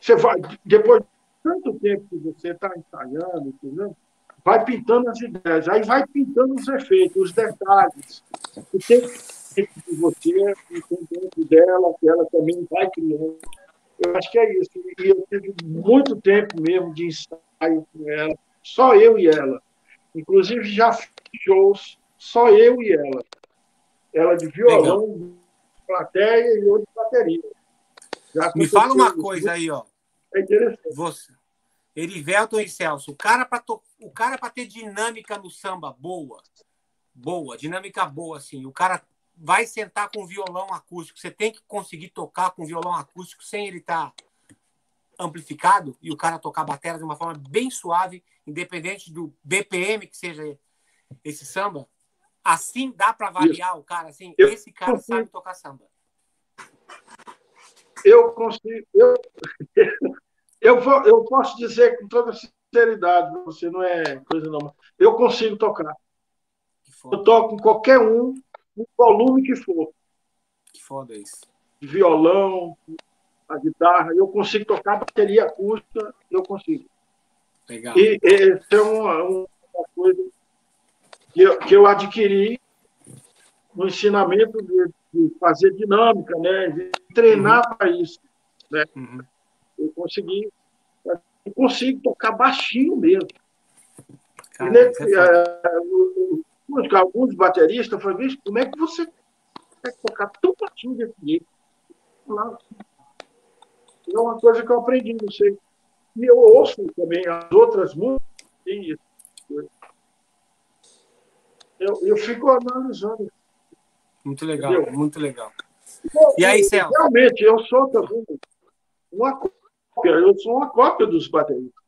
Você vai, depois de tanto tempo que você está ensaiando, entendeu? vai pintando as ideias, aí vai pintando os efeitos, os detalhes. O tempo de você, o tempo dela, que ela também vai criando. Eu acho que é isso. E eu tive muito tempo mesmo de ensaio com ela, só eu e ela. Inclusive, já fiz shows, só eu e ela. Ela de violão, Legal. plateia e outro bateria. Já Me fala uma coisa aí, ó. É interessante. Você, Erivelton e Celso, o cara para to... o cara para ter dinâmica no samba boa, boa, dinâmica boa assim, o cara vai sentar com violão acústico, você tem que conseguir tocar com violão acústico sem ele estar tá amplificado e o cara tocar bateria de uma forma bem suave, independente do BPM que seja esse samba. Assim dá para avaliar Isso. o cara assim, eu esse cara consigo. sabe tocar samba. Eu consigo, eu [LAUGHS] Eu, vou, eu posso dizer com toda sinceridade, você não é coisa normal. Eu consigo tocar. Eu toco com qualquer um, no volume que for. Que foda isso. Violão, a guitarra, eu consigo tocar bateria acústica, eu consigo. Legal. E essa é uma, uma coisa que eu, que eu adquiri no ensinamento de, de fazer dinâmica, né? de treinar uhum. para isso. Né? Uhum eu consegui, eu consigo tocar baixinho mesmo. Cara, e, é, alguns bateristas falaram, como é que você consegue tocar tão baixinho desse jeito? É uma coisa que eu aprendi, não sei. E eu ouço também as outras músicas, eu, eu fico analisando. Muito legal, Entendeu? muito legal. E aí, Celso? Realmente, eu sou também uma eu sou uma cópia dos bateristas.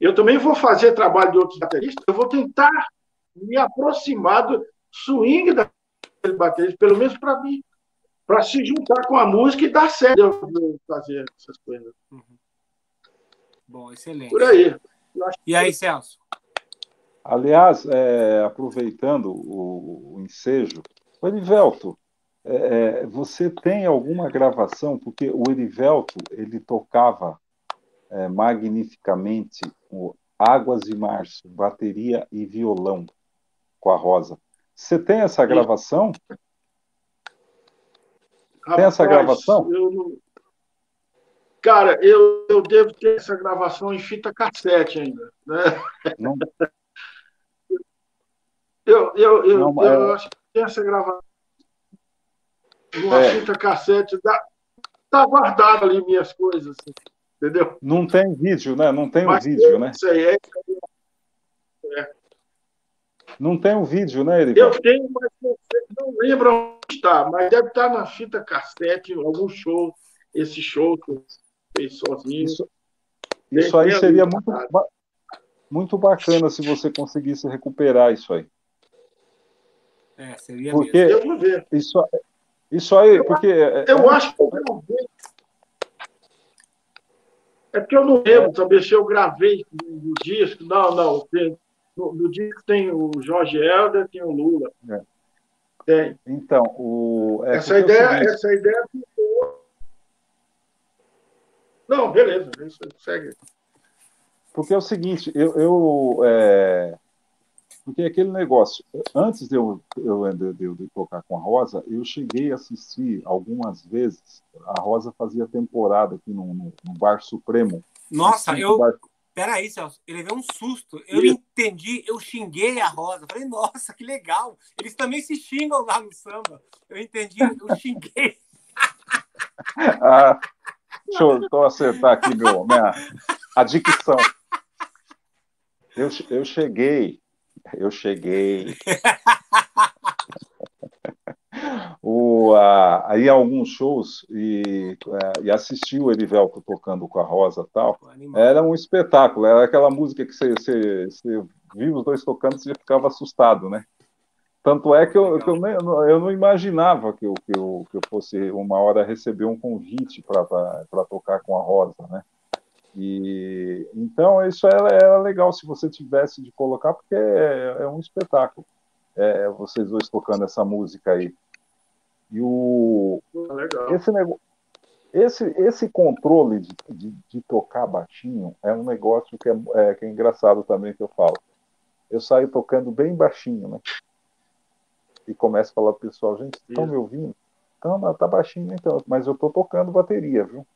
Eu também vou fazer trabalho de outros bateristas, eu vou tentar me aproximar do swing daquele baterista, pelo menos para mim, para se juntar com a música e dar certo eu fazer essas coisas. Uhum. Bom, excelente. Por aí. E aí, Celso? Aliás, é, aproveitando o, o ensejo, o Elivelto, é, é, você tem alguma gravação? Porque o Erivelto ele tocava é, magnificamente o Águas de Março, bateria e violão com a Rosa. Você tem essa gravação? Rapaz, tem essa gravação? Eu não... Cara, eu, eu devo ter essa gravação em fita cassete ainda. Né? Não. [LAUGHS] Eu, eu, eu, não, eu é... acho que tem essa gravação. Uma é. fita cassete. Está tá guardado ali minhas coisas. Assim entendeu? Não tem vídeo, né? Não tem o um vídeo, né? Isso aí é... é. Não tem um vídeo, né, Eric? Eu tenho, mas não lembro onde está, mas deve estar na fita cassete, algum show, esse show que eu fiz sozinho. Isso, isso aí seria muito, muito bacana se você conseguisse recuperar isso aí. É, seria porque mesmo. Eu vou ver. Isso, isso aí, eu, porque. É, eu é, acho que eu gravei é porque eu não lembro também se eu gravei no disco. Não, não. No, no, disco tem o Jorge Helder, tem o Lula. É. Tem. Então, o, é essa, ideia, essa ideia. Não, beleza. Segue. Porque é o seguinte, eu. eu é... Porque aquele negócio, antes de eu, eu, de, de, de tocar com a Rosa, eu cheguei a assistir algumas vezes. A Rosa fazia temporada aqui no, no, no Bar Supremo. Nossa, eu. Bar... Peraí, Celso, ele veio um susto. Eu entendi, eu xinguei a Rosa. Falei, nossa, que legal. Eles também se xingam lá no samba. Eu entendi, eu xinguei. [LAUGHS] ah, deixa eu, acertar aqui meu, minha, a dicção. Eu, eu cheguei eu cheguei. [LAUGHS] o, a, aí alguns shows e, é, e assisti o Erivelto tocando com a Rosa tal. Era um espetáculo, era aquela música que você, você, você viu os dois tocando, você ficava assustado, né? Tanto é que eu, que eu, nem, eu não imaginava que eu, que, eu, que eu fosse uma hora receber um convite para tocar com a Rosa, né? E, então, isso era, era, legal se você tivesse de colocar, porque é, é um espetáculo. É, vocês dois tocando essa música aí. E o. Legal. Esse, esse, esse controle de, de, de, tocar baixinho é um negócio que é, é, que é engraçado também que eu falo. Eu saio tocando bem baixinho, né? e começa a falar pro pessoal, gente, estão me ouvindo? Então, tá baixinho então, mas eu tô tocando bateria, viu?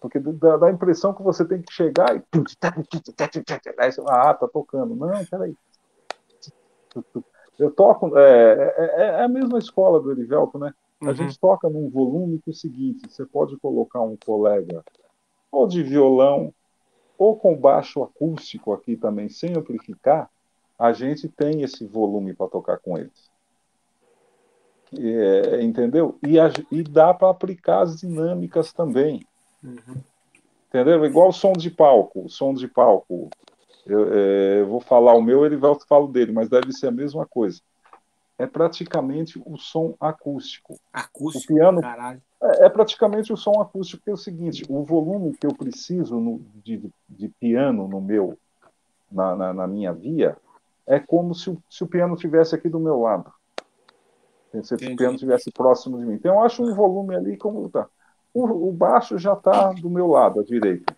Porque dá, dá a impressão que você tem que chegar e. Aí você fala, ah, tá tocando. Não, peraí. Eu toco. É, é, é a mesma escola do Erivelto, né? A uhum. gente toca num volume que é o seguinte: você pode colocar um colega ou de violão ou com baixo acústico aqui também, sem amplificar, a gente tem esse volume para tocar com eles. É, entendeu? E, a, e dá para aplicar as dinâmicas também. Uhum. Entendeu? Igual o som de palco. O som de palco. Eu, é, eu vou falar o meu, ele vai falar dele, mas deve ser a mesma coisa. É praticamente o som acústico. Acústico? O piano é, é, praticamente o som acústico, que é o seguinte: o volume que eu preciso no, de, de piano no meu, na, na, na minha via, é como se o, se o piano estivesse aqui do meu lado se o piano estivesse próximo de mim. Então, eu acho um volume ali como tá. O, o baixo já está do meu lado, à direita.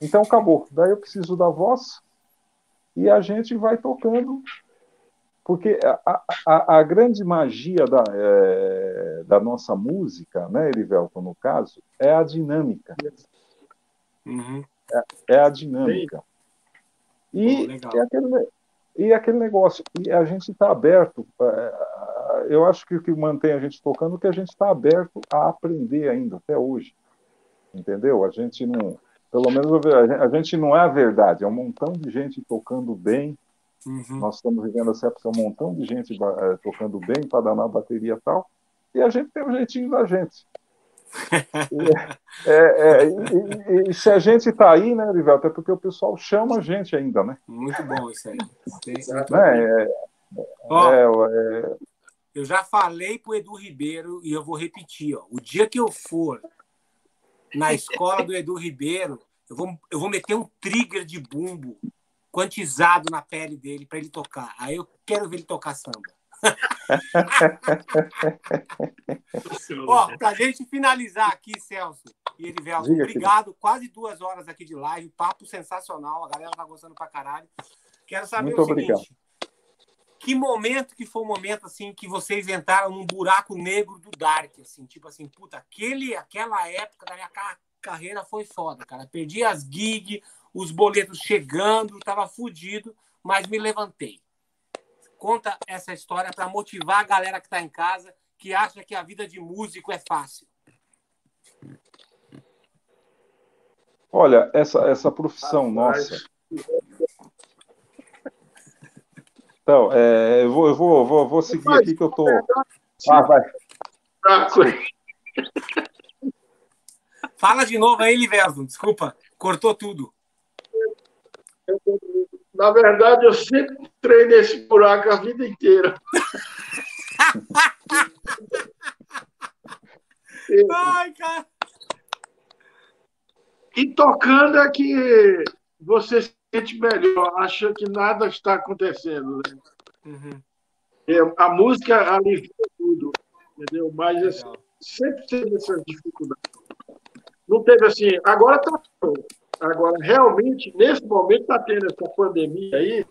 Então, acabou. Daí eu preciso da voz e a gente vai tocando. Porque a, a, a grande magia da, é, da nossa música, né, Erivelton, no caso, é a dinâmica. Uhum. É, é, a dinâmica. E, oh, e, aquele, e aquele negócio, e a gente está aberto. É, eu acho que o que mantém a gente tocando é que a gente está aberto a aprender ainda, até hoje. Entendeu? A gente não. Pelo menos a gente não é a verdade, é um montão de gente tocando bem. Uhum. Nós estamos vivendo essa época, um montão de gente é, tocando bem para dar na bateria e tal. E a gente tem um jeitinho da gente. [LAUGHS] é, é, e, e, se a gente está aí, né, Rivelto, é porque o pessoal chama a gente ainda, né? Muito bom isso aí. Né? É, oh, é, eu já falei pro Edu Ribeiro e eu vou repetir, ó. O dia que eu for na escola do Edu Ribeiro, eu vou, eu vou meter um trigger de bumbo quantizado na pele dele para ele tocar. Aí eu quero ver ele tocar samba. Ó, pra gente finalizar aqui, Celso e Erivelto, obrigado. Quase duas horas aqui de live, papo sensacional. A galera tá gostando pra caralho. Quero saber Muito o seguinte: obrigado que momento que foi o momento assim que vocês entraram num buraco negro do Dark, assim, tipo assim, puta, aquele, aquela época da minha carreira foi foda, cara. Perdi as gigs, os boletos chegando, tava fudido, mas me levantei. Conta essa história para motivar a galera que tá em casa, que acha que a vida de músico é fácil. Olha, essa, essa profissão nossa, então, é, eu, vou, eu vou, vou, vou seguir aqui que eu tô. Ah, vai. [LAUGHS] Fala de novo aí, Liverson. Desculpa, cortou tudo. Na verdade, eu sempre entrei nesse buraco a vida inteira. [LAUGHS] Ai, cara. E tocando é que você sente melhor, acha que nada está acontecendo. Né? Uhum. É, a música alivia tudo, entendeu? Mas assim, sempre teve essa dificuldade. Não teve assim, agora está. Agora, realmente, nesse momento, está tendo essa pandemia aí,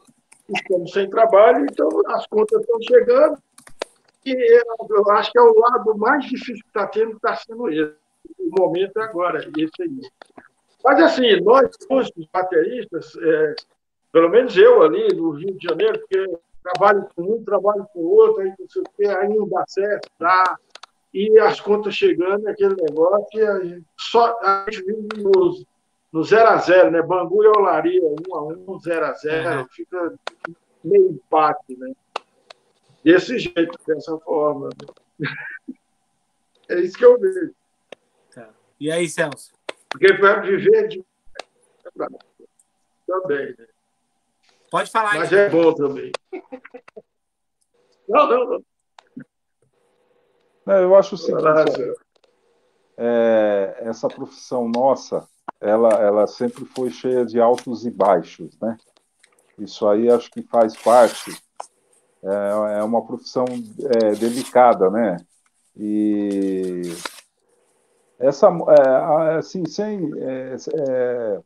estamos sem trabalho, então as contas estão chegando. E eu acho que é o lado mais difícil que está tendo, está sendo esse. O momento é agora, esse aí. Mas, assim, nós, músicos, bateristas, é, pelo menos eu ali no Rio de Janeiro, porque trabalho com um, trabalho com outro, aí não sei o quê, aí não dá certo, dá. E as contas chegando, aquele negócio, a gente, só, a gente vive nos, no 0 a 0 né? Bangu e Olaria, 1 a 1 0 a 0 fica meio empate, né? Desse jeito, dessa forma. Né? [LAUGHS] É isso que eu vejo. Tá. E aí, Celso? Porque vai viver de. Também, né? Pode falar Mas é bom também. Não, não, não. não eu acho o seguinte, é, essa profissão nossa, ela, ela sempre foi cheia de altos e baixos, né? Isso aí acho que faz parte. É, é uma profissão é, delicada, né? E essa, é, assim, sem, é, é,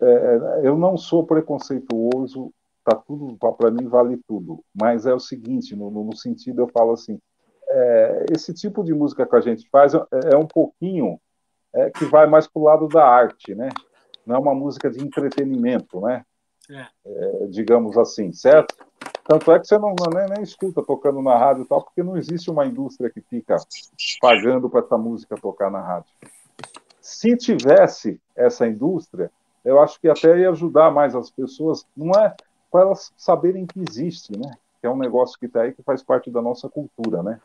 é, eu não sou preconceituoso, tá tudo para mim vale tudo. Mas é o seguinte, no, no sentido eu falo assim, esse tipo de música que a gente faz é um pouquinho é, que vai mais para o lado da arte, né? Não é uma música de entretenimento, né? É. é. digamos assim, certo? Tanto é que você não, nem, nem, escuta tocando na rádio e tal, porque não existe uma indústria que fica pagando para essa música tocar na rádio. Se tivesse essa indústria, eu acho que até ia ajudar mais as pessoas, não é para elas saberem que existe, né? Que é um negócio que está aí que faz parte da nossa cultura, né?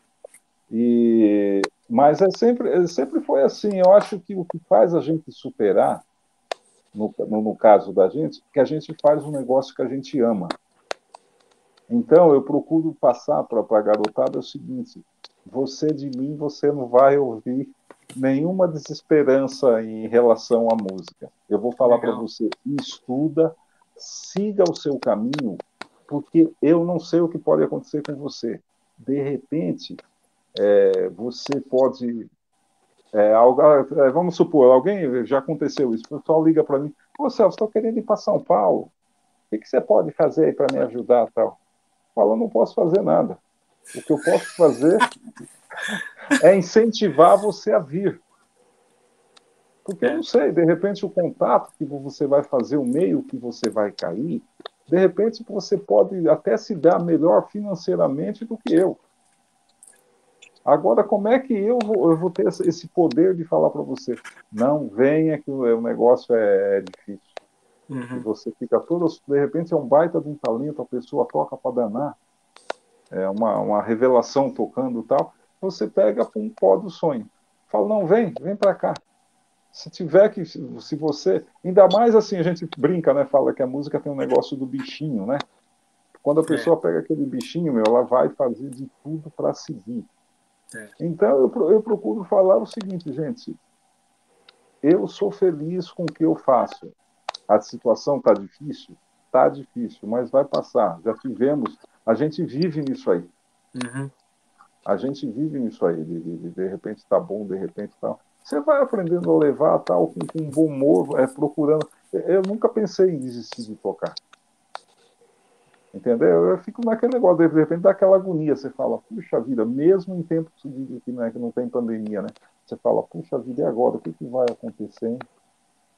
E, mas é sempre, é, sempre foi assim. Eu acho que o que faz a gente superar, no, no, no caso da gente, é que a gente faz um negócio que a gente ama. Então, eu procuro passar para a garotada o seguinte: você de mim, você não vai ouvir nenhuma desesperança em relação à música. Eu vou falar para você: estuda, siga o seu caminho, porque eu não sei o que pode acontecer com você. De repente, é, você pode. É, é, vamos supor, alguém já aconteceu isso, o pessoal liga para mim, ô Celso, estou querendo ir para São Paulo, o que, que você pode fazer para me ajudar? tal? Fala, não posso fazer nada. O que eu posso fazer é incentivar você a vir. Porque eu não sei, de repente o contato que você vai fazer, o meio que você vai cair, de repente você pode até se dar melhor financeiramente do que eu. Agora, como é que eu vou, eu vou ter esse poder de falar para você? Não, venha que o negócio é, é difícil. Uhum. Você fica todo. De repente é um baita de um talento, a pessoa toca para danar. É uma, uma revelação tocando tal. Você pega um pó do sonho. Fala, não, vem, vem para cá. Se tiver que. Se você. Ainda mais assim, a gente brinca, né? Fala que a música tem um negócio do bichinho, né? Quando a é. pessoa é. pega aquele bichinho, meu, ela vai fazer de tudo para seguir. Então, eu, eu procuro falar o seguinte, gente. Eu sou feliz com o que eu faço. A situação está difícil? Está difícil, mas vai passar. Já tivemos. A gente vive nisso aí. Uhum. A gente vive nisso aí. De, de, de repente está bom, de repente está. Você vai aprendendo a levar tal, com, com bom humor, é, procurando. Eu nunca pensei em desistir de tocar. Entendeu? Eu fico naquele negócio, de repente dá aquela agonia, você fala, puxa vida, mesmo em tempos que, né, que não tem pandemia, né? Você fala, puxa vida, e agora? O que, que vai acontecer? Hein?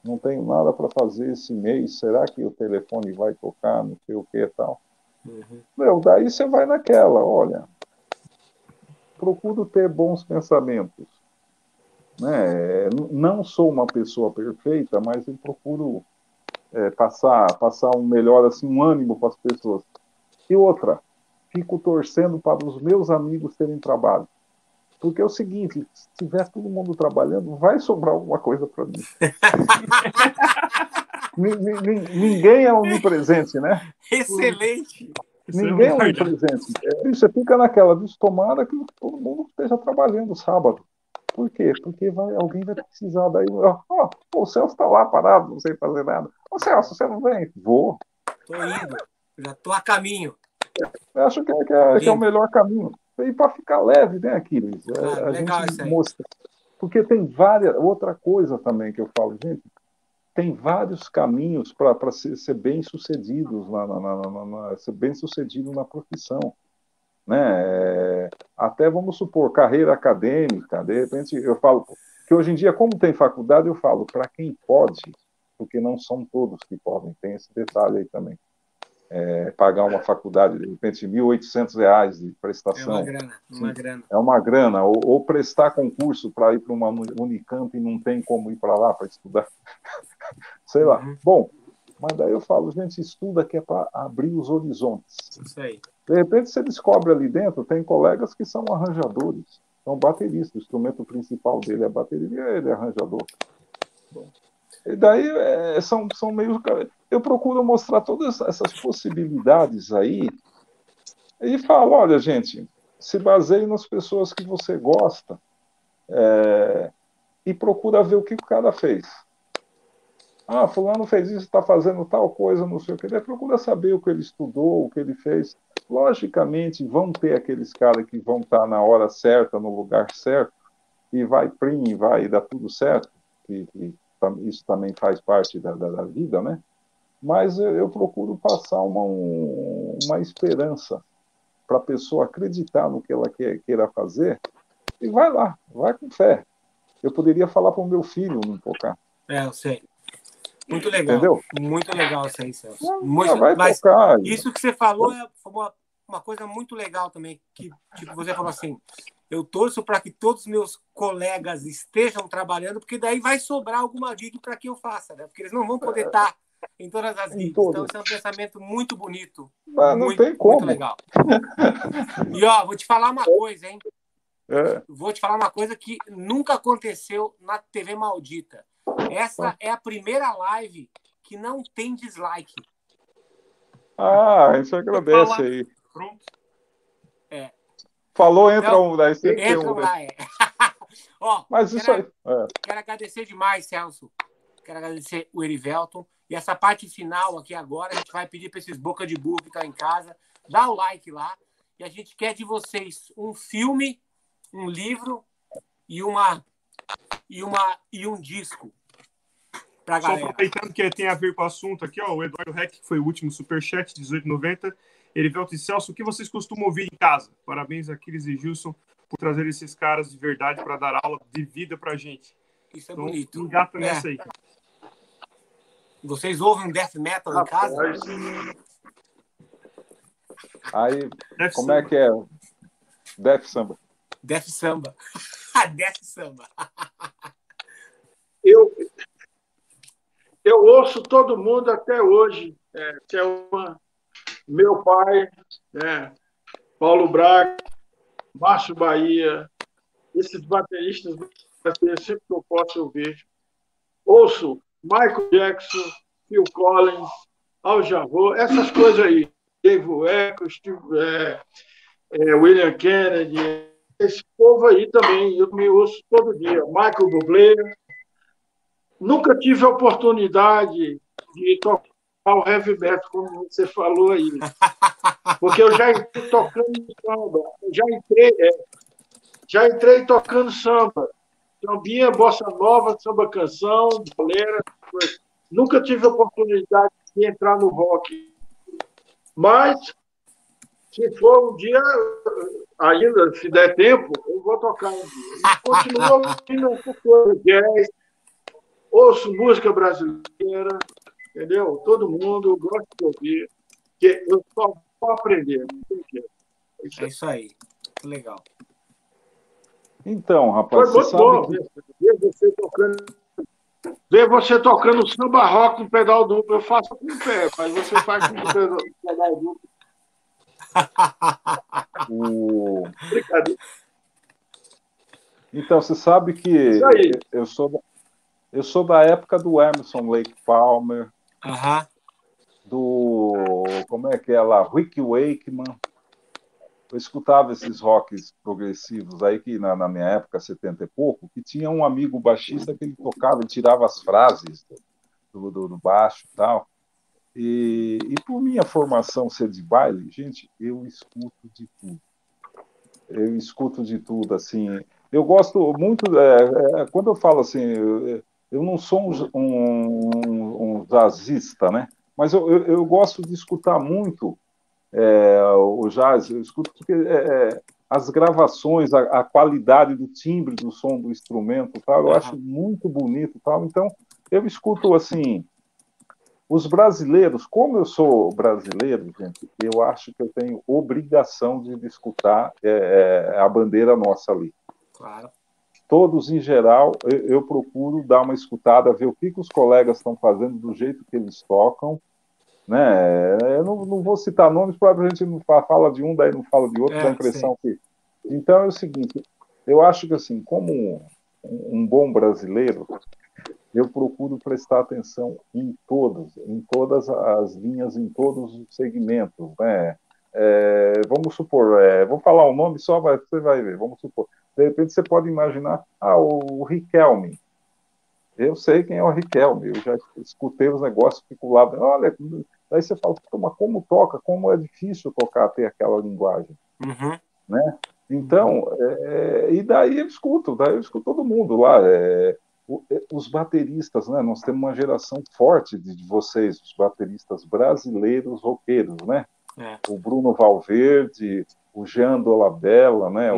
Não tenho nada para fazer esse mês, será que o telefone vai tocar, não sei o que e tal? Uhum. Meu, daí você vai naquela, olha, procuro ter bons pensamentos. Né? Não sou uma pessoa perfeita, mas eu procuro é, passar, passar um melhor assim, um ânimo para as pessoas. E outra, fico torcendo para os meus amigos terem trabalho. Porque é o seguinte, se tiver todo mundo trabalhando, vai sobrar alguma coisa para mim. [LAUGHS] Ninguém é onipresente, né? Excelente. Ninguém é onipresente. É, você fica naquela, tomara que todo mundo esteja trabalhando sábado. Por quê? Porque vai, alguém vai precisar daí. Ó, oh, o Celso está lá parado, não sei fazer nada. Ô Celso, você não vem? Vou. Tô indo. Já tô a caminho. Eu acho que é, que é, que é o melhor caminho. E para ficar leve, né, Aquiles? Ah, a legal gente mostra. Porque tem várias. Outra coisa também que eu falo, gente, tem vários caminhos para ser, ser bem sucedidos na, na, na, na, ser bem sucedido na profissão né? É, até vamos supor carreira acadêmica, de repente eu falo que hoje em dia, como tem faculdade, eu falo para quem pode, porque não são todos que podem, tem esse detalhe aí também. É, pagar uma faculdade, de repente, R$ 1.800 de prestação. É uma grana, uma grana. É uma grana. Ou, ou prestar concurso para ir para uma Unicamp e não tem como ir para lá para estudar. [LAUGHS] Sei lá. Uhum. Bom, mas daí eu falo, gente, estuda que é para abrir os horizontes. Isso aí. De repente você descobre ali dentro, tem colegas que são arranjadores, são bateristas, o instrumento principal dele é bateria e ele é arranjador. Bom, e daí é, são, são meio. Eu procuro mostrar todas essas possibilidades aí E fala, olha, gente, se baseie nas pessoas que você gosta é, e procura ver o que o cara fez. Ah, fulano fez isso, está fazendo tal coisa, não sei o que. Procura saber o que ele estudou, o que ele fez. Logicamente, vão ter aqueles caras que vão estar tá na hora certa, no lugar certo, e vai prim, vai dar tudo certo. E isso também faz parte da, da, da vida, né? Mas eu, eu procuro passar uma, um, uma esperança para a pessoa acreditar no que ela quer, queira fazer e vai lá, vai com fé. Eu poderia falar para o meu filho não tocar. É, eu sei. Muito legal. Entendeu? Muito legal isso aí, Celso. Não, muito, vai mas tocar. Isso que você falou é uma, uma coisa muito legal também, que tipo, você falou assim, eu torço para que todos os meus colegas estejam trabalhando, porque daí vai sobrar alguma gig para que eu faça, né? Porque eles não vão poder estar em todas as gigs. Então, isso é um pensamento muito bonito. Mas não muito, tem como. Muito legal. E, ó, vou te falar uma coisa, hein? É. Vou te falar uma coisa que nunca aconteceu na TV Maldita. Essa é a primeira live que não tem dislike. Ah, isso agradece aí. Pronto. É. Falou, entra então, um, daí entra um, lá, é. [LAUGHS] Ó, Mas isso quero, aí. É. Quero agradecer demais, Celso. Quero agradecer o Erivelton. E essa parte final aqui agora, a gente vai pedir para esses boca de burro que estão tá em casa, dá o like lá. E a gente quer de vocês um filme, um livro e uma e uma e um disco pra galera. Só aproveitando que tem a ver com o assunto aqui, ó, o Eduardo Reck, que foi o último superchat, 1890. Ele veio e Celso, o que vocês costumam ouvir em casa? Parabéns a Aquiles e Gilson por trazer esses caras de verdade para dar aula de vida pra gente. Isso é então, bonito. Engata é. nessa aí. Vocês ouvem death metal em casa? Aí, death como é samba. é que é? Death samba. Death samba. [LAUGHS] death samba. eu, eu ouço todo mundo até hoje. É, é uma, meu pai, é, Paulo Braga, Márcio Bahia, esses bateristas sempre que eu posso ouvir. Ouço Michael Jackson, Phil Collins, Al Jarreau, essas coisas aí. Dave Echo, Steve, é, é, William Kennedy, esse povo aí também, eu me ouço todo dia. Michael Bublé. Nunca tive a oportunidade de tocar o heavy metal, como você falou aí. [LAUGHS] Porque eu já entrei tocando samba, já entrei, é, já entrei tocando samba. Sambinha, bossa nova, samba canção, bolera. Nunca tive a oportunidade de entrar no rock. Mas, se for um dia, ainda, se der tempo, eu vou tocar um dia. Continuo ouvindo jazz, ouço música brasileira, entendeu? Todo mundo gosta de ouvir, que eu só vou aprender. É isso aí. Que legal. Então, rapaz, Foi muito bom que... ver você tocando. Ver você tocando samba rock no pedal duplo, eu faço com o pé, mas você faz com o [LAUGHS] pedal duplo. [LAUGHS] o... Então, você sabe que eu sou, eu sou da época do Emerson Lake Palmer, do. Como é que é lá? Rick Wakeman eu escutava esses rocks progressivos aí, que na, na, minha época, 70 e pouco, que tinha um amigo baixista que ele tocava, ele tirava as frases do, do, do baixo e tal. E, e por minha formação ser de baile, gente, eu escuto de tudo. Eu escuto de tudo, assim. Eu gosto muito, é, é, quando eu falo assim, eu, eu não sou um, um, um jazzista, né? Mas eu, eu, eu gosto de escutar muito é, o jazz, eu escuto porque é, é, as gravações, a, a, qualidade do timbre do som do instrumento, tal, eu acho muito bonito, tal. Então, eu escuto assim. Os brasileiros, como eu sou brasileiro, gente, eu acho que eu tenho obrigação de escutar é, é, a bandeira nossa ali. Claro. Todos, em geral, eu, eu procuro dar uma escutada, ver o que, que os colegas estão fazendo, do jeito que eles tocam, né? Eu não, não vou citar nomes, para a gente não fala de um, daí não fala de outro, é, dá a impressão sim. que. Então é o seguinte, eu acho que assim, como um, um bom brasileiro, eu procuro prestar atenção em todas, em todas as linhas, em todos os segmentos, né? é, vamos supor, é, vou falar o nome só, você vai ver, vamos supor. De repente você pode imaginar, ah, o Riquelme. Eu sei quem é o Riquelme, eu já escutei os negócios, fico lá, olha, Daí você fala, mas como toca, como é difícil tocar ter aquela linguagem. Uhum. Né? Então, é, e daí eu escuto, daí eu escuto todo mundo lá. É, é, os bateristas, né? Nós temos uma geração forte de, de vocês, os bateristas brasileiros roqueiros, né? É. O Bruno Valverde, o Jean Dolabella, né? O,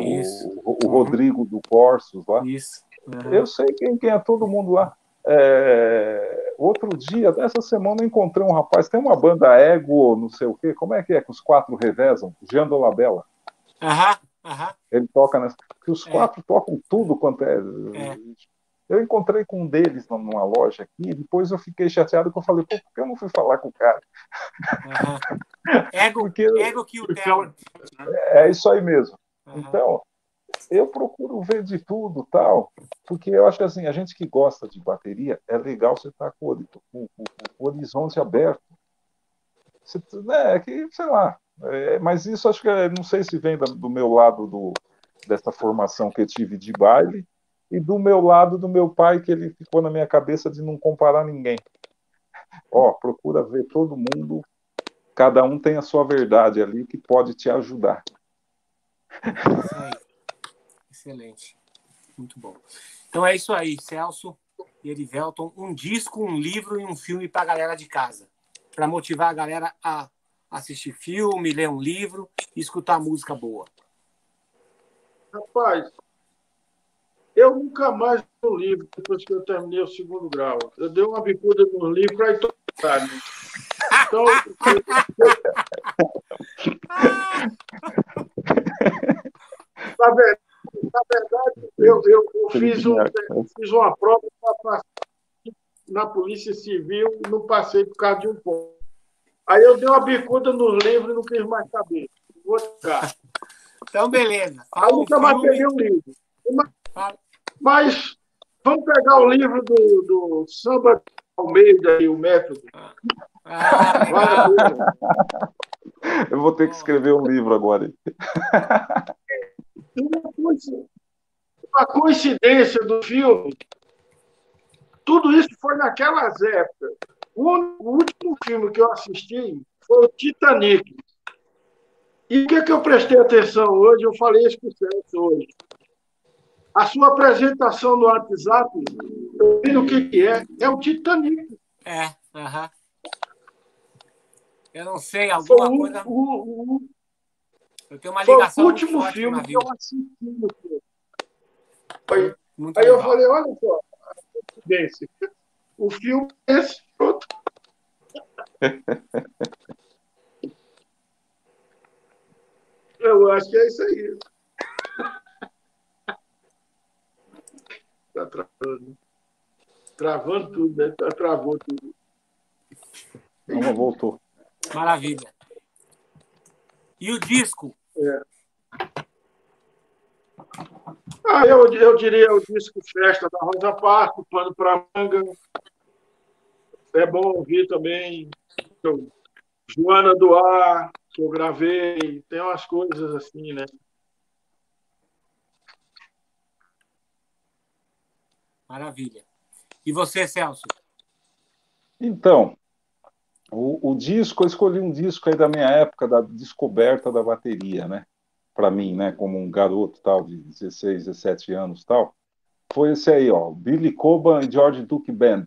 o, o, Rodrigo do Corsos lá. Isso. Uhum. Eu sei quem, quem é todo mundo lá. É, outro dia, essa semana, eu encontrei um rapaz, tem uma banda Ego, não sei o quê, como é que é que os quatro revezam? Jean Dolabella. Aham, aham. Ele toca nessa. Que os é. quatro tocam tudo quanto é. é. Eu encontrei com um deles numa loja aqui, e depois eu fiquei chateado que eu falei, pô, por que eu não fui falar com o cara? Uhum. [LAUGHS] Ego, porque, ego que o talent. É, é isso aí mesmo. Uhum. Então, eu procuro ver de tudo tal, porque eu acho que assim, a gente que gosta de bateria, é legal você estar com, com, com, com o horizonte aberto. Você, né, é que, sei lá, é, mas isso acho que é, não sei se vem do meu lado do, dessa formação que eu tive de baile e do meu lado do meu pai, que ele ficou na minha cabeça de não comparar ninguém. Ó, procura ver todo mundo, cada um tem a sua verdade ali que pode te ajudar. Isso aí. Excelente. Muito bom. Então é isso aí, Celso e Erivelton. Um disco, um livro e um filme para a galera de casa. Para motivar a galera a assistir filme, ler um livro e escutar música boa. Rapaz, eu nunca mais li um livro depois que eu terminei o segundo grau. Eu dei uma bicuda no livro para tocar. Né? Então. [LAUGHS] Na verdade, na verdade, eu, eu, eu fiz, um, eu fiz uma prova na Polícia Civil e não passei por causa de um ponto. Aí eu dei uma bicuda nos livros e não quis mais saber. Vou ficar. Então, beleza. Fala Aí nunca mais peguei o livro. Mas, mas, vamos pegar o livro do, do Samba Almeida e o Método. Ah, eu vou ter que escrever um livro agora uma coincidência do filme. Tudo isso foi naquelas épocas. O último filme que eu assisti foi o Titanic. E o que, é que eu prestei atenção hoje? Eu falei isso com o Celso hoje. A sua apresentação no WhatsApp, eu vi o que, que é, é o Titanic. É, aham. Uh -huh. Eu não sei, alguma o, coisa. O, o, eu tenho uma ligação. Foi o último filme que eu assisti no filme. Aí, aí eu falei, olha só, desse. O filme é esse pronto. [LAUGHS] eu acho que é isso aí. Tá travando. Travando tudo, né? Tá, travou tudo. Não, voltou. Maravilha. E o disco? É. Ah, eu, eu diria o disco Festa da Rosa Parque, Pano para Manga. É bom ouvir também. Eu, Joana do Ar, que eu gravei. Tem umas coisas assim, né? Maravilha. E você, Celso? Então, o, o, disco, eu escolhi um disco aí da minha época, da descoberta da bateria, né? Para mim, né? Como um garoto tal, de 16, 17 anos tal. Foi esse aí, ó. Billy Coban e George Duke Band.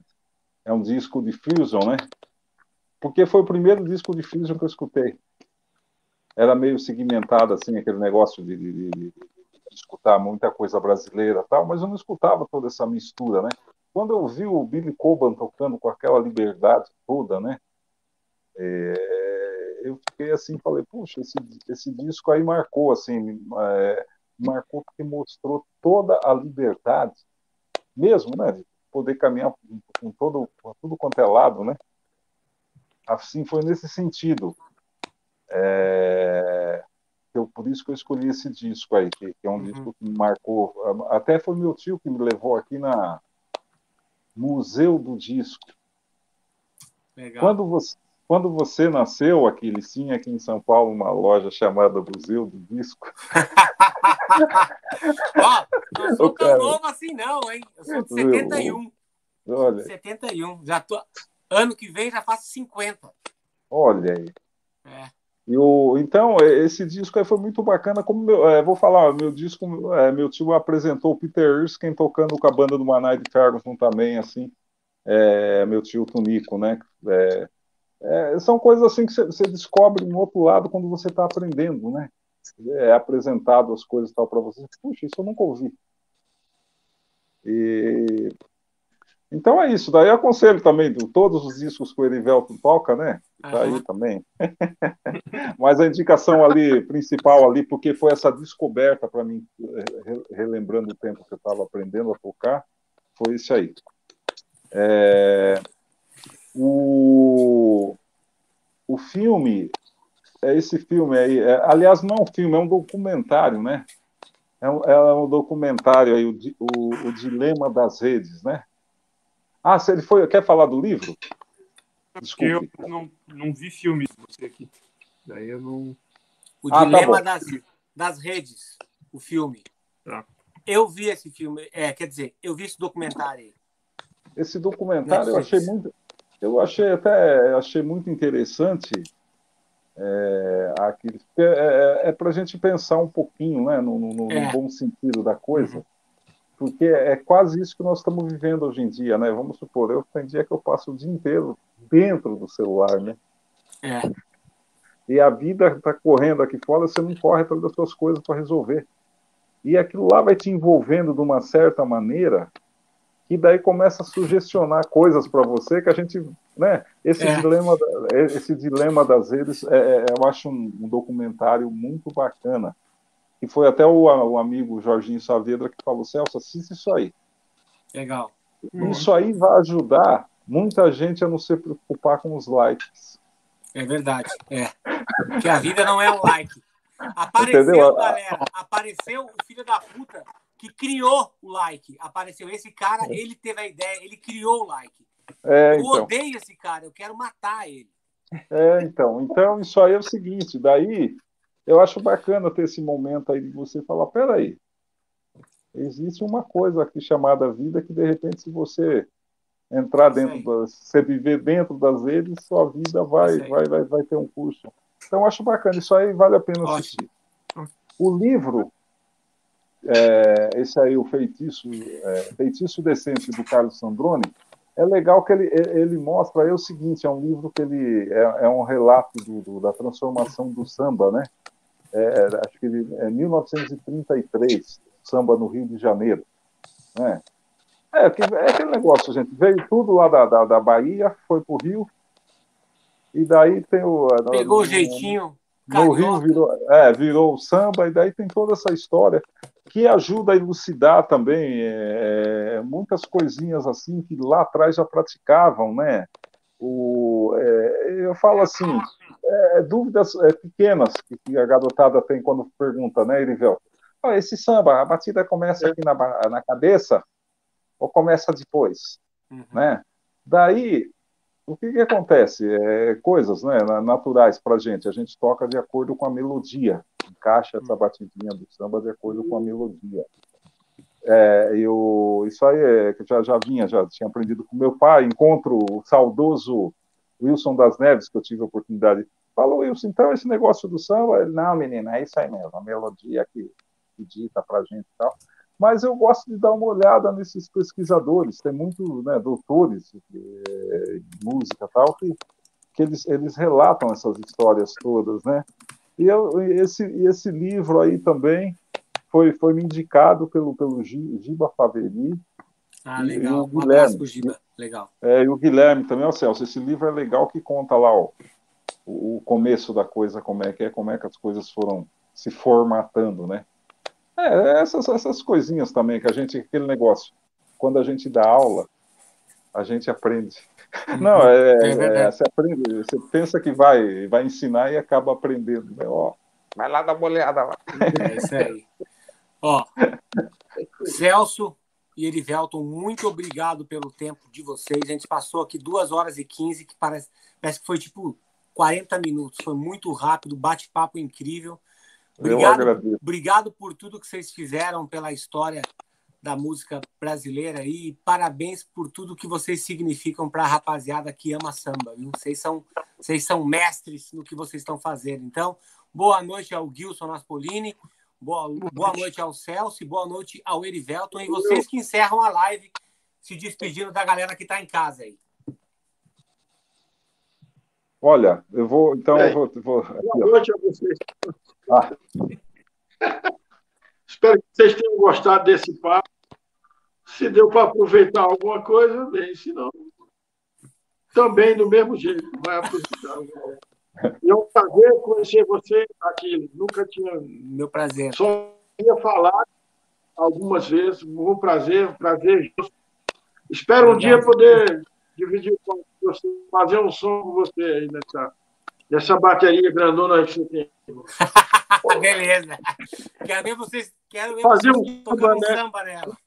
É um disco de fusion, né? Porque foi o primeiro disco de fusion que eu escutei. Era meio segmentado, assim, aquele negócio de, de, de, escutar muita coisa brasileira tal, mas eu não escutava toda essa mistura, né? Quando eu vi o Billy Coban tocando com aquela liberdade toda, né? É, eu fiquei assim, falei, puxa, esse, esse disco aí marcou, assim, é, marcou porque mostrou toda a liberdade, mesmo, né, de poder caminhar com todo, com tudo quanto é lado, né, assim, foi nesse sentido, é, eu, por isso que eu escolhi esse disco aí, que, que é um uhum. disco que me marcou, até foi meu tio que me levou aqui na Museu do Disco, Legal. Quando você, quando você nasceu, Aquiles, tinha aqui em São Paulo uma loja chamada Museu do Disco. [LAUGHS] Ó, não sou tão novo assim não, hein? Eu sou de 71. Olha. 71. Já tô... Ano que vem já faço 50. Olha aí. É. Então, esse disco foi muito bacana. Como meu, é, vou falar, meu disco, é, meu tio apresentou o Peter Erskine tocando com a banda do Manai de Ferguson também, assim. É, meu tio Tunico, né? É, é, são coisas assim que você descobre no outro lado quando você está aprendendo, né? É apresentado as coisas tal para você. Puxa, isso eu nunca ouvi. E... Então é isso. Daí eu aconselho também todos os discos que o Erivelto toca, né? Tá aí também. [LAUGHS] Mas a indicação ali principal ali, porque foi essa descoberta para mim, relembrando o tempo que eu estava aprendendo a tocar, foi isso aí. É... O, o filme, é esse filme aí, é, aliás, não é um filme, é um documentário, né? É um, é um documentário aí, o, o, o, Dilema das Redes, né? Ah, se ele foi, quer falar do livro? Desculpe. Eu não, não vi filme de você aqui. Daí eu não. O ah, tá Dilema tá das, das Redes, o filme. Tá. Eu vi esse filme, é, quer dizer, eu vi esse documentário aí. Esse documentário eu achei muito, eu achei até achei muito interessante é, aqui, é, é, é para a gente pensar um pouquinho, né, no, no, é. no bom sentido da coisa, uhum. Porque é quase isso que nós estamos vivendo hoje em dia, né? Vamos supor, eu tem dia que eu passo o dia inteiro dentro do celular, né? É. E a vida está correndo aqui fora, você não corre atrás das suas coisas para resolver. E aquilo lá vai te envolvendo de uma certa maneira que daí começa a sugestionar coisas para você que a gente, né? Esse é. dilema, esse dilema das redes, é, é, eu acho um, um, documentário muito bacana. E foi até o, o, amigo Jorginho Saavedra que falou: Celso, assista isso aí. Legal. Isso aí vai ajudar muita gente a não se preocupar com os likes. É verdade, é. Porque a vida não é um like. Apareceu, Entendeu? galera. Apareceu o filho da puta que criou o like. Apareceu esse cara, ele teve a ideia, ele criou o like. É, eu então. odeio esse cara, eu quero matar ele. É, então. Então, isso aí é o seguinte, daí eu acho bacana ter esse momento aí de você falar, peraí, existe uma coisa aqui chamada vida que, de repente, se você entrar dentro, das, você viver dentro das redes, sua vida vai, vai, vai, vai ter um curso. Então, eu acho bacana, isso aí vale a pena Ótimo. assistir. O livro, é, esse aí, o Feitiço, é, Feitiço Decente, do Carlos Sandrone, é legal que ele, ele mostra aí o seguinte, é um livro que ele é, é um relato do, do, da transformação do samba, né? É, acho que ele, é 1933, samba no Rio de Janeiro, né? É, é aquele negócio, gente, veio tudo lá da, da, da Bahia, foi para o Rio, e daí tem o... Pegou o jeitinho... No Rio virou, é, virou o samba, e daí tem toda essa história que ajuda a elucidar também é, é, muitas coisinhas assim que lá atrás já praticavam, né? O, é, eu falo assim, é, dúvidas é, pequenas que, que, a garotada tem quando pergunta, né, Erivel? Oh, esse samba, a batida começa aqui na, na cabeça ou começa depois, uhum. né? Daí o que, que acontece? É, coisas né, naturais para a gente. A gente toca de acordo com a melodia, encaixa essa batidinha do samba de acordo com a melodia. É, eu, isso aí é que já, já vinha, já tinha aprendido com meu pai. Encontro o saudoso Wilson das Neves, que eu tive a oportunidade. Falou, Wilson, então esse negócio do samba? Ele, não, menina, é isso aí mesmo, a melodia que, que dita para a gente e tal mas eu gosto de dar uma olhada nesses pesquisadores, tem muitos né, doutores de, música tal, que, que eles, eles relatam essas histórias todas, né? E eu, esse, esse livro aí também foi, foi me indicado pelo, pelo Giba Faveri. Ah, legal. E o Guilherme, um Giba. Legal. É, e o Guilherme também, ó, Celso, esse livro é legal que conta lá ó, o, o começo da coisa, como é que é, como é que as coisas foram se formatando, né? É, essas, essas coisinhas também, que a gente, aquele negócio, quando a gente dá aula, a gente aprende. Uhum. Não, é, é, é, você aprende, você pensa que vai, vai ensinar e acaba aprendendo. Né? Ó, vai lá dar uma olhada lá. É isso aí. [LAUGHS] Ó, Celso, e Erivelton, muito obrigado pelo tempo de vocês. A gente passou aqui duas horas e 15, que parece, parece que foi tipo 40 minutos. Foi muito rápido, bate-papo incrível. Obrigado, obrigado por tudo que vocês fizeram pela história da música brasileira e parabéns por tudo que vocês significam para a rapaziada que ama samba. Viu? Vocês, são, vocês são mestres no que vocês estão fazendo. Então, boa noite ao Gilson Aspolini, boa, boa noite ao Celso boa noite ao Erivelton. E vocês que encerram a live se despedindo da galera que está em casa aí. Olha, eu vou. Então, eu vou. vou aqui, boa noite a vocês. Ah. [LAUGHS] Espero que vocês tenham gostado desse papo. Se deu para aproveitar alguma coisa, bem, se não, também do mesmo jeito, vai aproveitar. E é um prazer conhecer você aqui. Nunca tinha. Meu prazer. Só ia falar algumas vezes. Um prazer, um prazer. Espero um dia poder dividir com você, fazer um som com você aí nessa, nessa bateria grandona que você tem. [LAUGHS] Beleza. Quero ver vocês, quero ver fazer vocês um samba, né? samba nela.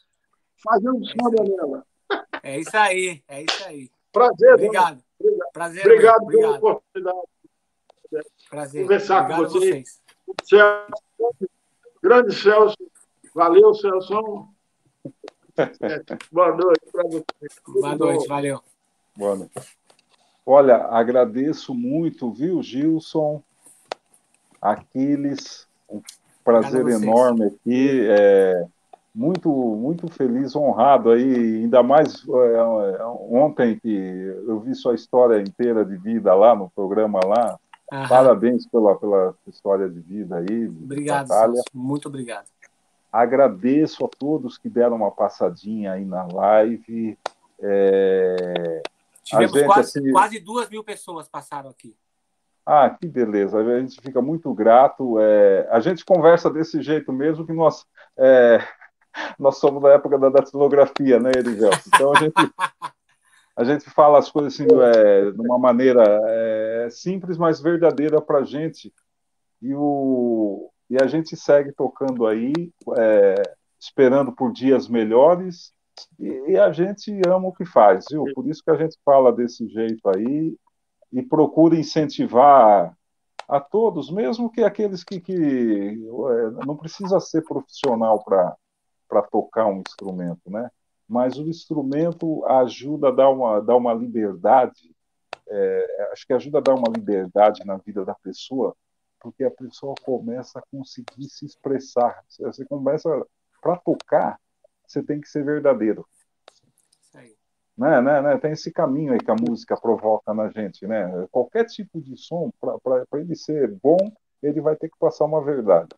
Fazer um samba nela. É isso aí, é isso aí. Prazer. Obrigado. Obrigado, Prazer, obrigado obrigado. pela oportunidade. Prazer. conversar Obrigado com vocês. vocês. Celso, grande Celso. Valeu, Celso. [LAUGHS] Boa noite para você. Boa noite, valeu. Boa noite. Olha, agradeço muito, viu, Gilson, Aquiles, um prazer enorme aqui, é, muito, muito feliz, honrado aí, ainda mais é, ontem que eu vi sua história inteira de vida lá no programa lá, Aham. parabéns pela, pela história de vida aí, Obrigado, Natália. Muito obrigado. Agradeço a todos que deram uma passadinha aí na live. É, Tivemos gente, quase, assim- quase duas mil pessoas passaram aqui. Ah, que beleza. A gente fica muito grato. É, A gente conversa desse jeito mesmo que nós, é, [LAUGHS] nós somos da época da datilografia, né, Erivelto? Então a gente, [LAUGHS] a gente fala as coisas assim, é, de uma maneira é, simples, mas verdadeira para a gente. E, o, e a gente segue tocando aí, é, esperando por dias melhores. E, e a gente ama o que faz, viu? Por isso que a gente fala desse jeito aí e procura incentivar a todos, mesmo que aqueles que, que é, não precisa ser profissional para tocar um instrumento, né? Mas o instrumento ajuda a dar uma, dar uma liberdade, é, acho que ajuda a dar uma liberdade na vida da pessoa, porque a pessoa começa a conseguir se expressar. Você começa, para tocar, você tem que ser verdadeiro né, né, né, tem esse caminho aí que a música provoca na gente, né? Qualquer tipo de som, para ele ser bom, ele vai ter que passar uma verdade.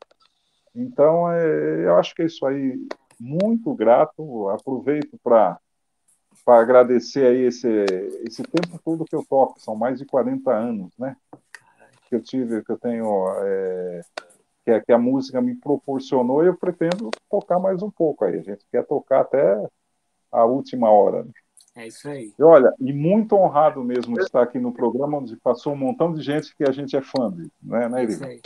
Então, é, eu acho que é isso aí. Muito grato. Aproveito para agradecer aí esse, esse tempo todo que eu toco. São mais de 40 anos, né? Que eu tive, que eu tenho, é, que, a, que a música me proporcionou. E eu pretendo tocar mais um pouco aí. A gente quer tocar até a última hora. né? É isso aí. E olha, e muito honrado mesmo de estar aqui no programa onde passou um montão de gente que a gente é fã de, né, né É isso aí.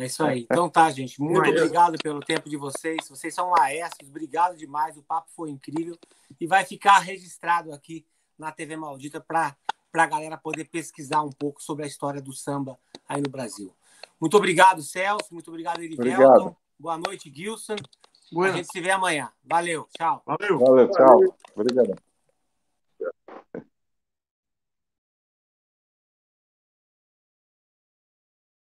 É isso aí. Então tá, gente. Muito Mas- obrigado pelo tempo de vocês. Vocês são maestros. Obrigado demais. O papo foi incrível. E vai ficar registrado aqui na TV Maldita para a galera poder pesquisar um pouco sobre a história do samba aí no Brasil. Muito obrigado, Celso. Muito obrigado, Erivelton. Obrigado. Boa noite, Gilson. A Bueno, gente se vê amanhã. Valeu. Tchau. valeu. Valeu, tchau. Obrigado.